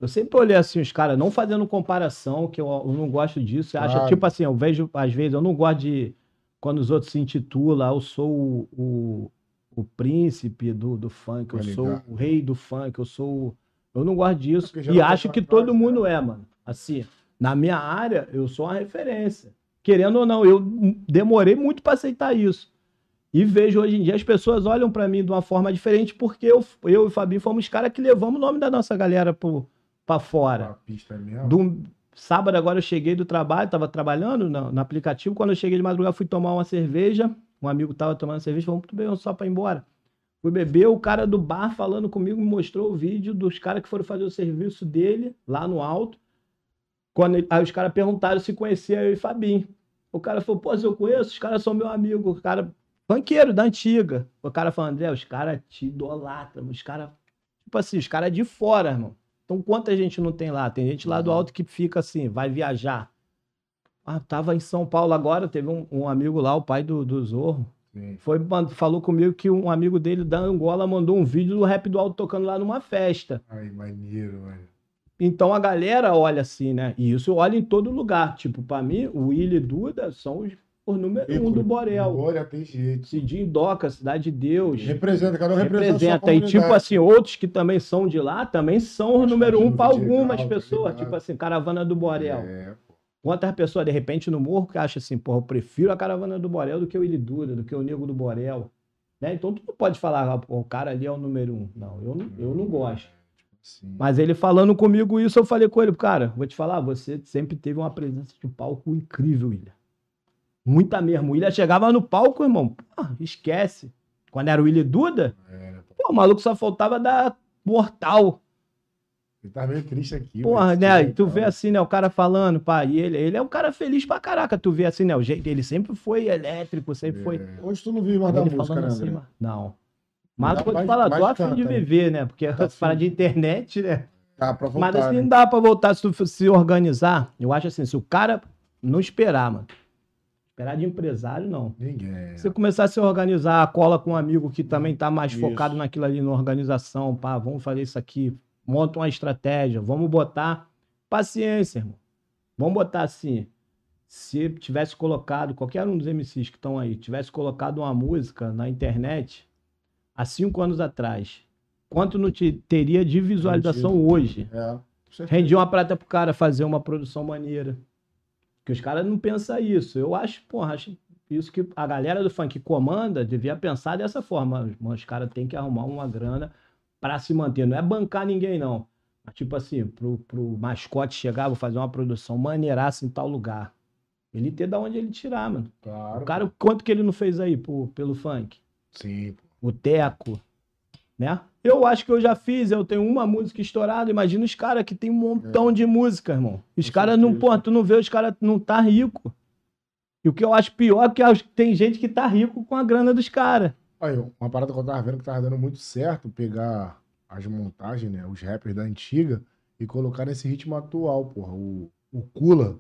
Eu sempre olhei assim, os caras, não fazendo comparação, que eu, eu não gosto disso. Você acha, Claro. tipo assim, eu vejo, às vezes, eu não gosto de. Quando os outros se intitulam, "Ah, eu sou o, o, o príncipe do, do funk, eu sou o rei do funk, eu sou. Eu não gosto disso. E acho tá que todo mundo né? é, mano. Assim, na minha área, eu sou uma referência. Querendo ou não, eu demorei muito pra aceitar isso. E vejo hoje em dia as pessoas olham pra mim de uma forma diferente porque eu, eu e o Fabinho fomos os caras que levamos o nome da nossa galera pro, pra fora. Pista mesmo. Do, sábado agora eu cheguei do trabalho, tava trabalhando no, no aplicativo. Quando eu cheguei de madrugada, fui tomar uma cerveja. Um amigo tava tomando cerveja, falou, muito bem, só pra ir embora. Fui beber, o cara do bar falando comigo me mostrou o vídeo dos caras que foram fazer o serviço dele lá no alto. Quando ele- aí os caras perguntaram se conhecia eu e Fabinho. O cara falou, pô, se eu conheço, os caras são meu amigo. O cara, banqueiro da antiga. O cara falou, André, os caras te idolatram. Os caras, tipo assim, os caras de fora, irmão. Então, quanta gente não tem lá? Tem gente lá do alto que fica assim, vai viajar. Ah, tava em São Paulo agora, teve um, um amigo lá, o pai do, do Zorro. Sim. Foi, falou comigo que um amigo dele da Angola mandou um vídeo do rap do alto tocando lá numa festa. Ai, maneiro, mano. Então a galera olha assim, né? E isso olha em todo lugar. Tipo, pra mim, o Willy e Duda são os, os número um do Borel. Olha, tem jeito. Cidinho Doca, Cidade de Deus. Representa, cada um representa, Representa. E tipo assim, outros que também são de lá, também são Acho número um para ajuda algumas legal, tá pessoas. Tipo assim, Caravana do Borel. É, pô. Quantas pessoas, de repente, no morro que acham assim, porra, eu prefiro a caravana do Borel do que o Willy Duda, do que o Nego do Borel. Né? Então tu não pode falar, ah, pô, o cara ali é o número um. Não, eu não, eu não gosto. Sim. Mas ele falando comigo isso, eu falei com ele, cara, vou te falar, você sempre teve uma presença de palco incrível, William. Muita mesmo. O William chegava no palco, irmão, pô, esquece. Quando era o Willy Duda, É, pô. o maluco só faltava dar mortal. Ele tá meio triste aqui. Porra, mas né? tu vê cara. assim, né? O cara falando, pá, e ele, ele é um cara feliz pra caraca. Tu vê assim, né? O jeito, ele sempre foi elétrico, sempre foi. É. Hoje tu não vive mais da Ele música, falando né, assim, mas- não. Mas Dá te mais- falar, tô afim de hein? viver, né? Porque Tá afim. de internet, né? Tá, pra Mas voltar. assim, né? não dá pra voltar se tu se organizar. Eu acho assim, se o cara não esperar, mano. Esperar de empresário, não. Ninguém. Se você começar a se organizar, cola com um amigo que também tá mais Isso. focado naquilo ali, na organização, pá, vamos fazer isso aqui, monta uma estratégia, vamos botar paciência, irmão. Vamos botar assim, se tivesse colocado, qualquer um dos MCs que estão aí, tivesse colocado uma música na internet há cinco anos atrás, quanto não te teria de visualização hoje? É. Rendia uma prata pro cara fazer uma produção maneira. Porque os caras não pensam isso. Eu acho, porra, acho isso que a galera do funk que comanda devia pensar dessa forma. Os caras têm que arrumar uma grana pra se manter. Não é bancar ninguém, não. Mas, tipo assim, pro, pro mascote chegar, vou fazer uma produção maneiraça em tal lugar. Ele ter da onde ele tirar, mano. Claro. O cara, quanto que ele não fez aí pro, pelo funk? Sim, pô. o Teco, né? Eu acho que eu já fiz, eu tenho uma música estourada, imagina os caras que tem um montão de música, irmão. Os caras não, pô, tu não vê, os caras não tá rico. E o que eu acho pior é que tem gente que tá rico com a grana dos caras. Aí, uma parada que eu tava vendo que tava dando muito certo, pegar as montagens, né? Os rappers da antiga e colocar nesse ritmo atual, porra. O, o Kula,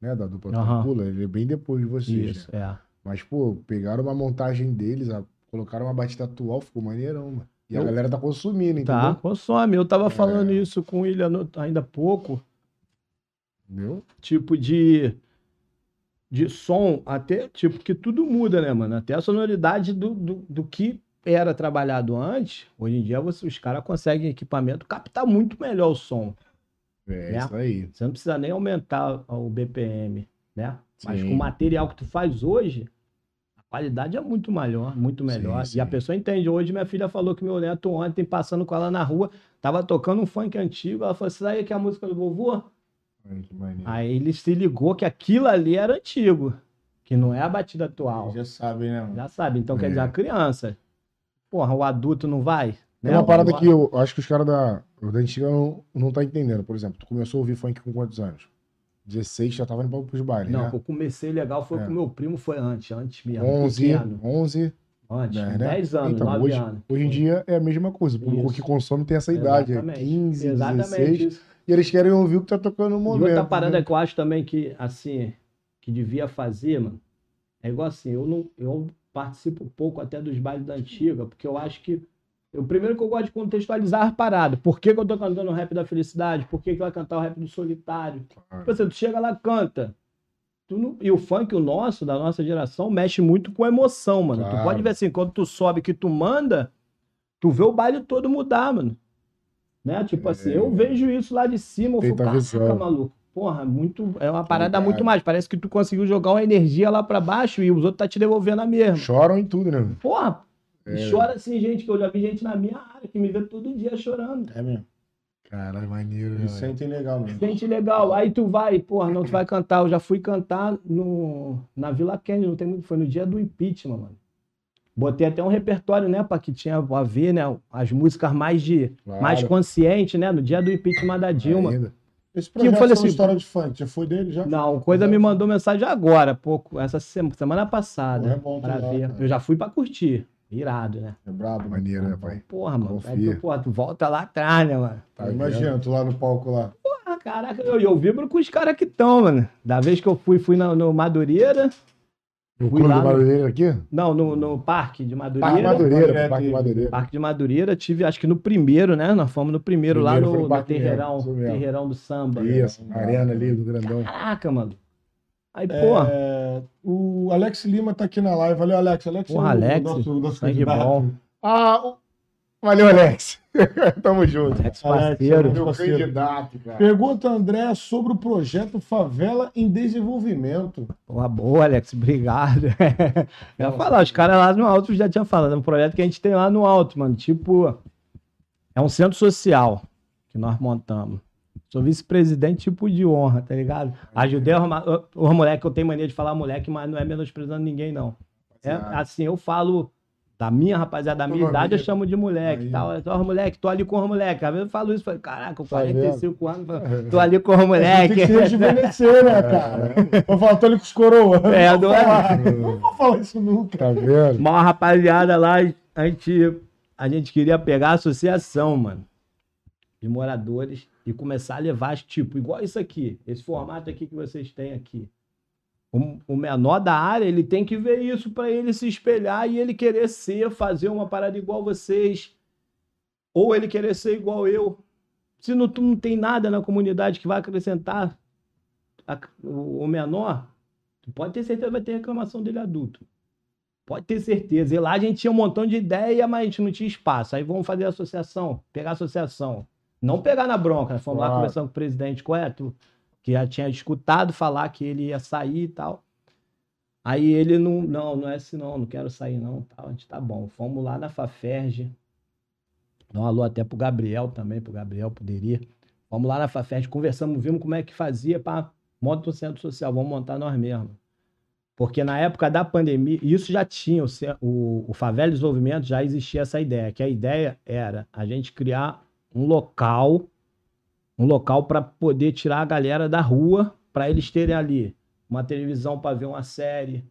né? Da dupla Aham. Kula, ele é bem depois de vocês, Isso, né? é. Mas, pô, pegaram uma montagem deles, colocaram uma batida atual, ficou maneirão, mano. E a Eu- galera tá consumindo, Tá, entendeu? consome. Eu tava falando É. isso com o William ainda há pouco. Entendeu? tipo de de som, até tipo que tudo muda, né, mano? Até a sonoridade do, do, do que era trabalhado antes, hoje em dia você, os caras conseguem equipamento captar muito melhor o som. É, Né? isso aí. Você não precisa nem aumentar o BPM, né? Mas Sim. com o material que tu faz hoje, a qualidade é muito melhor, muito melhor. Sim, E a sim. pessoa entende. Hoje minha filha falou que meu neto ontem, passando com ela na rua, tava tocando um funk antigo. Ela falou: aí que é a música do vovô? Aí ele se ligou que aquilo ali era antigo, que não é a batida atual. Já sabe, né, mano? Já sabe. Então, É. quer dizer, a criança. Porra, o adulto não vai? Tem né? uma parada que eu acho que os caras da, da antiga não, não tá entendendo. Por exemplo, tu começou a ouvir funk com quantos anos? 16, já tava indo pros bailes, Não, né? eu comecei legal, foi É. com meu primo, foi antes, antes mesmo. 11, pequeno. 11, Antes, né, 10 anos, Então, 9 hoje, anos. hoje em dia é a mesma coisa. O público que consome tem essa idade, é Exatamente. 15, Exatamente 16. isso. E eles querem ouvir o que tá tocando no E momento. outra parada né? que eu acho também que, assim, que devia fazer, mano, é igual assim, eu não eu participo pouco até dos bailes da antiga, porque eu acho que. Eu, primeiro que eu gosto de contextualizar as paradas. Por que, que eu tô cantando o rap da felicidade? Por que, que vai cantar o rap do solitário? Claro. Tipo assim, tu chega lá, canta. Tu não- E o funk, o nosso, da nossa geração, mexe muito com emoção, mano. Tu Claro. pode ver assim, quando tu sobe que tu manda, tu vê o baile todo mudar, mano. Né? Tipo assim, É. eu vejo isso lá de cima, eu falo, a visão. caraca, maluco. porra, muito, é uma parada muito mais. Parece que tu conseguiu jogar uma energia lá pra baixo e os outros tá te devolvendo a mesma. Choram em tudo, né? Porra, e É. chora assim, gente, que eu já vi gente na minha área que me vê todo dia chorando. É mesmo. Caralho, maneiro, né? Eles velho? sentem legal mesmo. Gente legal. Aí tu vai, porra, não, tu vai cantar. Eu já fui cantar no, na Vila Kennedy, não tem muito. Foi no dia do impeachment, mano. Botei até um repertório, né, pra que tinha a ver, né? As músicas mais de. Claro. mais consciente, né? No dia do impeachment da Dilma. Ainda. Esse Que eu projeto falei é assim- história de funk. Já foi dele, já? Não, coisa me mandou mensagem agora, pouco, essa semana, semana passada, Pô, é bom pra tu ir lá, ver. cara. Eu já fui pra curtir. Irado, né? É brabo. Maneiro, né, né? pai? Porra, mano. Aí tu, porra, tu volta lá atrás, né, mano? Tá? Imagina, tu lá no palco lá. Ah, caraca, eu, eu vibro com os caras que estão, mano. Da vez que eu fui, fui no, no Madureira. No Fui clube lá do no- Madureira aqui? Não, no, no Parque de Parque Madureira. Madureira, Madureira, Parque que- Madureira. Parque de Madureira, tive, acho que no primeiro, né? Nós fomos no primeiro, lá Primeiro foi no, no Parque Terreirão. Terreirão do Samba. Isso, na arena ali do grandão. Caraca, mano. Aí, porra. É, o Alex Lima tá aqui na live. Valeu, Alex. Alex Porra, é o Alex, nosso, nosso candidato. bom. Ah, o- valeu, Alex. Tamo junto. Alex Alex, parceiro. meu Meu parceiro. candidato, cara. Pergunta, André, sobre o projeto Favela em Desenvolvimento. Porra, boa, Alex, obrigado. Eu ia falar, os caras lá no alto já tinham falado, é um projeto que a gente tem lá no alto, mano. Tipo, é um centro social que nós montamos. Sou vice-presidente tipo de honra, tá ligado? Ajudei a arrumar. Os moleques, eu tenho mania de falar moleque, mas não é menosprezando ninguém, não. É, assim, eu falo da minha rapaziada, da minha idade, eu chamo de moleque. Aí. Tal. Ó, moleque, tô ali com os moleques. Às vezes eu falo isso, falo, caraca, Tá 45 anos, falo, tô ali com os moleques. Tem que se rejuvenescer, né, cara? Eu falo, tô ali com os coroas. É, não, não vou é? falar, não vou falar isso nunca. Tá vendo? Uma rapaziada lá, a gente, a gente queria pegar a associação, mano, de moradores e começar a levar, tipo, igual isso aqui, esse formato aqui que vocês têm aqui. O, o menor da área, ele tem que ver isso pra ele se espelhar e ele querer ser, fazer uma parada igual vocês. Ou ele querer ser igual eu. Se não, tu não tem nada na comunidade que vai acrescentar a- o, o menor, tu pode ter certeza que vai ter reclamação dele adulto. Pode ter certeza. E lá a gente tinha um montão de ideia, mas a gente não tinha espaço. Aí vamos fazer associação, pegar associação. Não pegar na bronca, né? Fomos lá Claro. conversando com o presidente correto, que já tinha escutado falar que ele ia sair e tal. Aí ele não, não, não é assim não, não quero sair não, tal. A gente tá bom. Fomos lá na Faferge. Dá um alô até pro Gabriel também, pro Gabriel poderia. Vamos lá na Faferge, conversamos, vimos como é que fazia para monta um centro social, vamos montar nós mesmos. Porque na época da pandemia, isso já tinha, o, o Favela Desenvolvimento já existia essa ideia, que a ideia era a gente criar um local, um local para poder tirar a galera da rua, para eles terem ali uma televisão para ver uma série,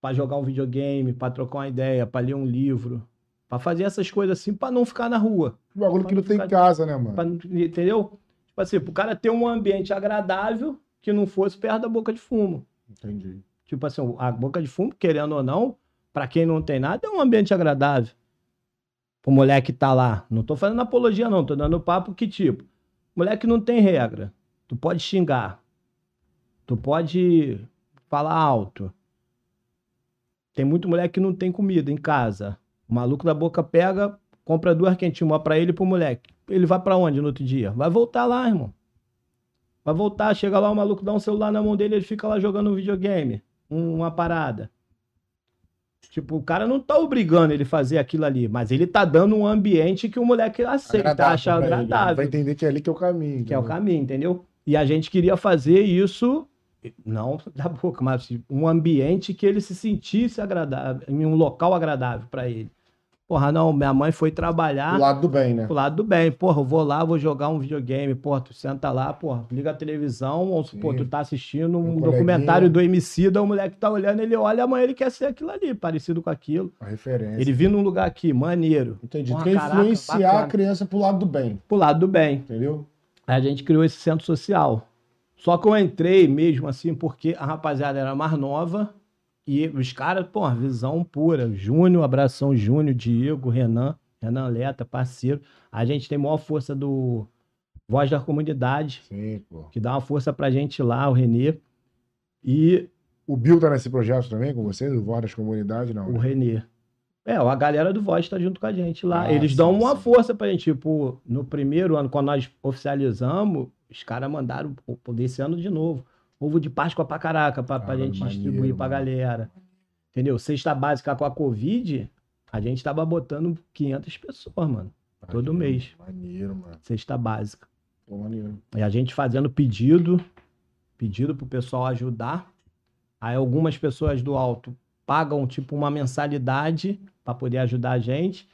para jogar um videogame, para trocar uma ideia, para ler um livro, para fazer essas coisas assim, para não ficar na rua. O bagulho que não tem em casa, né, mano? Pra entendeu? Tipo assim, pro cara ter um ambiente agradável que não fosse perto da boca de fumo. Entendi. Tipo assim, a boca de fumo, querendo ou não, pra quem não tem nada, é um ambiente agradável. O moleque tá lá. Não tô fazendo apologia, não. Tô dando papo que, tipo, moleque não tem regra. Tu pode xingar. Tu pode falar alto. Tem muito moleque que não tem comida em casa. O maluco da boca pega, compra duas quentinhas, uma pra ele e pro moleque. Ele vai pra onde no outro dia? Vai voltar lá, irmão. Vai voltar, chega lá, o maluco dá um celular na mão dele, ele fica lá jogando um videogame, um- uma parada. Tipo, o cara não tá obrigando ele fazer aquilo ali, mas ele tá dando um ambiente que o moleque aceita, Agradável acha ele, né? agradável Vai entender que é ali que é o caminho. que é o caminho, entendeu? E a gente queria fazer isso, não da boca, mas um ambiente que ele se sentisse agradável, em um local agradável pra ele. Porra, não, minha mãe foi trabalhar Do lado do bem, né? pro lado do bem. Porra, eu vou lá, vou jogar um videogame. Porra, tu senta lá, porra, liga a televisão, ou Sim. tu tá assistindo um, Um documentário do Emicida, o moleque tá olhando, ele olha, amanhã ele quer ser aquilo ali, parecido com aquilo. A referência. Ele viu num lugar aqui, maneiro, Entendi. Porra, quer caraca, influenciar bacana. a criança pro lado do bem, pro lado do bem. entendeu? Aí a gente criou esse centro social. Só que eu entrei mesmo assim porque a rapaziada era mais nova e os caras, pô, visão pura. Júnior, abração Júnior, Diego, Renan, Renan Leta, parceiro. A gente tem maior força do Voz da Comunidade, Sim, pô. que dá uma força pra gente lá, o Renê. E O Bill tá nesse projeto também com vocês? O Voz das Comunidades, não? o né? Renê. É, a galera do Voz tá junto com a gente lá. Ah, Eles sim, dão uma sim. força pra gente. Tipo, no primeiro ano, quando nós oficializamos, os caras mandaram, desse ano de novo, ovo de Páscoa pra caraca, pra, pra gente maneiro, distribuir pra mano. galera. Entendeu? Cesta básica com a Covid, a gente tava botando 500 pessoas, mano. Todo Maneiro, mês. Maneiro, mano. Cesta básica. Pô, maneiro. E a gente fazendo pedido, pedido pro pessoal ajudar. Aí algumas pessoas do alto pagam tipo uma mensalidade para poder ajudar a gente.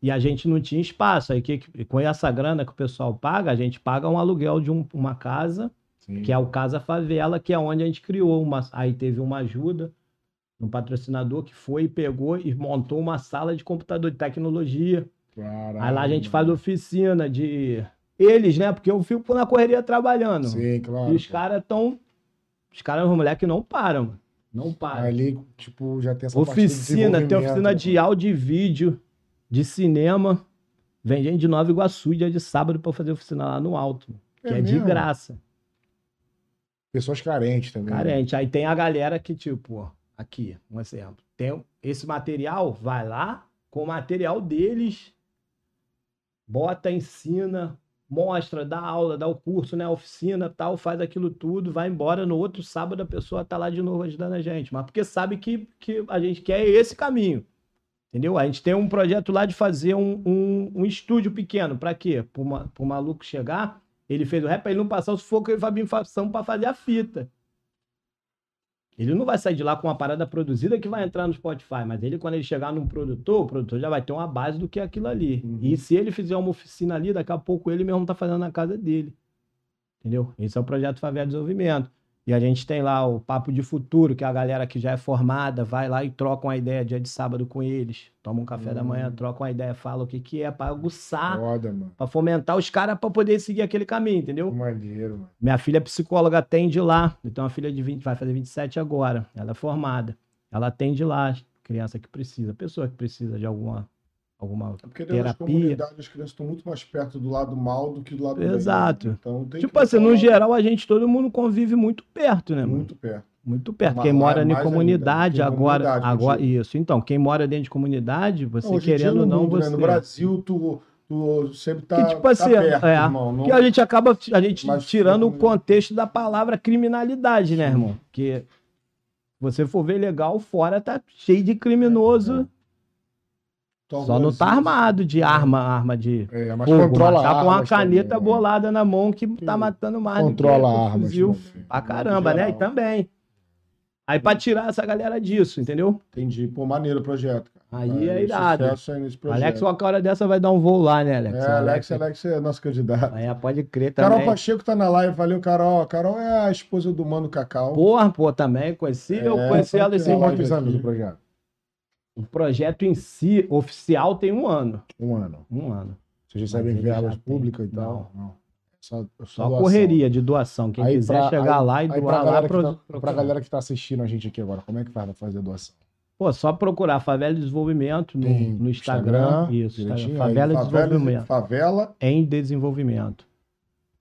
E a gente não tinha espaço. Aí que, que- com essa grana que o pessoal paga, a gente paga um aluguel de um- uma casa, Sim. que é o Casa Favela, que é onde a gente criou uma. Aí teve uma ajuda um patrocinador que foi e pegou e montou uma sala de computador de tecnologia. Caralho, Aí lá a gente faz oficina de. Eles, né? Porque eu fico na correria trabalhando. Sim, claro. E os caras estão. Os caras, os moleques não param, mano. Não param. Ali, tipo, já tem essa parte de Oficina, tem oficina de áudio e vídeo, de cinema. Vem gente de Nova Iguaçu, dia de sábado, pra fazer oficina lá no alto. Que É é, de mesmo? graça. Pessoas carentes também. né? Carente. Aí tem a galera que, tipo, ó, aqui, um exemplo. Tem esse material, vai lá com o material deles, bota, ensina, mostra, dá aula, dá o curso, né? Oficina, tal, faz aquilo tudo, vai embora. No outro sábado a pessoa tá lá de novo ajudando a gente. Mas porque sabe que, que a gente quer esse caminho. Entendeu? A gente tem um projeto lá de fazer um, um, um estúdio pequeno. Pra quê? Ma- pro maluco chegar, ele fez o rap pra ele não passar o sufoco e o Fabinho pra fazer a fita. Ele não vai sair de lá com uma parada produzida que vai entrar no Spotify, mas ele, quando ele chegar num produtor, o produtor já vai ter uma base do que é aquilo ali. Uhum. E se ele fizer uma oficina ali, daqui a pouco ele mesmo tá fazendo na casa dele. Entendeu? Esse é o projeto Favela Desenvolvimento. E a gente tem lá o Papo de Futuro, que é a galera que já é formada vai lá e troca uma ideia dia de sábado com eles. Toma um café da manhã, troca uma ideia, fala o que, que é, pra aguçar, pra fomentar os caras pra poder seguir aquele caminho, entendeu? Maneiro, mano. Minha filha é psicóloga, atende lá. Então, a filha de 20, vai fazer 27 agora. Ela é formada. Ela atende lá, criança que precisa, pessoa que precisa de alguma. Alguma... É porque Terapia. comunidades as crianças estão muito mais perto do lado mal do que do lado bem. Exato. Então tem Tipo assim, botar no geral, a gente, todo mundo convive muito perto, né, mano? muito perto. Muito perto. Mas Quem lá mora é em ainda, comunidade, tem agora. comunidade, agora contigo. Isso. Então, quem mora dentro de comunidade, você Não, querendo ou não, mundo, né? você. No Brasil, tu, tu sempre tá, Que, tipo assim, tá perto, é, irmão. Não- Que a gente acaba a gente Mas tirando o contexto da palavra criminalidade, né, irmão? Que se você for ver legal, fora tá cheio de criminoso, Só não tá armado de arma, arma de É, mas fogo, controla mas tá com uma caneta também, né? bolada na mão que tá matando mais Controla do armas fuzil também. pra caramba, né? E também. Aí pra tirar essa galera disso, entendeu? Entendi. Pô, maneiro o projeto. Cara. Aí é Vai, irado. Sucesso aí nesse projeto. Alex, uma hora dessa vai dar um voo lá, né, Alex? É, Alex, Alex é nosso candidato. Aí pode crer também. Carol Pacheco tá na live, valeu, Carol. Carol é a esposa do Mano Cacau. Porra, pô, também conheci, eu É, conheci ela esse tirar Tem live quantos anos aqui. o projeto? O projeto em si, oficial, tem um ano. Um ano. Um ano. Vocês recebem verbas públicas e tal? Não. Só, Só doação. correria de doação. Quem Aí quiser pra- chegar aí- lá e Aí pra doar lá que tá, pra galera que tá assistindo a gente aqui agora, como é que faz pra fazer a doação? Pô, só procurar Favela Desenvolvimento no, no Instagram. Instagram, Isso, direitinho, Instagram. aí Favela Favela, Desenvolvimento. favela. Em Desenvolvimento.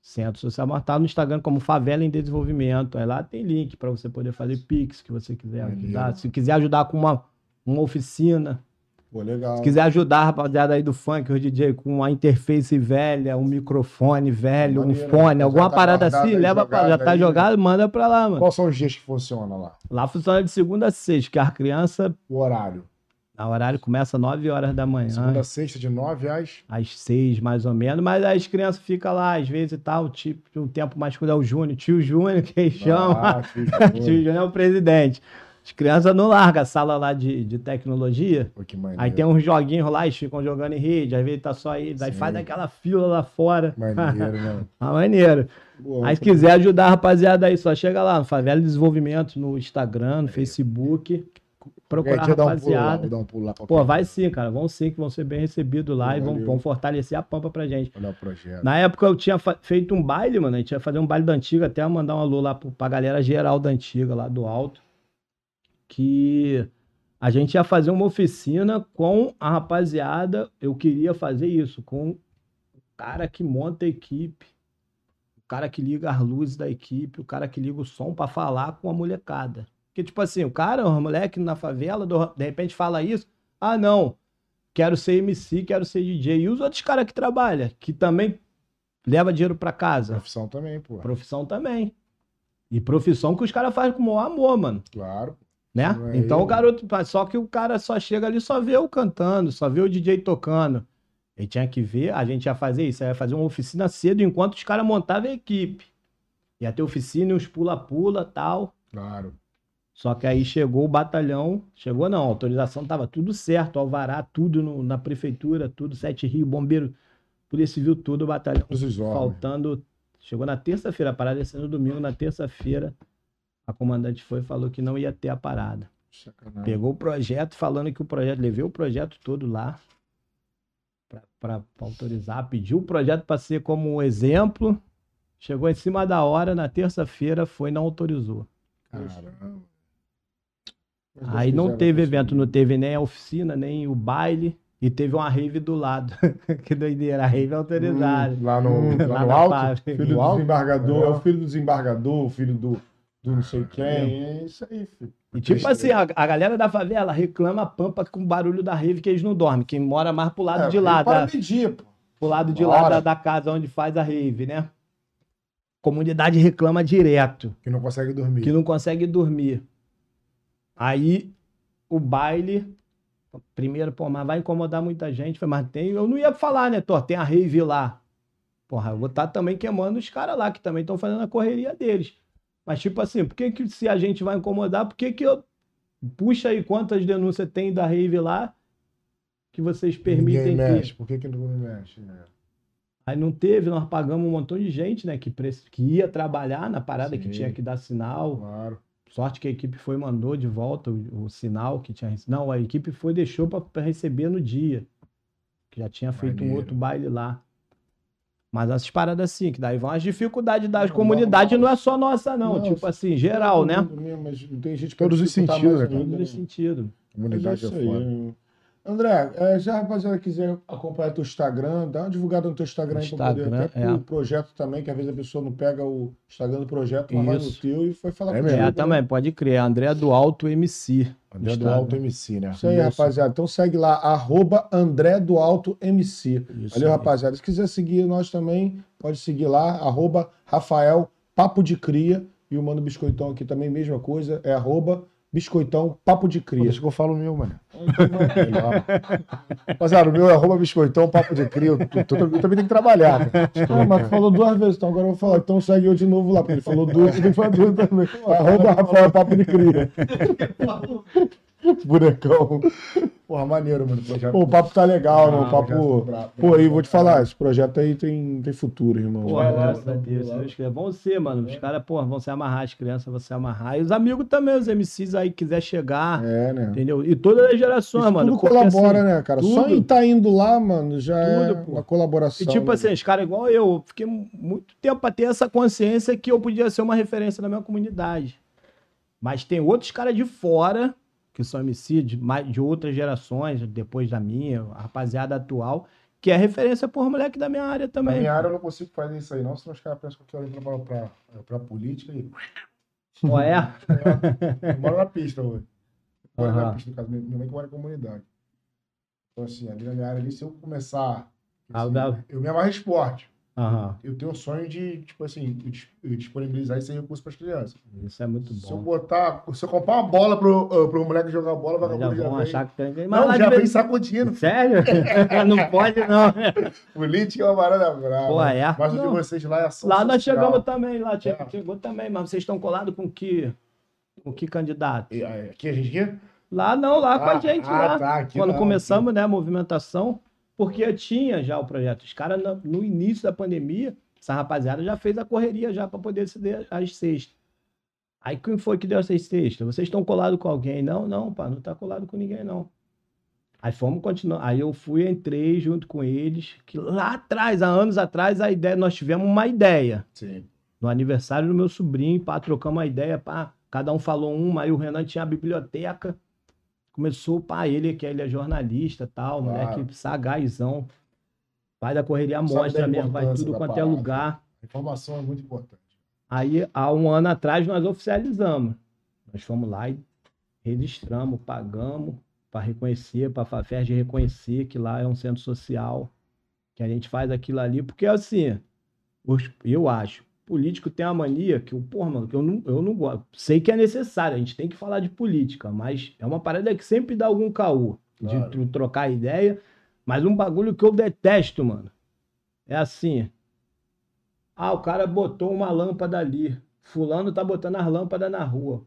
Centro Social Mas tá no Instagram como Favela em Desenvolvimento. Aí lá tem link para você poder fazer Pix, que você quiser ajudar. Se quiser ajudar com uma, uma oficina. Pô, legal. Se quiser ajudar a rapaziada aí do funk, o DJ, com uma interface velha, um microfone velho, um Maneiro. fone, Já alguma tá parada assim, leva pra. Já tá aí. jogado, manda pra lá, mano. Quais são os dias que funciona lá? Lá funciona de segunda a sexta, que a criança, O horário? a horário começa às 9 horas da manhã. Segunda a sexta, de 9 às. às seis, mais ou menos, mas as crianças ficam lá, às vezes e tal, tipo, de um tempo mais quando é o Júnior, tio Júnior, que eles chamam. Ah, tio. Júnior é o presidente. As crianças não largam a sala lá de, de tecnologia. Pô. Aí tem uns joguinhos lá, eles ficam jogando em rede, às vezes tá só aí Sim. faz aquela fila lá fora. Maneiro, né? Ah, maneiro. Boa, Aí se quiser ajudar a rapaziada aí, só chega lá no Favela Desenvolvimento, no Instagram, no Facebook, procurar a um pulo rapaziada. um pulo lá pra Pô, vai sim, cara. Vão sim, que vão ser bem recebidos lá Pô, e vão, valeu. vão fortalecer a pampa pra gente. olhar o projeto. Na época eu tinha feito um baile, mano. A gente ia fazer um baile da antiga, até mandar um alô lá pra galera geral da antiga, lá do alto. Que a gente ia fazer uma oficina com a rapaziada. Eu queria fazer isso, com o cara que monta a equipe, o cara que liga as luzes da equipe, o cara que liga o som pra falar com a molecada. Porque, tipo assim, o cara, o moleque na favela, de repente fala isso. Ah, não, quero ser MC, quero ser DJ. E os outros caras que trabalham, que também leva dinheiro pra casa. Profissão também, pô. Profissão também. E profissão que os caras fazem com o maior amor, mano. Claro. Né? É então o garoto. Só que o cara só chega ali, só vê eu cantando, só vê o DJ tocando. Ele tinha que ver, a gente ia fazer isso, ia fazer uma oficina cedo enquanto os caras montavam a equipe. Ia ter oficina e uns pula-pula tal. Claro. Só que aí chegou o batalhão, chegou não, a autorização tava tudo certo, alvará, tudo no- na prefeitura, tudo, Sete Rio, bombeiro, polícia civil, tudo, o batalhão faltando. Chegou na terça-feira, a parada no domingo, na terça-feira, a comandante foi e falou que não ia ter a parada. Sacanagem. Pegou o projeto, falando que o projeto, levei o projeto todo lá para autorizar, pediu o projeto para ser como um exemplo, chegou em cima da hora, na terça-feira foi e não autorizou. Caramba. Aí não teve evento, não teve nem a oficina, nem o baile, e teve uma rave do lado. que doideira, a rave é autorizada. Lá no, Hum, lá lá no alto. Pave. Filho do desembargador, é o filho do desembargador, o filho do, do não sei quem. É isso aí, filho. E tipo assim, a, a galera da favela reclama a pampa com o barulho da rave que eles não dormem. Quem mora mais pro lado É, de lá, Para da, medir, pô. pro lado de lá da, da casa onde faz a rave, né? Comunidade reclama direto, Que não consegue dormir. que não consegue dormir. Aí o baile, primeiro, pô, mas vai incomodar muita gente. Falei, mas tem, eu não ia falar, né, Thor? Tem a rave lá. Porra, eu vou estar também queimando os caras lá, que também estão fazendo a correria deles. Mas, tipo assim, por que, que se a gente vai incomodar, por que, que eu. Puxa aí quantas denúncias tem da rave lá que vocês permitem Ninguém que. mexe. Por que, que não mexe? né? Aí não teve, nós pagamos um montão de gente, né, que, que ia trabalhar na parada, que Sim. tinha que dar sinal. Claro. Sorte que a equipe foi mandou de volta o, o sinal que tinha. Não, a equipe foi deixou para receber no dia. Que já tinha feito um Maneiro. outro baile lá. Mas essas paradas assim, que daí vão as dificuldades das Não, comunidades, normal. não é só nossa, não. Não, tipo assim, geral, né? Mesmo, Mas não tem gente que Todos vai os sentidos, né, cara? ainda, Todo sentido. Mas é Comunidade é, aí. foda. André, é, já a rapaziada quiser acompanhar teu Instagram, dá uma divulgada no teu Instagram, aí pra poder Instagram, até é. pro projeto também, que às vezes a pessoa não pega o Instagram do projeto, mas vai no teu e foi falar É contigo, mesmo? É, né? também, pode crer. André do Alto MC. André do Instagram. Alto MC, né? Isso aí, Isso. rapaziada. Então segue lá, arroba André do Alto MC. Isso Valeu, aí. rapaziada. Se quiser seguir nós também, pode seguir lá, arroba Rafael Papo de Cria. E o Mano Biscoitão aqui também, mesma coisa, é arroba Biscoitão Papo de Pô, Cria. deixa que eu falo o meu, mano. Rapaziada, o meu é arroba biscoitão, papo de crio. Eu, eu- eu também tenho que trabalhar. né? Ah, mas tu falou duas vezes, então agora eu vou falar. Então segue eu de novo lá, porque ele falou duas, ele falou duas também. Arroba Rafael Papo de Cria. Bonecão. Porra, maneiro, mano. Já- Pô, o papo tá legal, mano. O Ah, papo. já- pra- Pô, aí vou te falar, esse projeto aí tem, tem futuro, irmão. Pô, graças a Deus, se Deus quiser. Vão ser, mano. Os caras, pô, vão se amarrar, as crianças vão se amarrar. E os amigos também, os MCs aí, quiser chegar, É, né? entendeu? E todas as gerações, Isso mano. tudo porque, colabora, assim, né, cara? Só tudo. em estar indo lá, mano, já é Tudo, pô. uma colaboração. E tipo né? assim, os caras igual eu, eu fiquei muito tempo pra ter essa consciência que eu podia ser uma referência na minha comunidade. Mas tem outros caras de fora, que são MC de, outras gerações, depois da minha, a rapaziada atual, que é referência por moleque da minha área Na também. minha área eu não consigo fazer isso aí, não, senão os caras pensam que eu quero ir pra, pra, pra política e. Ó, é? Eu moro na pista hoje. Moro na pista, no caso, minha mãe que mora em comunidade. Então, assim, ali na minha área, ali, se eu começar. Ah, assim, dá- eu me amarro esporte. Aham. Eu tenho um sonho de, tipo assim, disponibilizar esse recurso para as crianças. Isso é muito Se eu bom. botar, se eu comprar uma bola pro, uh, pro moleque jogar bola, vai Já vão achar que tem. Mas Não, já vem sacudindo. Sério? não pode, não. Política é uma parada brava. Pô, é? Mas o de vocês lá é ação Lá nós social. chegamos também, lá É. chegou também, mas vocês estão colados com que, com que candidato? E, Aqui a gente aqui? Lá não, lá com a Ah, gente, ah, lá. tá, aqui Quando não, começamos, né, a movimentação, porque tinha já o projeto. Os caras, no, início da pandemia, essa rapaziada já fez a correria já para poder ceder as cestas. Aí quem foi que deu essas cestas? Vocês estão colados com alguém? Não, não, pá, não tá colado com ninguém, não. Aí fomos continuar. Aí eu fui, entrei junto com eles, que lá atrás, há anos atrás, a ideia, nós tivemos uma ideia. Sim. No aniversário do meu sobrinho, pá, trocamos uma ideia, pá, cada um falou uma, aí o Renan tinha a biblioteca. Começou, pá, ele que ele é jornalista tal, Claro. moleque sagazão. Faz a correria mostra da mesmo, vai tudo da quanto é lugar. A informação é muito importante. Aí, há um ano atrás, nós oficializamos. Nós fomos lá e registramos, pagamos para reconhecer, para a Faferd reconhecer que lá é um centro social, que a gente faz aquilo ali, porque assim, eu acho. Político tem a mania que, porra, mano, que eu não, eu não gosto. Sei que é necessário, a gente tem que falar de política, mas é uma parada que sempre dá algum caô de Claro. tro- trocar ideia. Mas um bagulho que eu detesto, mano, é assim. Ah, o cara botou uma lâmpada ali. Fulano tá botando as lâmpadas na rua.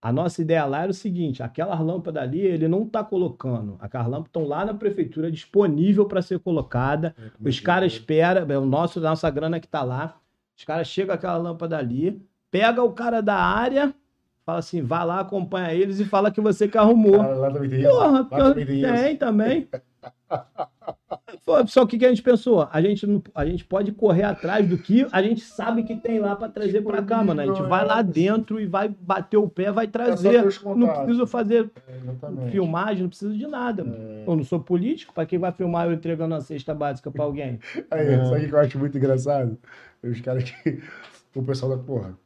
A nossa ideia lá era o seguinte: aquelas lâmpadas ali, ele não tá colocando. Aquelas lâmpadas estão lá na prefeitura disponível para ser colocada. Os caras esperam, é o nosso, nossa grana que tá lá. Os caras chegam aquela lâmpada ali, pega o cara da área, fala assim, vai lá, acompanha eles e fala que você que arrumou. Cara, lá também tem isso. Porra, Lá também tem isso. tem também. Só que o que a gente pensou? A gente, não- a gente pode correr atrás do que a gente sabe que tem lá pra trazer pra cá, mano. A gente vai lá dentro e vai bater o pé, vai É trazer. Não preciso fazer É, filmagem, não preciso de nada. É. Eu não sou político, pra quem vai filmar eu entregando uma cesta básica pra alguém? Aí, sabe o que eu acho muito engraçado? Os caras que. O pessoal da porra.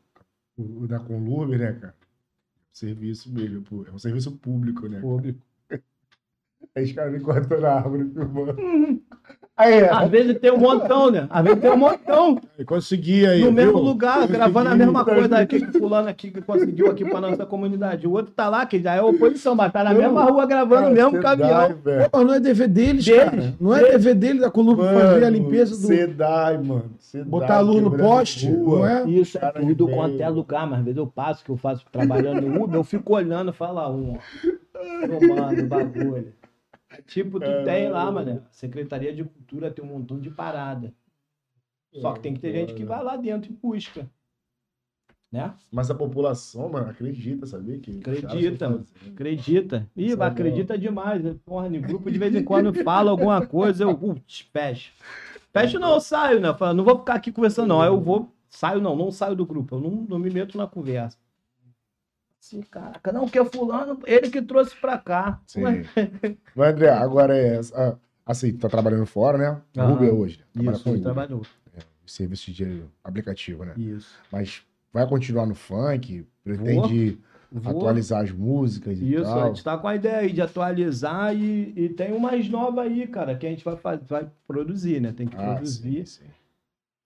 O, da Conlume, né, cara? Serviço mesmo, é um serviço público, né? Público. Aí os caras me cortando a árvore filmando. Aí, é. Às vezes tem um montão, né? Às vezes tem um montão. Consegui aí. no mesmo viu? lugar, Consegui, gravando a mesma tá coisa aqui que fulano aqui que conseguiu aqui pra nossa comunidade. O outro tá lá, que já é oposição, mas tá na Não, mesma rua gravando o mesmo caminhão. Pô, mas não é dever deles, Deles, cara. Não é dever dele da Coluna fazer a limpeza do. Sedai, mano. Sedai, Botar a luz no poste, rua. não é? Isso é tudo quanto é lugar, mas às vezes eu passo, que eu faço trabalhando no Uber, eu fico olhando, fala um, ó. Tomando o bagulho. Tipo, tu tem lá, mano. Secretaria de Cultura tem um montão de parada. Só que tem que ter gente que vai lá dentro e busca. Né? Mas a população, mano, acredita, sabia? Que Acredita. Acredita. Ih, Isso é acredita demais. né? Porra, no grupo de vez em quando fala alguma coisa, eu putz, fecho. Fecho não, eu saio, né? Falo, não vou ficar aqui conversando, não. Eu vou, saio não, não saio do grupo. Eu não, não me meto na conversa. Assim, caraca, não, que é fulano, ele que trouxe pra cá. Sim. Ué, Mas, André, agora é. ah, Assim, tu tá trabalhando fora, né? Aham. Uber hoje. né? Trabalha Isso, com Uber, trabalhou. Serviço de aplicativo, né? Isso. Mas vai continuar no funk? Pretende Vou- atualizar as músicas e Isso, a tal? gente tá com a ideia aí de atualizar e, e tem umas novas aí, cara, que a gente vai, vai produzir, né? Tem que Ah, produzir. sim, sim.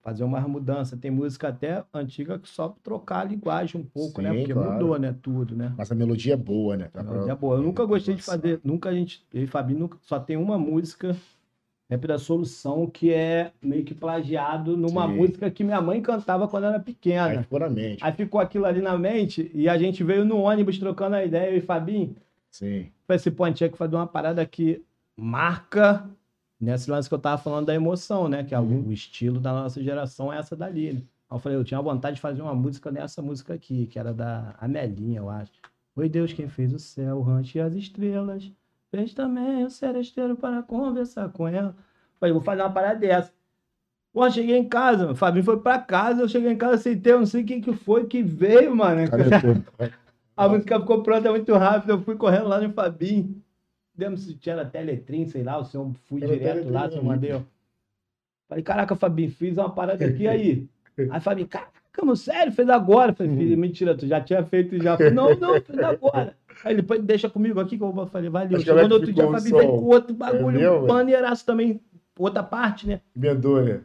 Fazer umas mudanças. Tem música até antiga que só trocar a linguagem um pouco, né? Sim, Porque claro. mudou, né? Tudo, né? Mas a melodia é boa, né? Dá pra- É boa. Eu nunca gostei de fazer, nunca a gente, eu e Fabinho, nunca, só tem uma música, Rap da Solução, que é meio que plagiado numa Sim. música que minha mãe cantava quando era Aí pequena. ficou na mente. Aí ficou aquilo ali na mente e a gente veio no ônibus trocando a ideia, eu e Fabinho. Sim. Falei assim, pô, a gente tinha que fazer uma parada que marca nesse lance que eu tava falando da emoção, né? Que é o, Uhum. o estilo da nossa geração é essa dali. Né? Aí eu falei, eu tinha vontade de fazer uma música nessa música aqui, que era da Amelinha, eu acho. Foi Deus quem fez o céu, o rancho e as estrelas. Fez também o seresteiro para conversar com ela. Falei, vou fazer uma parada dessa. Pô, cheguei em casa, o Fabinho foi pra casa, eu cheguei em casa, aceitei, eu não sei quem que foi que veio, mano. Canetou. A música ficou pronta muito rápido, eu fui correndo lá no Fabinho. Demos se tinha teletrim, sei lá, o senhor fui Era direto Teletrim, lá, o né, senhor mandei. Falei, caraca, Fabinho, fiz uma parada aqui aí. Aí Fabinho, caraca, mano, sério, fez agora. Falei, Uhum. filho, mentira, tu já tinha feito já. Falei, não, não, fez agora. Aí ele depois deixa comigo aqui que eu vou falei, valeu. É Chegou no outro dia, Fabinho veio com outro bagulho, Entendeu, um maneiraço também, outra parte, né? Né?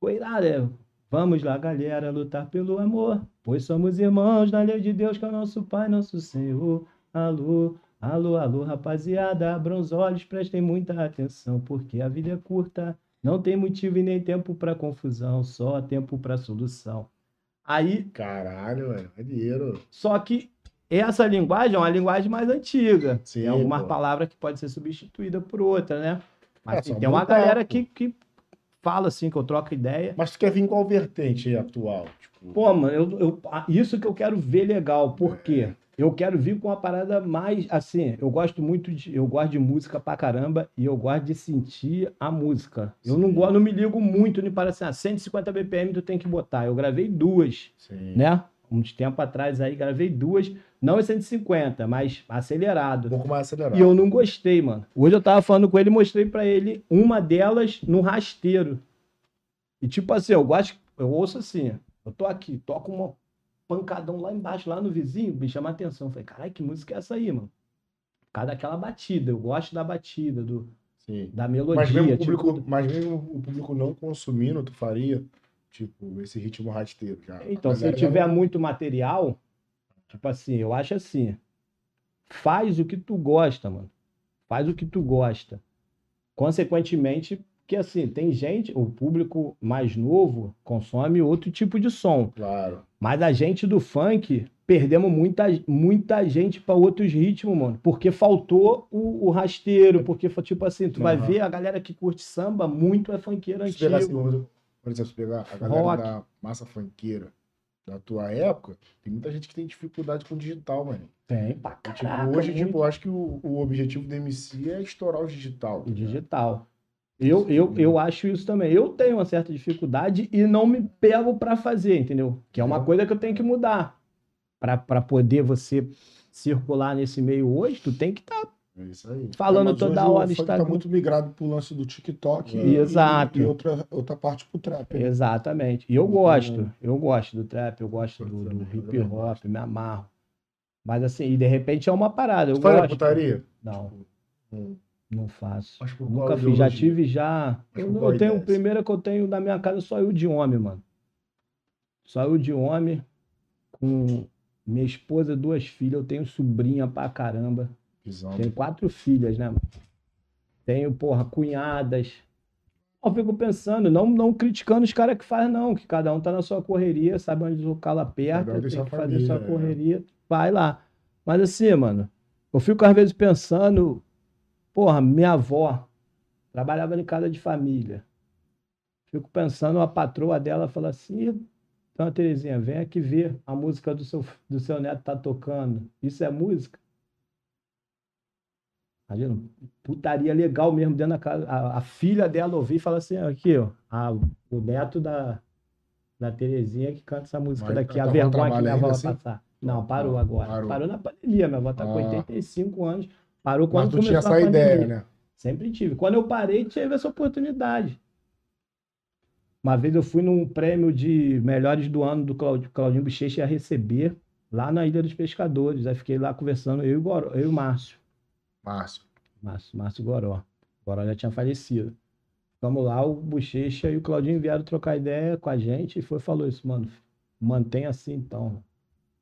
Foi irado, é. Vamos lá, galera, lutar pelo amor, pois somos irmãos na lei de Deus, que é o nosso Pai, nosso Senhor. Alô, alô, alô, rapaziada, abram os olhos, prestem muita atenção, porque a vida é curta, não tem motivo e nem tempo para confusão, só tempo para solução. Aí, Caralho, velho. Maneiro. só que essa linguagem é uma linguagem mais antiga. Sim, tem algumas pô. palavras que podem ser substituídas por outra, né? Mas É, assim, tem uma galera que, que fala assim, que eu troco ideia. Mas tu quer vir qual vertente aí atual? Tipo, Pô, mano, eu, eu- isso que eu quero ver legal, por quê? Eu quero vir com uma parada mais assim. Eu gosto muito de. Eu gosto de música pra caramba e eu gosto de sentir a música. Eu não, Sim. gosto, não me ligo muito nem para assim, ah, 150 BPM tu tem que botar. Eu gravei duas, sim. né? Uns tempo atrás aí, gravei duas, não em 150, mas Um acelerado. pouco mais acelerado. E eu não gostei, mano. Hoje eu tava falando com ele e mostrei pra ele uma delas no rasteiro. E tipo assim, eu gosto, eu ouço assim, eu tô aqui, toco uma pancadão lá embaixo, lá no vizinho, me chama a atenção. Eu falei, caralho, que música é essa aí, mano? Por causa daquela batida, eu gosto da batida, do, Sim. da melodia. Mas mesmo, o tipo, público, mas mesmo o público não consumindo, tu faria Tipo, esse ritmo rasteiro. a- Então, se galera tiver muito material, tipo assim, eu acho assim, faz o que tu gosta, mano. Faz o que tu gosta. Consequentemente, que assim, tem gente, o público mais novo consome outro tipo de som. Claro. Mas a gente do funk perdemos muita, muita gente para outros ritmos, mano. Porque faltou o, o rasteiro, porque foi tipo assim, tu vai Aham. ver a galera que curte samba, muito é funkeiro Se pegar, assim, por exemplo, se pegar a galera Rock. da massa funkeira da tua época, tem muita gente que tem dificuldade com digital, mano. Tem, pra E, Tipo, caraca, hoje, muito. tipo, eu acho que o, o objetivo do MC é estourar o digital. tá O ligado? digital. Eu, eu, eu acho isso também. Eu tenho uma certa dificuldade e não me pego para fazer, entendeu? Que é uma Uhum. coisa que eu tenho que mudar. Para poder você circular nesse meio hoje, tu tem que estar É isso aí. falando Mas toda o hora funk Instagram. Tá muito migrado pro lance do TikTok É. e, Exato. e outra, outra parte pro trap. né? Exatamente. E eu gosto. Eu gosto do trap, eu gosto do, do hip também hop, me amarro. Mas assim, e de repente é uma parada. Eu gosto. putaria? Não, Hum. Não faço. Nunca fiz, já tive já. Eu, eu tenho, primeira que eu tenho na minha casa só eu de homem, mano. Só eu de homem, com minha esposa, duas filhas, eu tenho sobrinha pra caramba. Visão. Tenho quatro filhas, né, mano? Tenho, porra, cunhadas. Eu fico pensando, não, não criticando os caras que fazem, não, que cada um tá na sua correria, sabe onde o calo aperta, tem que fazer família, sua é. correria, vai lá. Mas assim, mano, eu fico às vezes pensando, porra, minha avó trabalhava em casa de família. Fico pensando, a patroa dela fala assim, então, Terezinha, vem aqui ver a música do seu, do seu neto tá tocando. Isso é música? Imagina, putaria legal mesmo dentro da casa. A, a filha dela ouvir e fala assim, aqui, ó, a- o neto da, da Terezinha que canta essa música Mas daqui, a vergonha que minha avó ainda vai assim? passar. Não, parou agora. parou. Parou. na pandemia, minha avó tá com Ah. 85 anos. Parou Mas quando tu começou tinha essa ideia, né? Sempre tive. Quando eu parei, tive essa oportunidade. Uma vez eu fui num prêmio de melhores do ano do Claud- Claudinho Bochecha ia receber lá na Ilha dos Pescadores. Aí fiquei lá conversando, eu e o, Goró, eu e o Márcio. Márcio. Márcio, Márcio Goró. O Goró já tinha falecido. Ficamos lá, o Bochecha e o Claudinho vieram trocar ideia com a gente e foi e falou isso, mano, mantém assim então.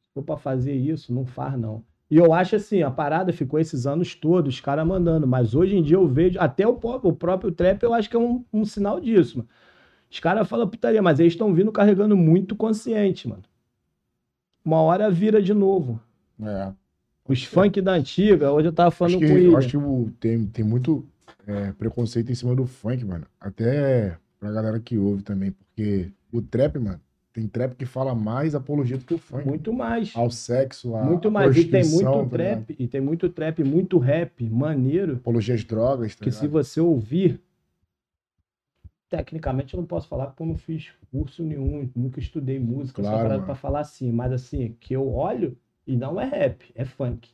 Se for pra fazer isso, não faz não. E eu acho assim, a parada ficou esses anos todos, os caras mandando, mas hoje em dia eu vejo, até o, pró- o próprio trap eu acho que é um, um sinal disso, mano. Os caras falam putaria, mas eles estão vindo carregando muito consciente, mano. Uma hora vira de novo. É. Os funk da antiga, hoje eu tava falando Acho que, com eu ele. acho que tem, tem muito é, preconceito em cima do funk, mano. Até pra galera que ouve também, porque o trap, mano, tem trap que fala mais apologia do que o funk. Muito mais. Ao sexo, a Muito mais. E tem muito tá trap, e tem muito trap, muito rap, maneiro, Apologia às drogas, tá que se ligado? você ouvir, tecnicamente eu não posso falar porque eu não fiz curso nenhum, nunca estudei música, Claro, só parado pra falar assim, mas assim, que eu olho e não é rap, é funk.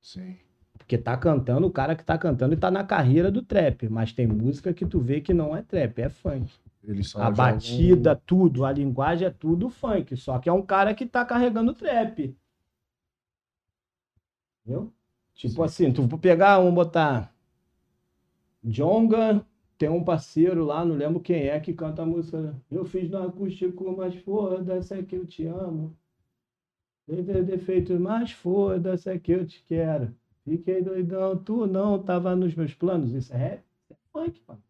Sim. Porque tá cantando o cara que tá cantando e tá na carreira do trap, mas tem música que tu vê que não é trap, é funk. Eles só A jogam- batida, tudo, a linguagem é tudo funk. Só que é um cara que tá carregando trap. Entendeu? Tipo Sim. assim, tu for pegar, vamos botar. Jonga, tem um parceiro lá, não lembro quem é, que canta a música. Eu fiz no acústico, mas foda-se é que eu te amo. Tem defeitos, mas foda-se é que eu te quero. Fiquei doidão, tu não tava nos meus planos. Isso é rap? Isso é funk, mano.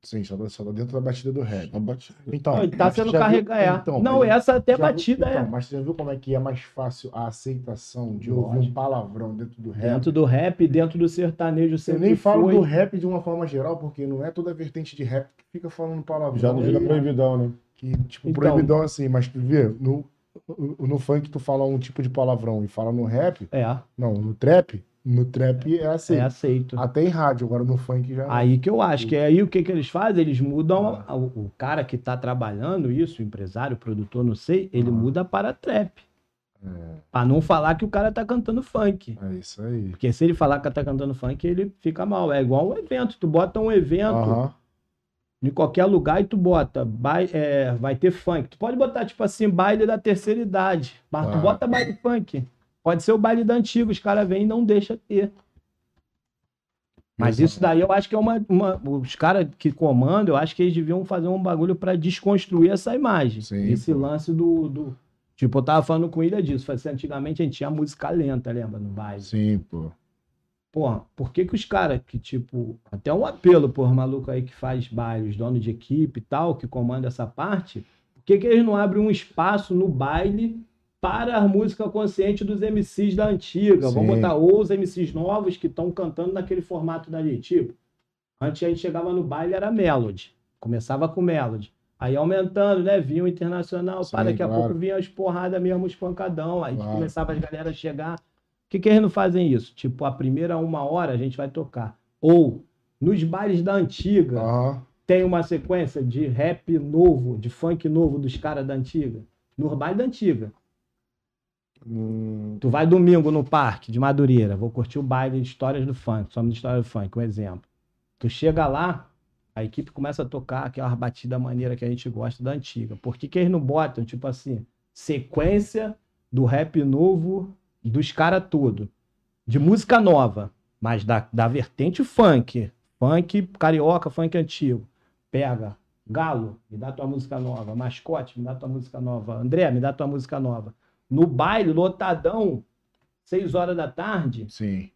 Sim, só, só tá dentro da batida do rap. Bate- Então, Não, ele tá sendo carregado. É. Então, não, mas essa até já viu- batida então, é. Mas você já viu como é que é mais fácil a aceitação de ouvir um Lógico. palavrão dentro do rap? Dentro do rap, dentro do sertanejo, Eu nem falo foi. do rap de uma forma geral, porque não é toda vertente de rap que fica falando palavrão. Já não vira E- proibidão, né? Que, tipo, Então- proibidão assim, mas tu vê, no, no, no funk tu fala um tipo de palavrão e fala no rap, É, não, no trap, no trap é assim. é aceito. Até em rádio, agora no funk já. Aí que eu acho que é aí o que, que eles fazem? Eles mudam a- o, o cara que tá trabalhando isso, empresário, produtor, não sei, ele Ah. muda para trap. É, Pra não falar que o cara tá cantando funk. é isso aí. Porque se ele falar que tá cantando funk, ele fica mal. É igual um evento. Tu bota um evento Aham. em qualquer lugar e tu bota, bai- é, vai ter funk. Tu pode botar, tipo assim, baile da terceira idade. Mas tu Ah. bota baile funk. Pode ser o baile da antiga, os caras vêm e não deixam ter. Mas isso daí eu acho que é uma. uma- os caras que comandam, eu acho que eles deviam fazer um bagulho pra desconstruir essa imagem. Sim, esse pô. lance do, do- Tipo, eu tava falando com ele disso. Falei assim, antigamente a gente tinha música lenta, lembra? No baile. Sim, pô. Porra, por que que os caras que, tipo, até um apelo por maluco aí que faz baile, os donos de equipe e tal, que comanda essa parte, por que que eles não abrem um espaço no baile para a música consciente dos MCs da antiga? Vamos Sim. botar ou os MCs novos que estão cantando naquele formato dali, tipo, antes a gente chegava no baile era melody, começava com melody. Aí aumentando, né? Vinha o internacional, Sim, pá, daqui a claro. pouco vinha as porradas mesmo, os pancadão. Aí Claro. começava as galera a chegar. Por que, que eles não fazem isso? Tipo, a primeira uma hora a gente vai tocar. Ou, nos bailes da antiga, tem uma sequência de rap novo, de funk novo dos caras da antiga. No baile da antiga. Hum, Tu vai domingo no parque de Madureira, vou curtir o baile de histórias do funk, somos história do funk, um exemplo. Tu chega lá, a equipe começa a tocar aquela batida maneira que a gente gosta da antiga. Por que, que eles não botam, tipo assim, sequência do rap novo dos caras tudo? De música nova, mas da, da vertente funk. Funk carioca, funk antigo. Pega, Galo, me dá tua música nova. Mascote, me dá tua música nova. André, me dá tua música nova. No baile, lotadão, seis horas da tarde, sim.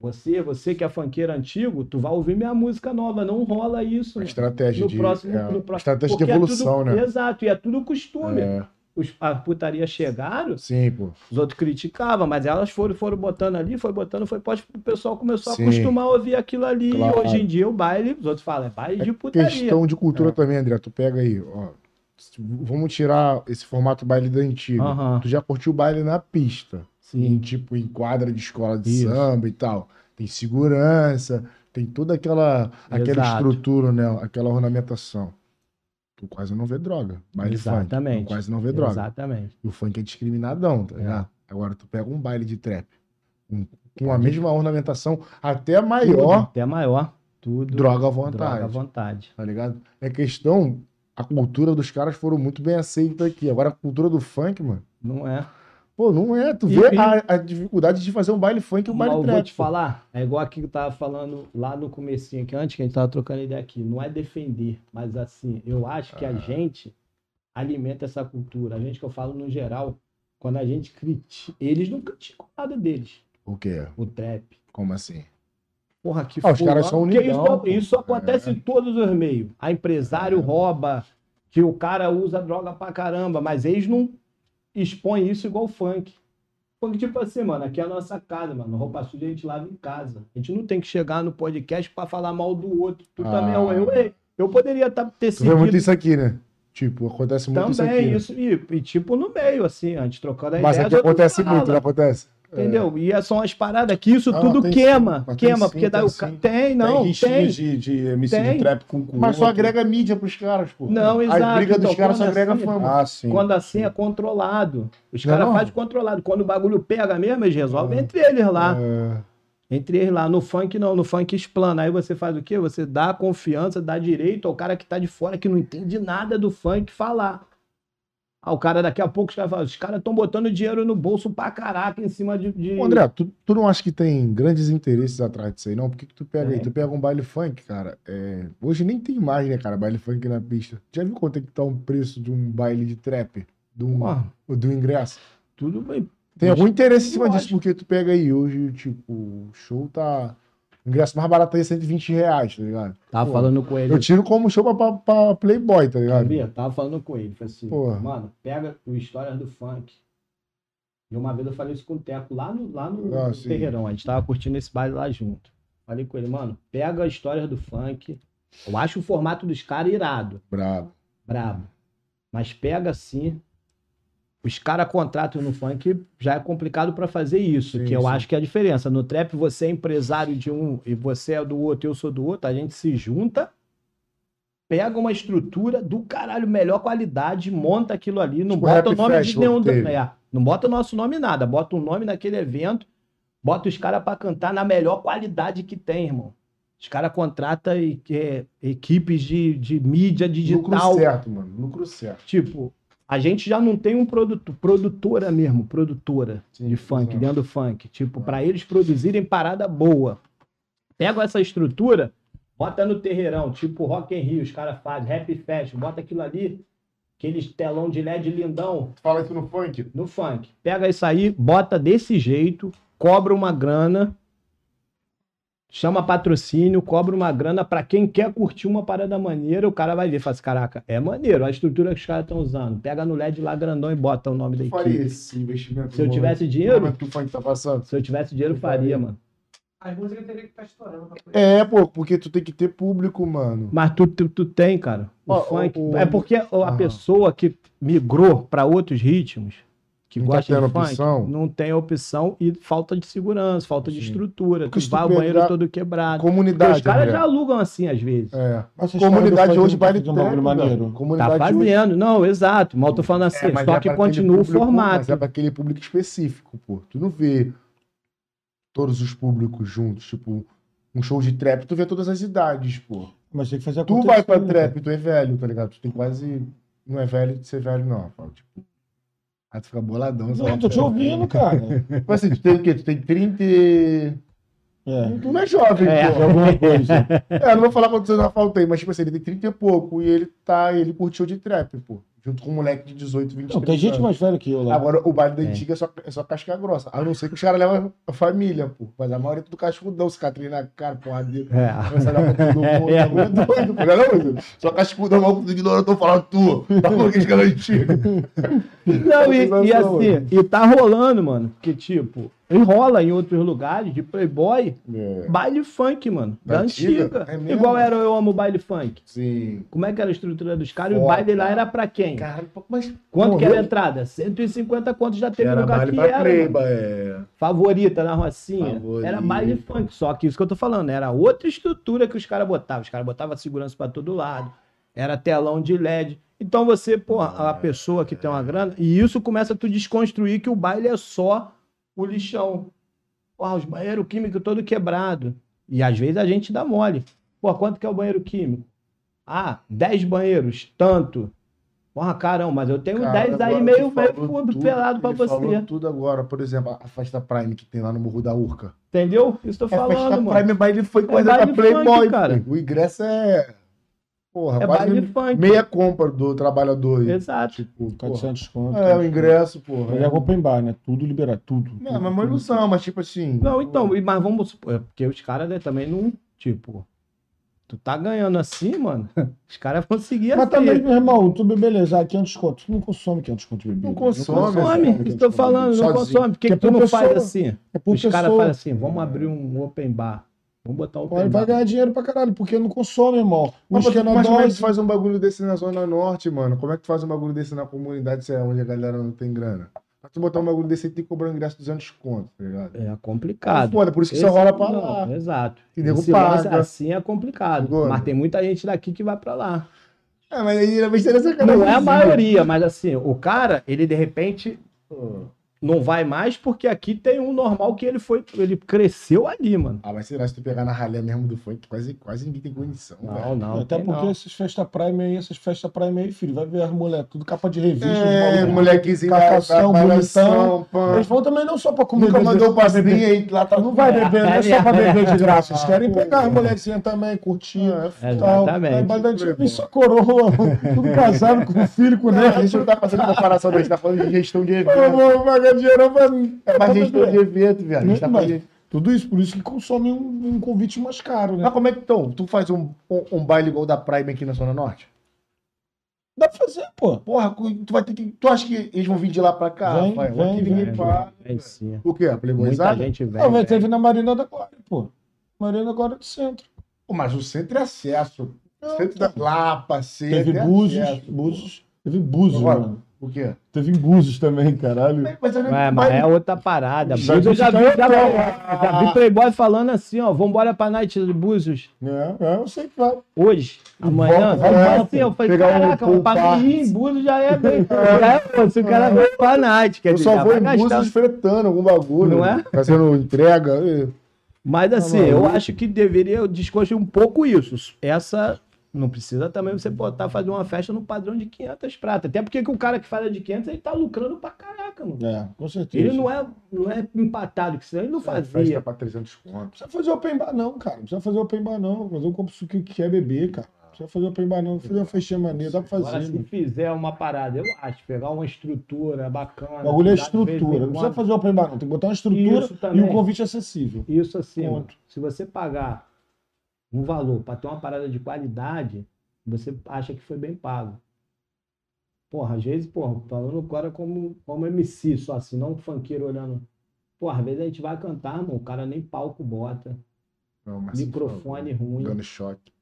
você, você que é funkeiro antigo, tu vai ouvir minha música nova. Não rola isso. A estratégia No de. próximo, é, no próximo. Estratégia de Porque é evolução, tudo- né? Exato, e é tudo costume. É, Os, a putaria chegaram, sim, pô. os outros criticavam, mas elas foram, foram botando ali, foi botando, foi pode, o pessoal começou Sim. a acostumar a ouvir aquilo ali. Claro. E hoje em dia o baile, os outros falam, é baile de putaria. Questão de cultura É. também, André. Tu pega aí, ó. Vamos tirar esse formato baile da antiga. Tu já curtiu o baile na pista. Em, Sim. tipo, em quadra de escola de Isso. samba e tal. Tem segurança, tem toda aquela, aquela estrutura, né? Aquela ornamentação. Tu quase não vê droga. Baile funk. Exatamente. Tu quase não vê droga. Exatamente. E o funk é discriminadão, tá É. ligado? Agora tu pega um baile de trap com, com a mesma ornamentação, até maior, Até maior. Tudo. droga à vontade. Droga à vontade. Tá ligado? É questão. A cultura dos caras foram muito bem aceita aqui. Agora a cultura do funk, mano. Não é? Pô, não é. Tu vê e- a, a dificuldade de fazer um baile funk e um baile eu trap. vou te falar, é igual aqui que eu tava falando lá no comecinho, que antes que a gente tava trocando ideia aqui, não é defender, mas assim, eu acho que a Ah. gente alimenta essa cultura. A gente que eu falo no geral, quando a gente critica, eles não criticam nada deles, O quê? o trap. Como assim? Porra, que Ah, os caras são Porque unidão, isso, isso acontece É. em todos os meios. A empresário É. rouba, que o cara usa droga pra caramba, mas eles não expõem isso igual o funk. Funk, tipo assim, mano, aqui é a nossa casa, mano. Roupa suja a gente lava em casa. A gente não tem que chegar no podcast pra falar mal do outro. Tu Ah. também é um eu, eu, poderia tá, ter Tu vê muito isso aqui, né? Tipo, acontece muito isso aqui. também, né? isso, e, e tipo no meio, assim, antes trocando a Mas ideia. aqui as outras acontece muito, não acontece? Entendeu? E são as paradas que isso Ah, tudo tem queima. sim, queima, sim, porque daí tem o cara. Tem, não, tem tem. de, de MC Tem. de trap com com Mas só agrega mídia pros caras, pô. Não, exato, brigas dos então, caras só agrega assim- fama. Ah, sim. Quando assim é controlado. Os é caras não? fazem controlado. Quando o bagulho pega mesmo, eles resolvem entre eles lá. É, Entre eles lá. No funk, não. No funk explana. Aí você faz o quê? Você dá confiança, dá direito ao cara que tá de fora, que não entende nada do funk, falar. Ah, o cara daqui a pouco os caras os caras estão botando dinheiro no bolso pra caraca em cima de. de- Ô, André, tu, tu não acha que tem grandes interesses atrás disso aí, não? Por que, que tu pega aí? Tem. Tu pega um baile funk, cara. é, Hoje nem tem mais, né, cara, baile funk na pista. Já viu quanto é que tá um preço de um baile de trap? Do, Pô, do ingresso? tudo bem. Tem algum interesse em cima disso, porque tu pega aí hoje, tipo, o show tá. O ingresso mais barato aí é 120 reais, tá ligado? Tava Pô, falando com ele. Eu tiro como show pra, pra, pra Playboy, tá ligado? Sabia? Tava falando com ele. Falei assim, Porra. mano, pega o Histórias do Funk. E uma vez eu falei isso com o Teco lá no, lá no, Ah, no. Terreirão. A gente tava curtindo esse baile lá junto. Falei com ele, mano, pega a Histórias do Funk. Eu acho o formato dos caras irado, Brabo. brabo. Mas pega assim. Os caras contratam no funk, já é complicado pra fazer isso, Sim, que eu sim. acho que é a diferença. No trap, você é empresário de um e você é do outro, eu sou do outro, a gente se junta, pega uma estrutura do caralho, melhor qualidade, monta aquilo ali, não Tipo bota o nome de nenhum. É, não bota o nosso nome em nada, bota o nome naquele evento, bota os caras pra cantar na melhor qualidade que tem, irmão. Os caras contratam e- é, equipes de, de mídia Lucro digital. certo, mano. Lucro certo. Tipo, a gente já não tem um produto, produtora mesmo, produtora Sim, de funk, exato. dentro do funk. Tipo, pra eles produzirem parada boa. Pega essa estrutura, bota no terreirão, tipo Rock in Rio, os caras fazem, Rap Fest, bota aquilo ali, aqueles telão de LED lindão, fala isso no funk? no funk. Pega isso aí, bota desse jeito, cobra uma grana, chama patrocínio, cobra uma grana pra quem quer curtir uma parada maneira, o cara vai ver, fala assim, caraca, é maneiro, a estrutura que os caras estão usando. Pega no LED lá grandão e bota o nome da Tu faria equipe. esse investimento? Se eu tivesse dinheiro? que o funk tá passando. Se eu tivesse dinheiro, eu faria. faria, mano. As músicas teriam que estar estourando pra poder. É, pô, porque tu tem que ter público, mano. Mas tu, tu, tu tem, cara. O funk. o- o- É porque a Ah. pessoa que migrou pra outros ritmos, que Não tá gosta de tendo funk, opção? não tem opção e falta de segurança, falta de Sim. estrutura. Porque Tu vai ao banheiro pegar todo quebrado. Comunidade, Porque os caras André. já alugam assim às vezes. É. Mas Comunidade hoje tá fazendo um bagulho maneiro. Tá Comunidade hoje- fazendo, não, exato. Mas eu tô falando assim, É, só é que continua o público- formato. Mas é pra aquele público específico, pô. Tu não vê todos os públicos juntos, tipo, um show de trap, tu vê todas as idades, pô. Mas tem que fazer Tu vai pra né, trap, tu é velho, tá ligado? Tu tem quase. Não é velho de ser velho, não. Fala, tipo. Aí tu fica boladão. Não, tô te ouvindo, cara. Tipo assim, tu tem o quê? Tu tem 30. e- É. Tu não é jovem, É. pô. Alguma coisa. É, eu não vou falar quantos anos eu faltei, mas tipo assim, ele tem 30 e pouco e ele tá. Ele curtiu de trap, pô. Junto com um moleque de 18, 20 Não, tem gente anos. mais velha que eu lá. Agora, o baile da É. antiga é só, é só casca grossa. A não ser que os caras levam a família, pô. Mas a maioria é tudo cascudão, cicatriz na cara, porradeiro. É. Começa a dar pra todo mundo. É. É, doido, pô. Não é não? Só cascudão, mal com ignorando, eu tô falando tu. Tá falando que os caras antigos. Não, e, e Sensação, assim, e tá rolando, mano. Porque, tipo, enrola em outros lugares de Playboy, É. baile funk, mano. Da, Da antiga? antiga. É? Igual era Eu Amo Baile Funk. Sim. Como é que era a estrutura dos caras? E o Foda. baile lá era pra quem? Pô, mas. Quanto que morreu? era a entrada? 150 quanto já teve Era lugar baile que pra era. É. Favorita na Rocinha. Favorita. Era baile funk. Só que isso que eu tô falando, era outra estrutura que os caras botavam. Os caras botavam segurança pra todo lado. Era telão de LED. Então você, pô, a pessoa que tem uma grana, e isso começa a tu desconstruir que o baile é só o lixão. Pô, os banheiros químicos todo quebrado. E às vezes a gente dá mole. Pô, quanto que é o banheiro químico? Ah, 10 banheiros, tanto. Porra, caramba, mas eu tenho Cara, 10 aí meio, meio tudo, pelado pra você. falou tudo agora, por exemplo, a festa Prime que tem lá no Morro da Urca. Entendeu? Isso tô É falando, festa mano. Prime, baile foi coisa baile da Playboy, funk, cara. O ingresso é. Porra, É baile funk. meia compra do trabalhador. aí. Exato. Tipo, porra. 400 conto. É, o ingresso, porra. Mas é open bar, né? Tudo liberado, tudo. Não, mas é uma ilusão, mas tipo assim. Não, então, mas vamos supor, é porque os caras né, também não, tipo, tu tá ganhando assim, mano, os caras vão seguir Mas assim. também, meu irmão, tu beleza, ah, 500 conto. Tu não consome 500 conto de bebida. Não consome, Consome, que eu tô falando, não consome. Por que, Que que tu é não por faz pessoa. assim? É Os caras pessoa. fazem assim, vamos abrir um open bar. Vamos botar Ele vai ganhar dinheiro pra caralho, porque não consome, irmão. O Mas, esquema mas como é que tu faz um bagulho desse na Zona Norte, mano? Como é que tu faz um bagulho desse na comunidade, se é onde a galera não tem grana? Pra tu botar um bagulho desse aí, tem que cobrar um ingresso de 200 conto, tá ligado? É É complicado. foda, por isso que Esse- só rola pra não, lá. Exato. E nego paga. assim é complicado. Agora. Mas tem muita gente daqui que vai pra lá. É, mas aí besteira é sacanagem. Não é a maioria, mas assim, o cara, ele de repente não vai mais porque aqui tem um normal que ele foi, ele cresceu ali, mano. Ah, mas será se tu pegar na ralé mesmo do funk, quase, quase ninguém tem condição, Não, velho. não, Até porque não. essas festas Prime aí, essas festas Prime aí, filho, vai ver as mulheres, tudo capa de revista. É, molequezinho cacação, bonitão. Eles vão também não só pra comer. Nunca beber, mandou o passinho aí, lá tá Não vai beber, não é só pra beber de graça. Eles querem Ah, pegar as pô. mulherzinhas também, curtir. É, tal. Exatamente. Aí, vem só coroa, tudo casado com filho, com Não, neto. a gente não tá fazendo comparação, a gente tá falando de gestão de evento. Dinheiro pra. É mais gestão de evento, viado. A gente tá. Tudo isso, por isso que consome um, um convite mais caro, né? Mas como é que então? Tu faz um, um, um baile igual da Prime aqui na Zona Norte? Dá pra fazer, pô. Porra, tu vai ter que. Tu acha que eles vão vir de lá pra cá? Vem, Rafael? vem, Aqui ninguém vem. paga. É sim. O quê? A Muita Playboyzada? gente vem. Não, mas velho. teve na Marina da Glória, pô. Marina agora do centro. Pô, Mas o centro é acesso. Não, centro da Lapa, centro Teve é Búzios, acesso. Búzios. Teve Búzios, Agora, mano. O quê? Teve em Búzios também, caralho. Mas, eu É, mas é outra parada. Já Búzios, eu já, vi, já, é já vi Playboy falando assim, ó, vambora pra Night de Búzios É, é, eu sei que vai. hoje, amanhã. volta, assim, eu falei, Pegar um caraca, pool o padrinho em Búzios já é bem. Já é, pô, se o cara vai pra Night, quer Eu dizer, só já vou em gastar- Búzios fretando algum bagulho. Não é? Fazendo entrega. é. Mas assim, Tá eu acho que deveria desconstruir um pouco isso. Essa Não precisa também você botar, fazer uma festa no padrão de 500 pratas. Até porque que o cara que faz a de 500, ele tá lucrando pra caraca, mano. É, com certeza. Ele não é, não é empatado, que senão ele não Festa fazia. pra 300 contos. Não precisa fazer open bar, não, cara. Não precisa fazer open bar, não. Mas eu compro o que quer beber, cara. Não precisa fazer open bar, não. Fazer uma festinha maneira, dá pra Agora, fazer. se mano. fizer uma parada, eu acho, pegar uma estrutura bacana. O bagulho é estrutura. Não precisa fazer open bar, não. Tem que botar uma estrutura Isso e um convite acessível. Isso assim, mano, se você pagar um valor para ter uma parada de qualidade, você acha que foi bem pago. Porra, às vezes, porra, falando agora como, como MC, só assim, não um funkeiro olhando. Porra, às vezes a gente vai cantar, mano, o cara nem palco bota, Não, microfone ruim. Dando choque.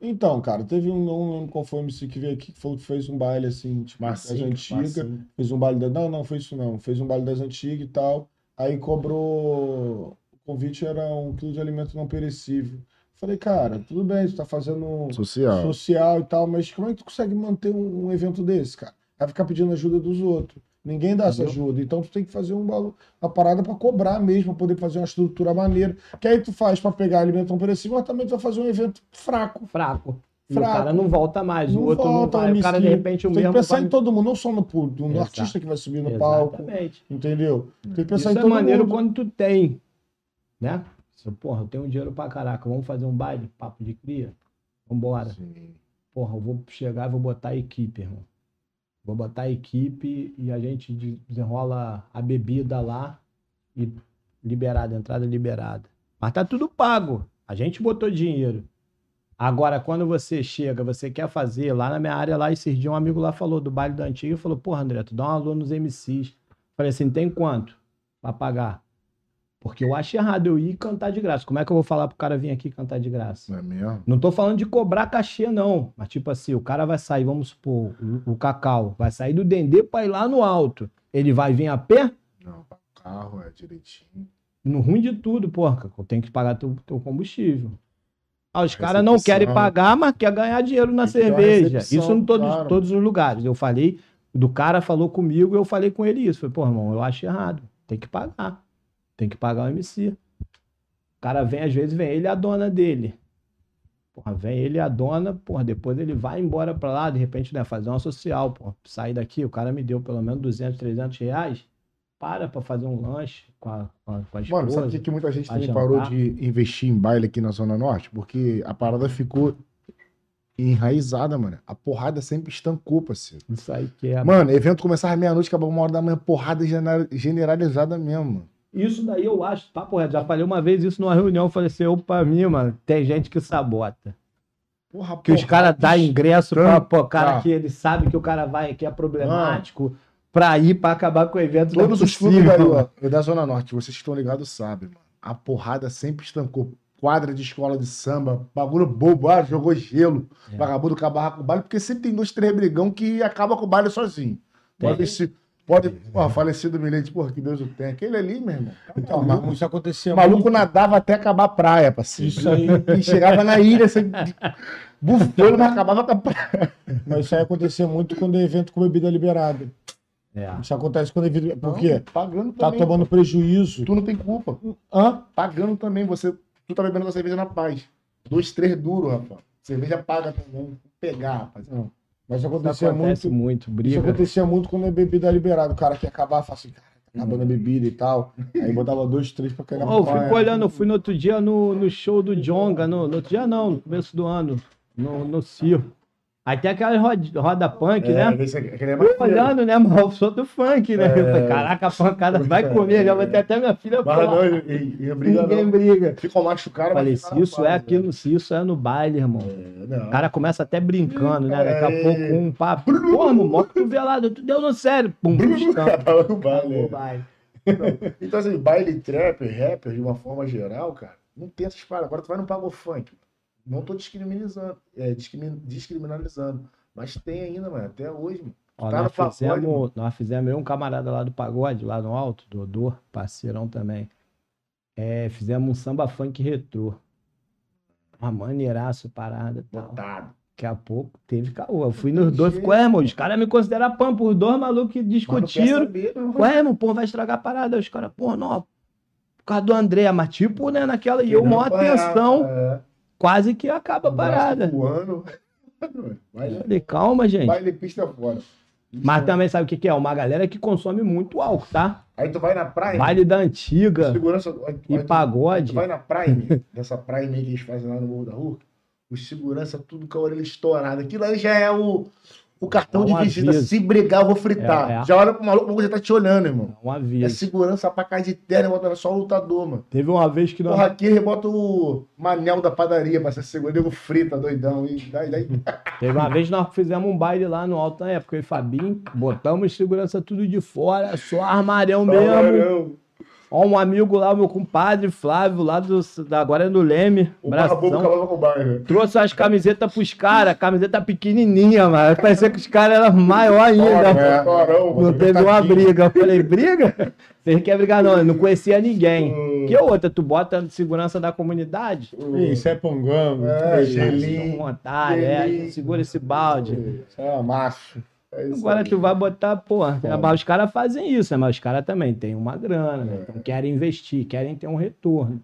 Então, cara, teve um, não lembro qual foi o MC que veio aqui que falou que fez um baile assim, tipo, Mas das antigas. sim. Fez um baile da... Não, não, foi isso não. Fez um baile das antigas e tal. Aí cobrou. O convite era um quilo de alimento não perecível. Falei, cara, tudo bem, tu tá fazendo Social. social e tal, mas como é que tu consegue manter um, um evento desse, cara? Vai ficar pedindo ajuda dos outros. Ninguém dá essa ajuda. Então tu tem que fazer um uma parada pra cobrar mesmo, pra poder fazer uma estrutura maneira. Que aí tu faz pra pegar alimento não perecível, mas também tu vai fazer um evento fraco. Fraco. E Fraco. o cara não volta mais, Não o outro volta, não vai. o O cara, de repente, o Tem que mesmo. pensar vai- em todo mundo, não só no público, no Exato. artista que vai subir no palco. Exatamente. Entendeu? Tem que pensar Isso em é todo maneiro mundo. quando tu tem, né? Você, porra, eu tenho dinheiro pra caraca, vamos fazer um baile, papo de cria? Vambora. Sim. Porra, eu vou chegar e vou botar a equipe, irmão. Vou botar a equipe e a gente de- desenrola a bebida lá e liberada, entrada liberada. Mas tá tudo pago. A gente botou dinheiro. Agora, quando você chega, você quer fazer, lá na minha área, lá esses dias, um amigo lá falou do baile da antiga, falou, porra, André, tu dá um alô nos MCs. Falei assim, tem quanto pra pagar? Porque eu acho errado eu ir cantar de graça. Como é que eu vou falar pro cara vir aqui cantar de graça? Não é mesmo? Não tô falando de cobrar cachê, não. Mas, tipo assim, o cara vai sair, vamos supor, o, o Cacau, vai sair do Dendê pra ir lá no alto. Ele vai vir a pé? Não, pra carro é direitinho. No ruim de tudo, porra, Cacau, tem que pagar teu, teu combustível. Ah, os caras não querem pagar, mas quer ganhar dinheiro na cerveja. Isso em todos, claro. todos os lugares. Eu falei, do cara falou comigo, eu falei com ele isso. Falei, pô, irmão, eu acho errado. Tem que pagar. Tem que pagar o MC. O cara vem, às vezes, vem ele e a dona dele. Porra, vem ele e a dona, porra, depois ele vai embora pra lá, de repente, né, fazer uma social, porra, sair daqui, o cara me deu pelo menos 200, 300 reais, para pra fazer um lanche com a, com a, com a esposa. Mano, sabe que, que muita gente também jantar. parou de investir em baile aqui na Zona Norte? Porque a parada ficou enraizada, mano. A porrada sempre estancou, parceiro. Isso aí que é... Mano, evento começava meia-noite, acabava uma hora da manhã, porrada gener- generalizada mesmo, mano. Isso daí eu acho, papo reto, já falei uma vez isso numa reunião, falei assim, ô, pra mim, mano, tem gente que sabota. Porra, Que os porrada caras dão ingresso pra pô, cara tá. que ele sabe que o cara vai, que é problemático, pra ir pra acabar com o evento. é Todos os clubes daí, mano. ó, da Zona Norte, vocês que estão ligados sabem, mano. A porrada sempre estancou. Quadra de escola de samba, bagulho bobo, ah, jogou gelo, É. vagabundo acabar com o baile, porque sempre tem dois, três brigão que acaba com o baile sozinho. Pode Tem. ser. Pode. Pô, falecido Milete, porra, que Deus o tenha. Aquele ali, meu irmão. Então, o mas isso acontecia maluco muito. nadava até acabar a praia, parceiro. Isso aí. E chegava na ilha, você bufou, ele não acabava com a praia. Mas isso aí acontecia muito quando é evento com bebida liberada. É. Isso acontece quando é evento. Por quê? Pagando Tá também. tomando prejuízo. Tu não tem culpa. Hã? Pagando também. Você, tu tá bebendo a cerveja na paz. Dois, três duro, rapaz. Cerveja paga também. Pegar, rapaz. Mas isso Isso acontecia acontece muito. muito, Isso briga. acontecia muito quando é bebida liberada. O cara quer acabar, fala assim, cara, tá acabando a bebida e tal. Aí botava dois, três pra cair na Ó, eu fico olhando, eu fui no outro dia no, no show do Jonga, no, no outro dia não, no começo do ano, no, no circo. Aí tem aquela roda, roda punk, né? esse é olhando, né, mano? Eu sou do funk, né? Eu É. falei, caraca, a pancada vai comer, já vai ter até minha filha Mas não, e, e briga Ninguém não. briga. Ficam machucados. Falei, se isso é paz, aquilo, se isso é no baile, irmão. né? É. O cara começa até brincando, né? Daqui a É. pouco um papo. Pô, irmão, mó cotovelada, tu deu no sério. Pum, o baile. Acabou o é. baile. Então, assim, baile trap, rapper, de uma forma geral, cara, não tem essas paradas. Agora tu vai no Pago Funk. Não tô discriminalizando, é, discrimin- descriminalizando. Mas tem ainda, mano, até hoje, mano. Ó, Tá nós, pagode, fizemos, nós fizemos eu um camarada lá do pagode, lá no alto, do Odor, parceirão também. É, fizemos um samba funk retrô. Uma maneiraço parada e tal. Botado. Daqui a pouco teve caô. Eu fui nos dois, ficou, é, irmão, os caras me consideram pampa, os dois malucos que discutiram. Ué, irmão, pô, vai estragar a parada. Os caras, pô, não, por causa do André, mas tipo, né, naquela, e eu, maior atenção. é. Quase que acaba a parada. Voando. Vai, Falei, calma, gente. vai de pista fora. Mas também sabe o que, que é? Uma galera que consome muito álcool, tá? Aí tu vai na praia. Baile da antiga Segurança. e aí pagode. Tu vai na Prime, dessa Prime aí que eles fazem lá no Morro da Rua, os segurança tudo com a orelha estourada. Aquilo aí já é o, o cartão É um de visita. aviso. Se brigar, eu vou fritar. É, é. Já olha pro maluco, o maluco já tá te olhando, irmão. Um É aviso. segurança pra cá de terno, bota só o lutador, mano. Teve uma vez que nós. Porra, aqui rebota o manel da padaria pra ser segurança, nego frita, doidão. E daí, daí... Teve uma vez que nós fizemos um baile lá no alto na época, eu e Fabinho, botamos segurança tudo de fora, só armarão mesmo. Caramba. Ó, um amigo lá, o meu compadre Flávio, lá do, da, agora é no Leme, O barra bobo bração. calava com o bairro. Trouxe as camisetas pros caras, camiseta pequenininha, mano. Parecia que os caras eram maior ainda. É, Não teve uma tadinho. briga. Eu falei, briga? Vocês não querem brigar, não. Eu não conhecia ninguém. Hum. Que outra? Tu bota segurança da comunidade? Isso é pongando. É, isso gelinho. Vontade, é, gelinho. segura esse balde. é macho. É Agora aí. tu vai botar, pô, mas os caras fazem isso, né? Mas os caras também têm uma grana, né? Então querem investir, querem ter um retorno.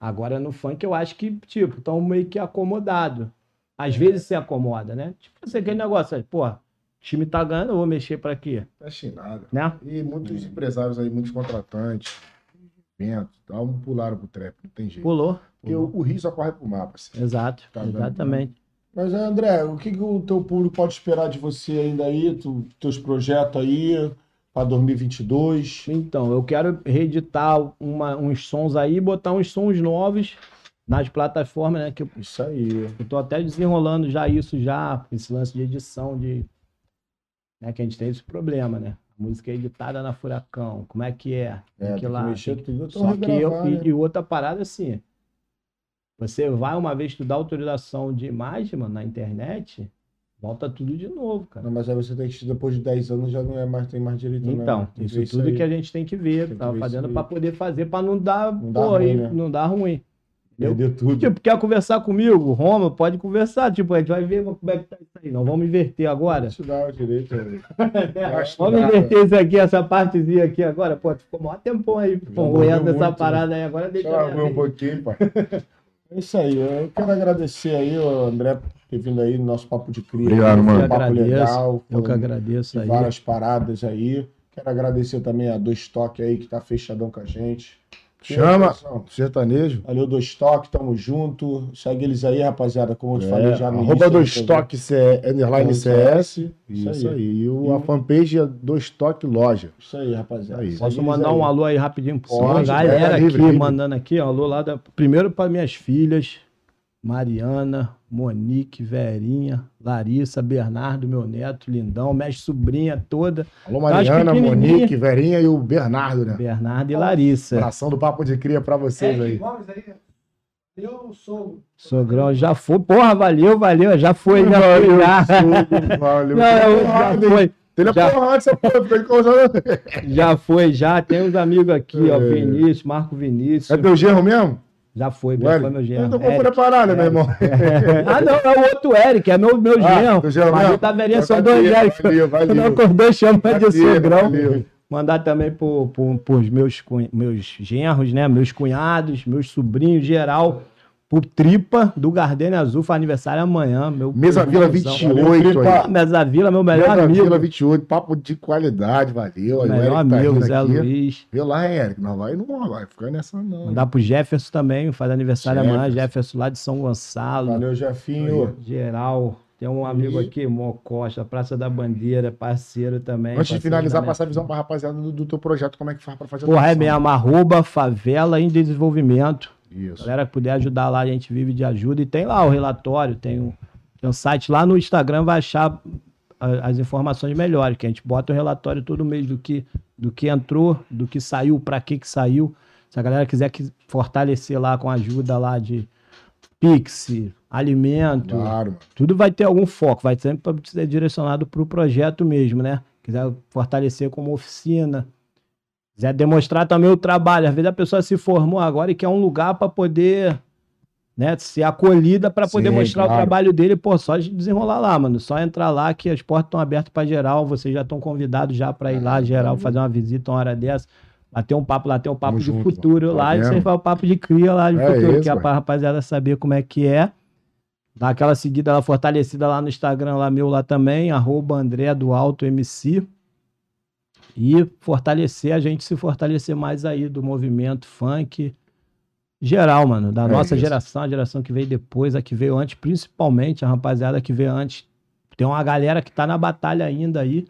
Agora no funk eu acho que, tipo, estão meio que acomodados. Às vezes se acomoda, né? Tipo, assim, aquele negócio, pô, o time tá ganhando, eu vou mexer pra quê? Tá chinado. Né? E muitos empresários aí, muitos contratantes, eventos, dá um pularam pro trap, não tem jeito. Pulou. Porque o, o rio só corre pro mar, parceiro. Exato, Tá dando, exatamente. Mas, André, o que, que o teu público pode esperar de você ainda aí? Tu, teus projetos aí para 2022? Então, eu quero reeditar uma- uns sons aí, botar uns sons novos nas plataformas, né? Que eu Isso aí. Eu tô até desenrolando já isso já, esse lance de edição de. Né, que a gente tem esse problema, né? Música é editada na Furacão. Como é que é? É, que lá. que mexer tudo. Só que eu. regravar, E, né? e outra parada assim. Você vai uma vez tu dá autorização de imagem, mano, na internet, volta tudo de novo, cara. Não, mas aí você tem que, depois de 10 anos, já não é mais, tem mais direito, não. Então, que isso ver tudo aí. que a gente tem que ver, Tem que tava ver isso fazendo pra poder fazer, pra não dar, Não pô, ruim, aí né? não dar ruim. Perdeu tudo. Tipo, quer conversar comigo? Roma, pode conversar. Tipo, a gente vai ver como é que tá isso aí. Não vamos inverter agora. Te dá o direito. né? Acho Vamos inverter isso aqui, essa partezinha aqui agora. Pô, ficou maior tempão aí, pô, essa parada aí. Agora deixa Deixa eu abrir um pouquinho, pai. É isso aí. Eu quero agradecer aí, o André, por ter vindo aí no nosso Papo de Cria. Obrigado, Foi mano. Um papo agradeço, legal. Eu que agradeço de aí. várias paradas aí. Quero agradecer também a Dois Toque aí, que tá fechadão com a gente. Chama Pessoal, sertanejo. Valeu, Dois Toque, tamo junto. Segue eles aí, rapaziada, como eu te falei É, já no arroba do do estoque C- underline CS. Isso, Isso aí. aí. E o, E a fanpage é do estoque loja. Isso aí, rapaziada. Aí. Posso mandar aí. um alô aí rapidinho Pode, Uma galera é, livre, aqui livre. mandando aqui, ó, alô lá da... Primeiro para minhas filhas, Mariana, Monique, Verinha, Larissa, Bernardo, meu neto, lindão, minha sobrinha toda, Alô, Mariana. Monique, Verinha e o Bernardo, né? Bernardo e Larissa. Abração do Papo de Cria pra vocês aí. Gomes aí. Eu sou. Sogrão já foi. Porra, valeu, valeu. Já foi, já foi. Já, Valeu, valeu. Não, eu- já foi. Ele é Já- porrada, essa porra. Fica encostando. Já foi, já. Tem uns amigos aqui, ó. É. Vinícius, Marco Vinícius. É teu genro mesmo? Já foi, já foi meu genro. Foi Eric. a parada, meu irmão? ah, não, é o outro Eric, é meu, meu Ah, genro. genro Mas o Taverinha são tá dois Eric. Não, dois chamam de sogrão. Mandar também pro, pro, pros meus, meus genros, né? Meus cunhados, meus sobrinhos, geral. Pro Tripa do Gardenia Azul, faz aniversário amanhã. Meu Mesa Vila irmãozão. 28 aí. Mesa Vila, meu melhor Mesa amigo. Vila 28, papo de qualidade, valeu. Aí melhor tá amigo, rindo Zé aqui. Luiz. Vê lá, Eric. Não vai, não vai ficar nessa, não. Mandar pro Jefferson também, faz aniversário amanhã. Jefferson. Jefferson lá de São Gonçalo. Valeu, Jefinho. Geral. Tem um amigo aqui, Mó Costa, Praça da Bandeira, parceiro também. Antes de finalizar, da passar a visão pra rapaziada do, do teu projeto, como é que faz pra fazer a Porra, é mesmo, arroba favela em desenvolvimento. Isso. Galera que puder ajudar lá, a gente vive de ajuda. E tem lá o relatório, tem um, tem um site lá no Instagram, vai achar as informações melhores, que a gente bota o relatório todo mês do que, do que entrou, do que saiu, pra que que saiu. Se a galera quiser que fortalecer lá com ajuda lá de Pix, alimento, Claro, tudo vai ter algum foco, vai sempre ser direcionado para o projeto mesmo, né? Quiser fortalecer como oficina, quiser demonstrar também o trabalho. Às vezes a pessoa se formou agora e quer um lugar para poder né, ser acolhida para poder Sim, mostrar o claro. trabalho dele. Pô, só desenrolar lá, mano. Só entrar lá que as portas estão abertas para geral. Vocês já estão convidados já para ir lá, geral, fazer uma visita uma hora dessa. Bater um papo lá, tem um papo Tamo de junto, futuro tá lá, aí vendo? foi o papo de cria lá de É futuro, isso, que é pra rapaziada saber como é que é. Dá aquela seguida lá, fortalecida lá no Instagram, lá meu lá também, arroba André do Alto MC. E fortalecer, a gente se fortalecer mais aí do movimento funk geral, mano. Da É nossa isso. geração, a geração que veio depois, a que veio antes, principalmente a rapaziada que veio antes. Tem uma galera que tá na batalha ainda aí.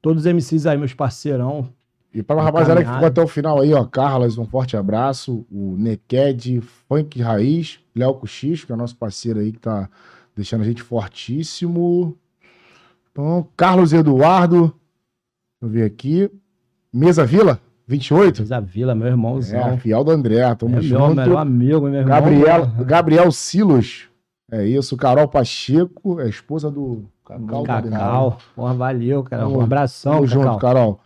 Todos os MCs aí, meus parceirão. E pra Uma rapaziada que ficou até o final aí, ó, Carlas, um forte abraço. O Neked, Funk Raiz, Léo Cochicho, que é nosso parceiro aí, que tá deixando a gente fortíssimo. Então, Carlos Eduardo, eu ver aqui. Mesa Vila, 28. Fiz a Vila, meu irmãozão. É, fiel do André, tamo É meu junto. melhor amigo, meu irmão. Gabriel, Gabriel Silos, é isso. Carol Pacheco, é esposa do Cacau. Cacau. Porra, valeu, cara. Um abração, Tamo Cacau. junto, Carol.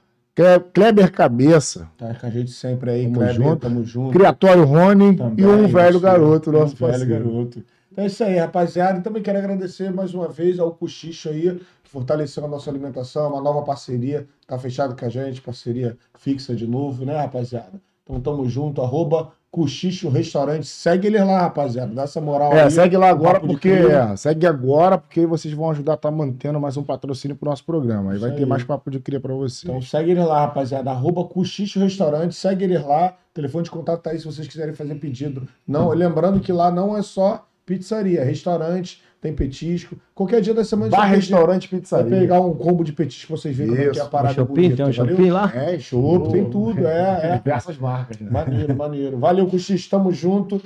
Kleber Cabeça, Tá com a gente sempre aí, Tamo Kleber, junto. tamo junto. Criatório Rony Também, e um velho isso, garoto, um nosso velho parceiro. garoto. Então é isso aí, rapaziada. Também quero agradecer mais uma vez ao Cochicho aí, que fortaleceu a nossa alimentação, uma nova parceria, tá fechado com a gente, parceria fixa de novo, né, rapaziada? Então tamo junto, arroba Cochicho Restaurante. Segue ele lá, rapaziada. Dá essa moral É, aí. segue lá agora porque é, segue agora porque aí vocês vão ajudar a estar mantendo mais um patrocínio pro nosso programa. Aí vai Isso ter aí. mais papo de cria pra vocês. Então segue ele lá, rapaziada. Arroba Cochicho Restaurante, segue ele lá. Telefone de contato tá aí se vocês quiserem fazer pedido. Não, lembrando que lá não é só pizzaria, é restaurante, tem petisco. Qualquer dia da semana Bar, a gente vai restaurante, Vai pizzaria. pegar um combo de petisco vocês verem como é que é a Isso. parada Shopping, bonita, tem um shopping lá? É, Chopp, tem tudo, é, é. Diversas marcas, né? Maneiro, maneiro. Valeu, Cochicho, tamo junto.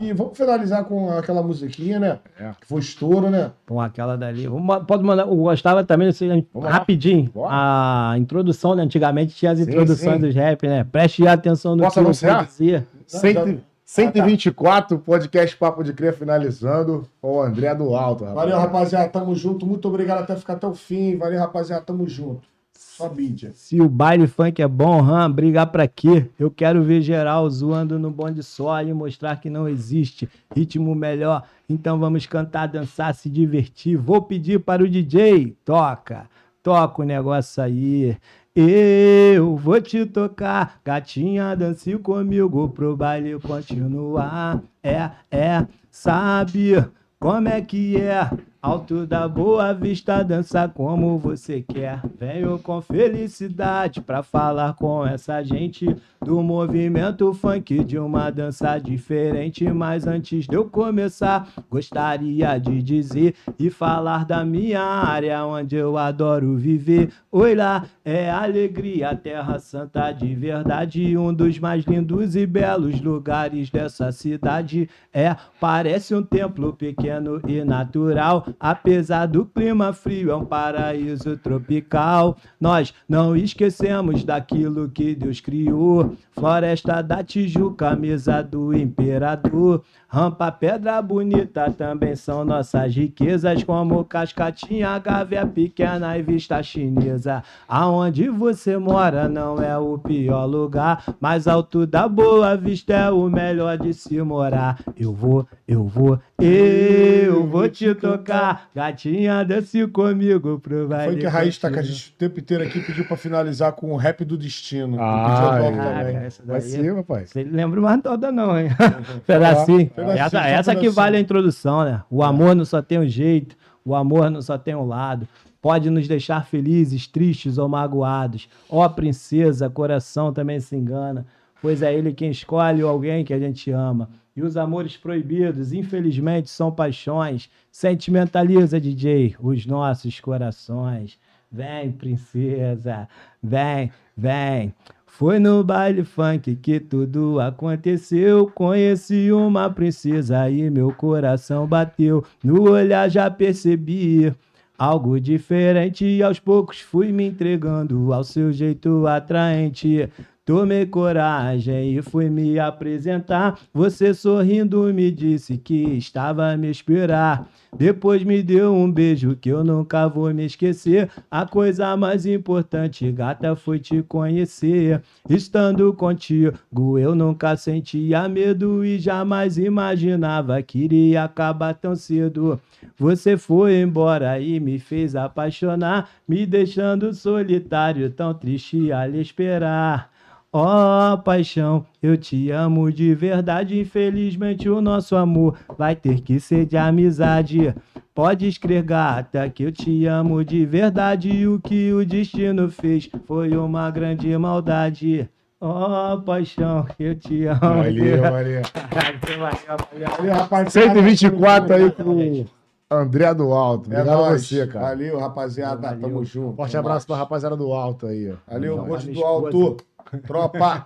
E vamos finalizar com aquela musiquinha, né? É. Que foi estouro, né? Com aquela dali. Pode mandar. Eu gostava também, assim, rapidinho. Bora. A introdução, né? Antigamente tinha as Sim, introduções sim. dos rap, né? Preste atenção no Posso que eu anunciar? dizer. Cento- 124, podcast Papo de Cria finalizando com o André do Alto. rapaz. Valeu, rapaziada, tamo junto. Muito obrigado até ficar até o fim. Valeu, rapaziada, tamo junto. Só mídia. Se o baile funk é bom, Ram, brigar pra quê? Eu quero ver geral zoando no bonde só e mostrar que não existe ritmo melhor. Então vamos cantar, dançar, se divertir. Vou pedir para o DJ, toca, toca o negócio aí. Eu vou te tocar, gatinha, dance comigo pro baile continuar. É, é, sabe como é que é? Alto da Boa Vista, dança como você quer. Venho com felicidade pra falar com essa gente do movimento funk de uma dança diferente. Mas antes de eu começar, gostaria de dizer e falar da minha área onde eu adoro viver. Oi lá, é alegria, terra santa de verdade. Um dos mais lindos e belos lugares dessa cidade. É, parece um templo pequeno e natural. Apesar do clima frio, é um paraíso tropical. Nós não esquecemos daquilo que Deus criou. Floresta da Tijuca, mesa do imperador. Rampa, pedra bonita também são nossas riquezas, como cascatinha, gávea pequena e vista chinesa. Aonde você mora não é o pior lugar, mas alto da Boa Vista é o melhor de se morar. Eu vou, eu vou, eu vou te tocar, gatinha, dance comigo pro baile. Foi que a Raiz tá com a gente o tempo inteiro aqui pediu pra finalizar com o rap do destino. Ah, Pediu a é. também. essa Vai daí é ser, rapaz. você lembra mais toda não, hein? pedacinho. Essa, essa que vale a introdução, né? O amor não só tem um jeito, o amor não só tem um lado. Pode nos deixar felizes, tristes ou magoados. Ó princesa, coração também se engana, pois é ele quem escolhe alguém que a gente ama. E os amores proibidos, infelizmente, são paixões. Sentimentaliza, DJ, os nossos corações. Vem, princesa, vem, vem. Foi no baile funk que tudo aconteceu. Conheci uma princesa e meu coração bateu. No olhar já percebi algo diferente e aos poucos fui me entregando ao seu jeito atraente. Tomei coragem e fui me apresentar. Você sorrindo me disse que estava a me esperar. Depois me deu um beijo que eu nunca vou me esquecer. A coisa mais importante, gata, foi te conhecer. Estando contigo, eu nunca sentia medo e jamais imaginava que iria acabar tão cedo. Você foi embora e me fez apaixonar, me deixando solitário, tão triste a lhe esperar. Ó paixão, eu te amo de verdade. Infelizmente, o nosso amor vai ter que ser de amizade. Pode crer, gata, que eu te amo de verdade. E o que o destino fez foi uma grande maldade. Ó paixão, eu te amo. Valeu, Maria. Valeu, rapaziada. 124 aí com André do Alto. É Obrigado a você, cara. Valeu, rapaziada. Valeu. Tamo junto. Forte abraço pra rapaziada do Alto aí. Valeu, Valeu. monte do alto. Tropa.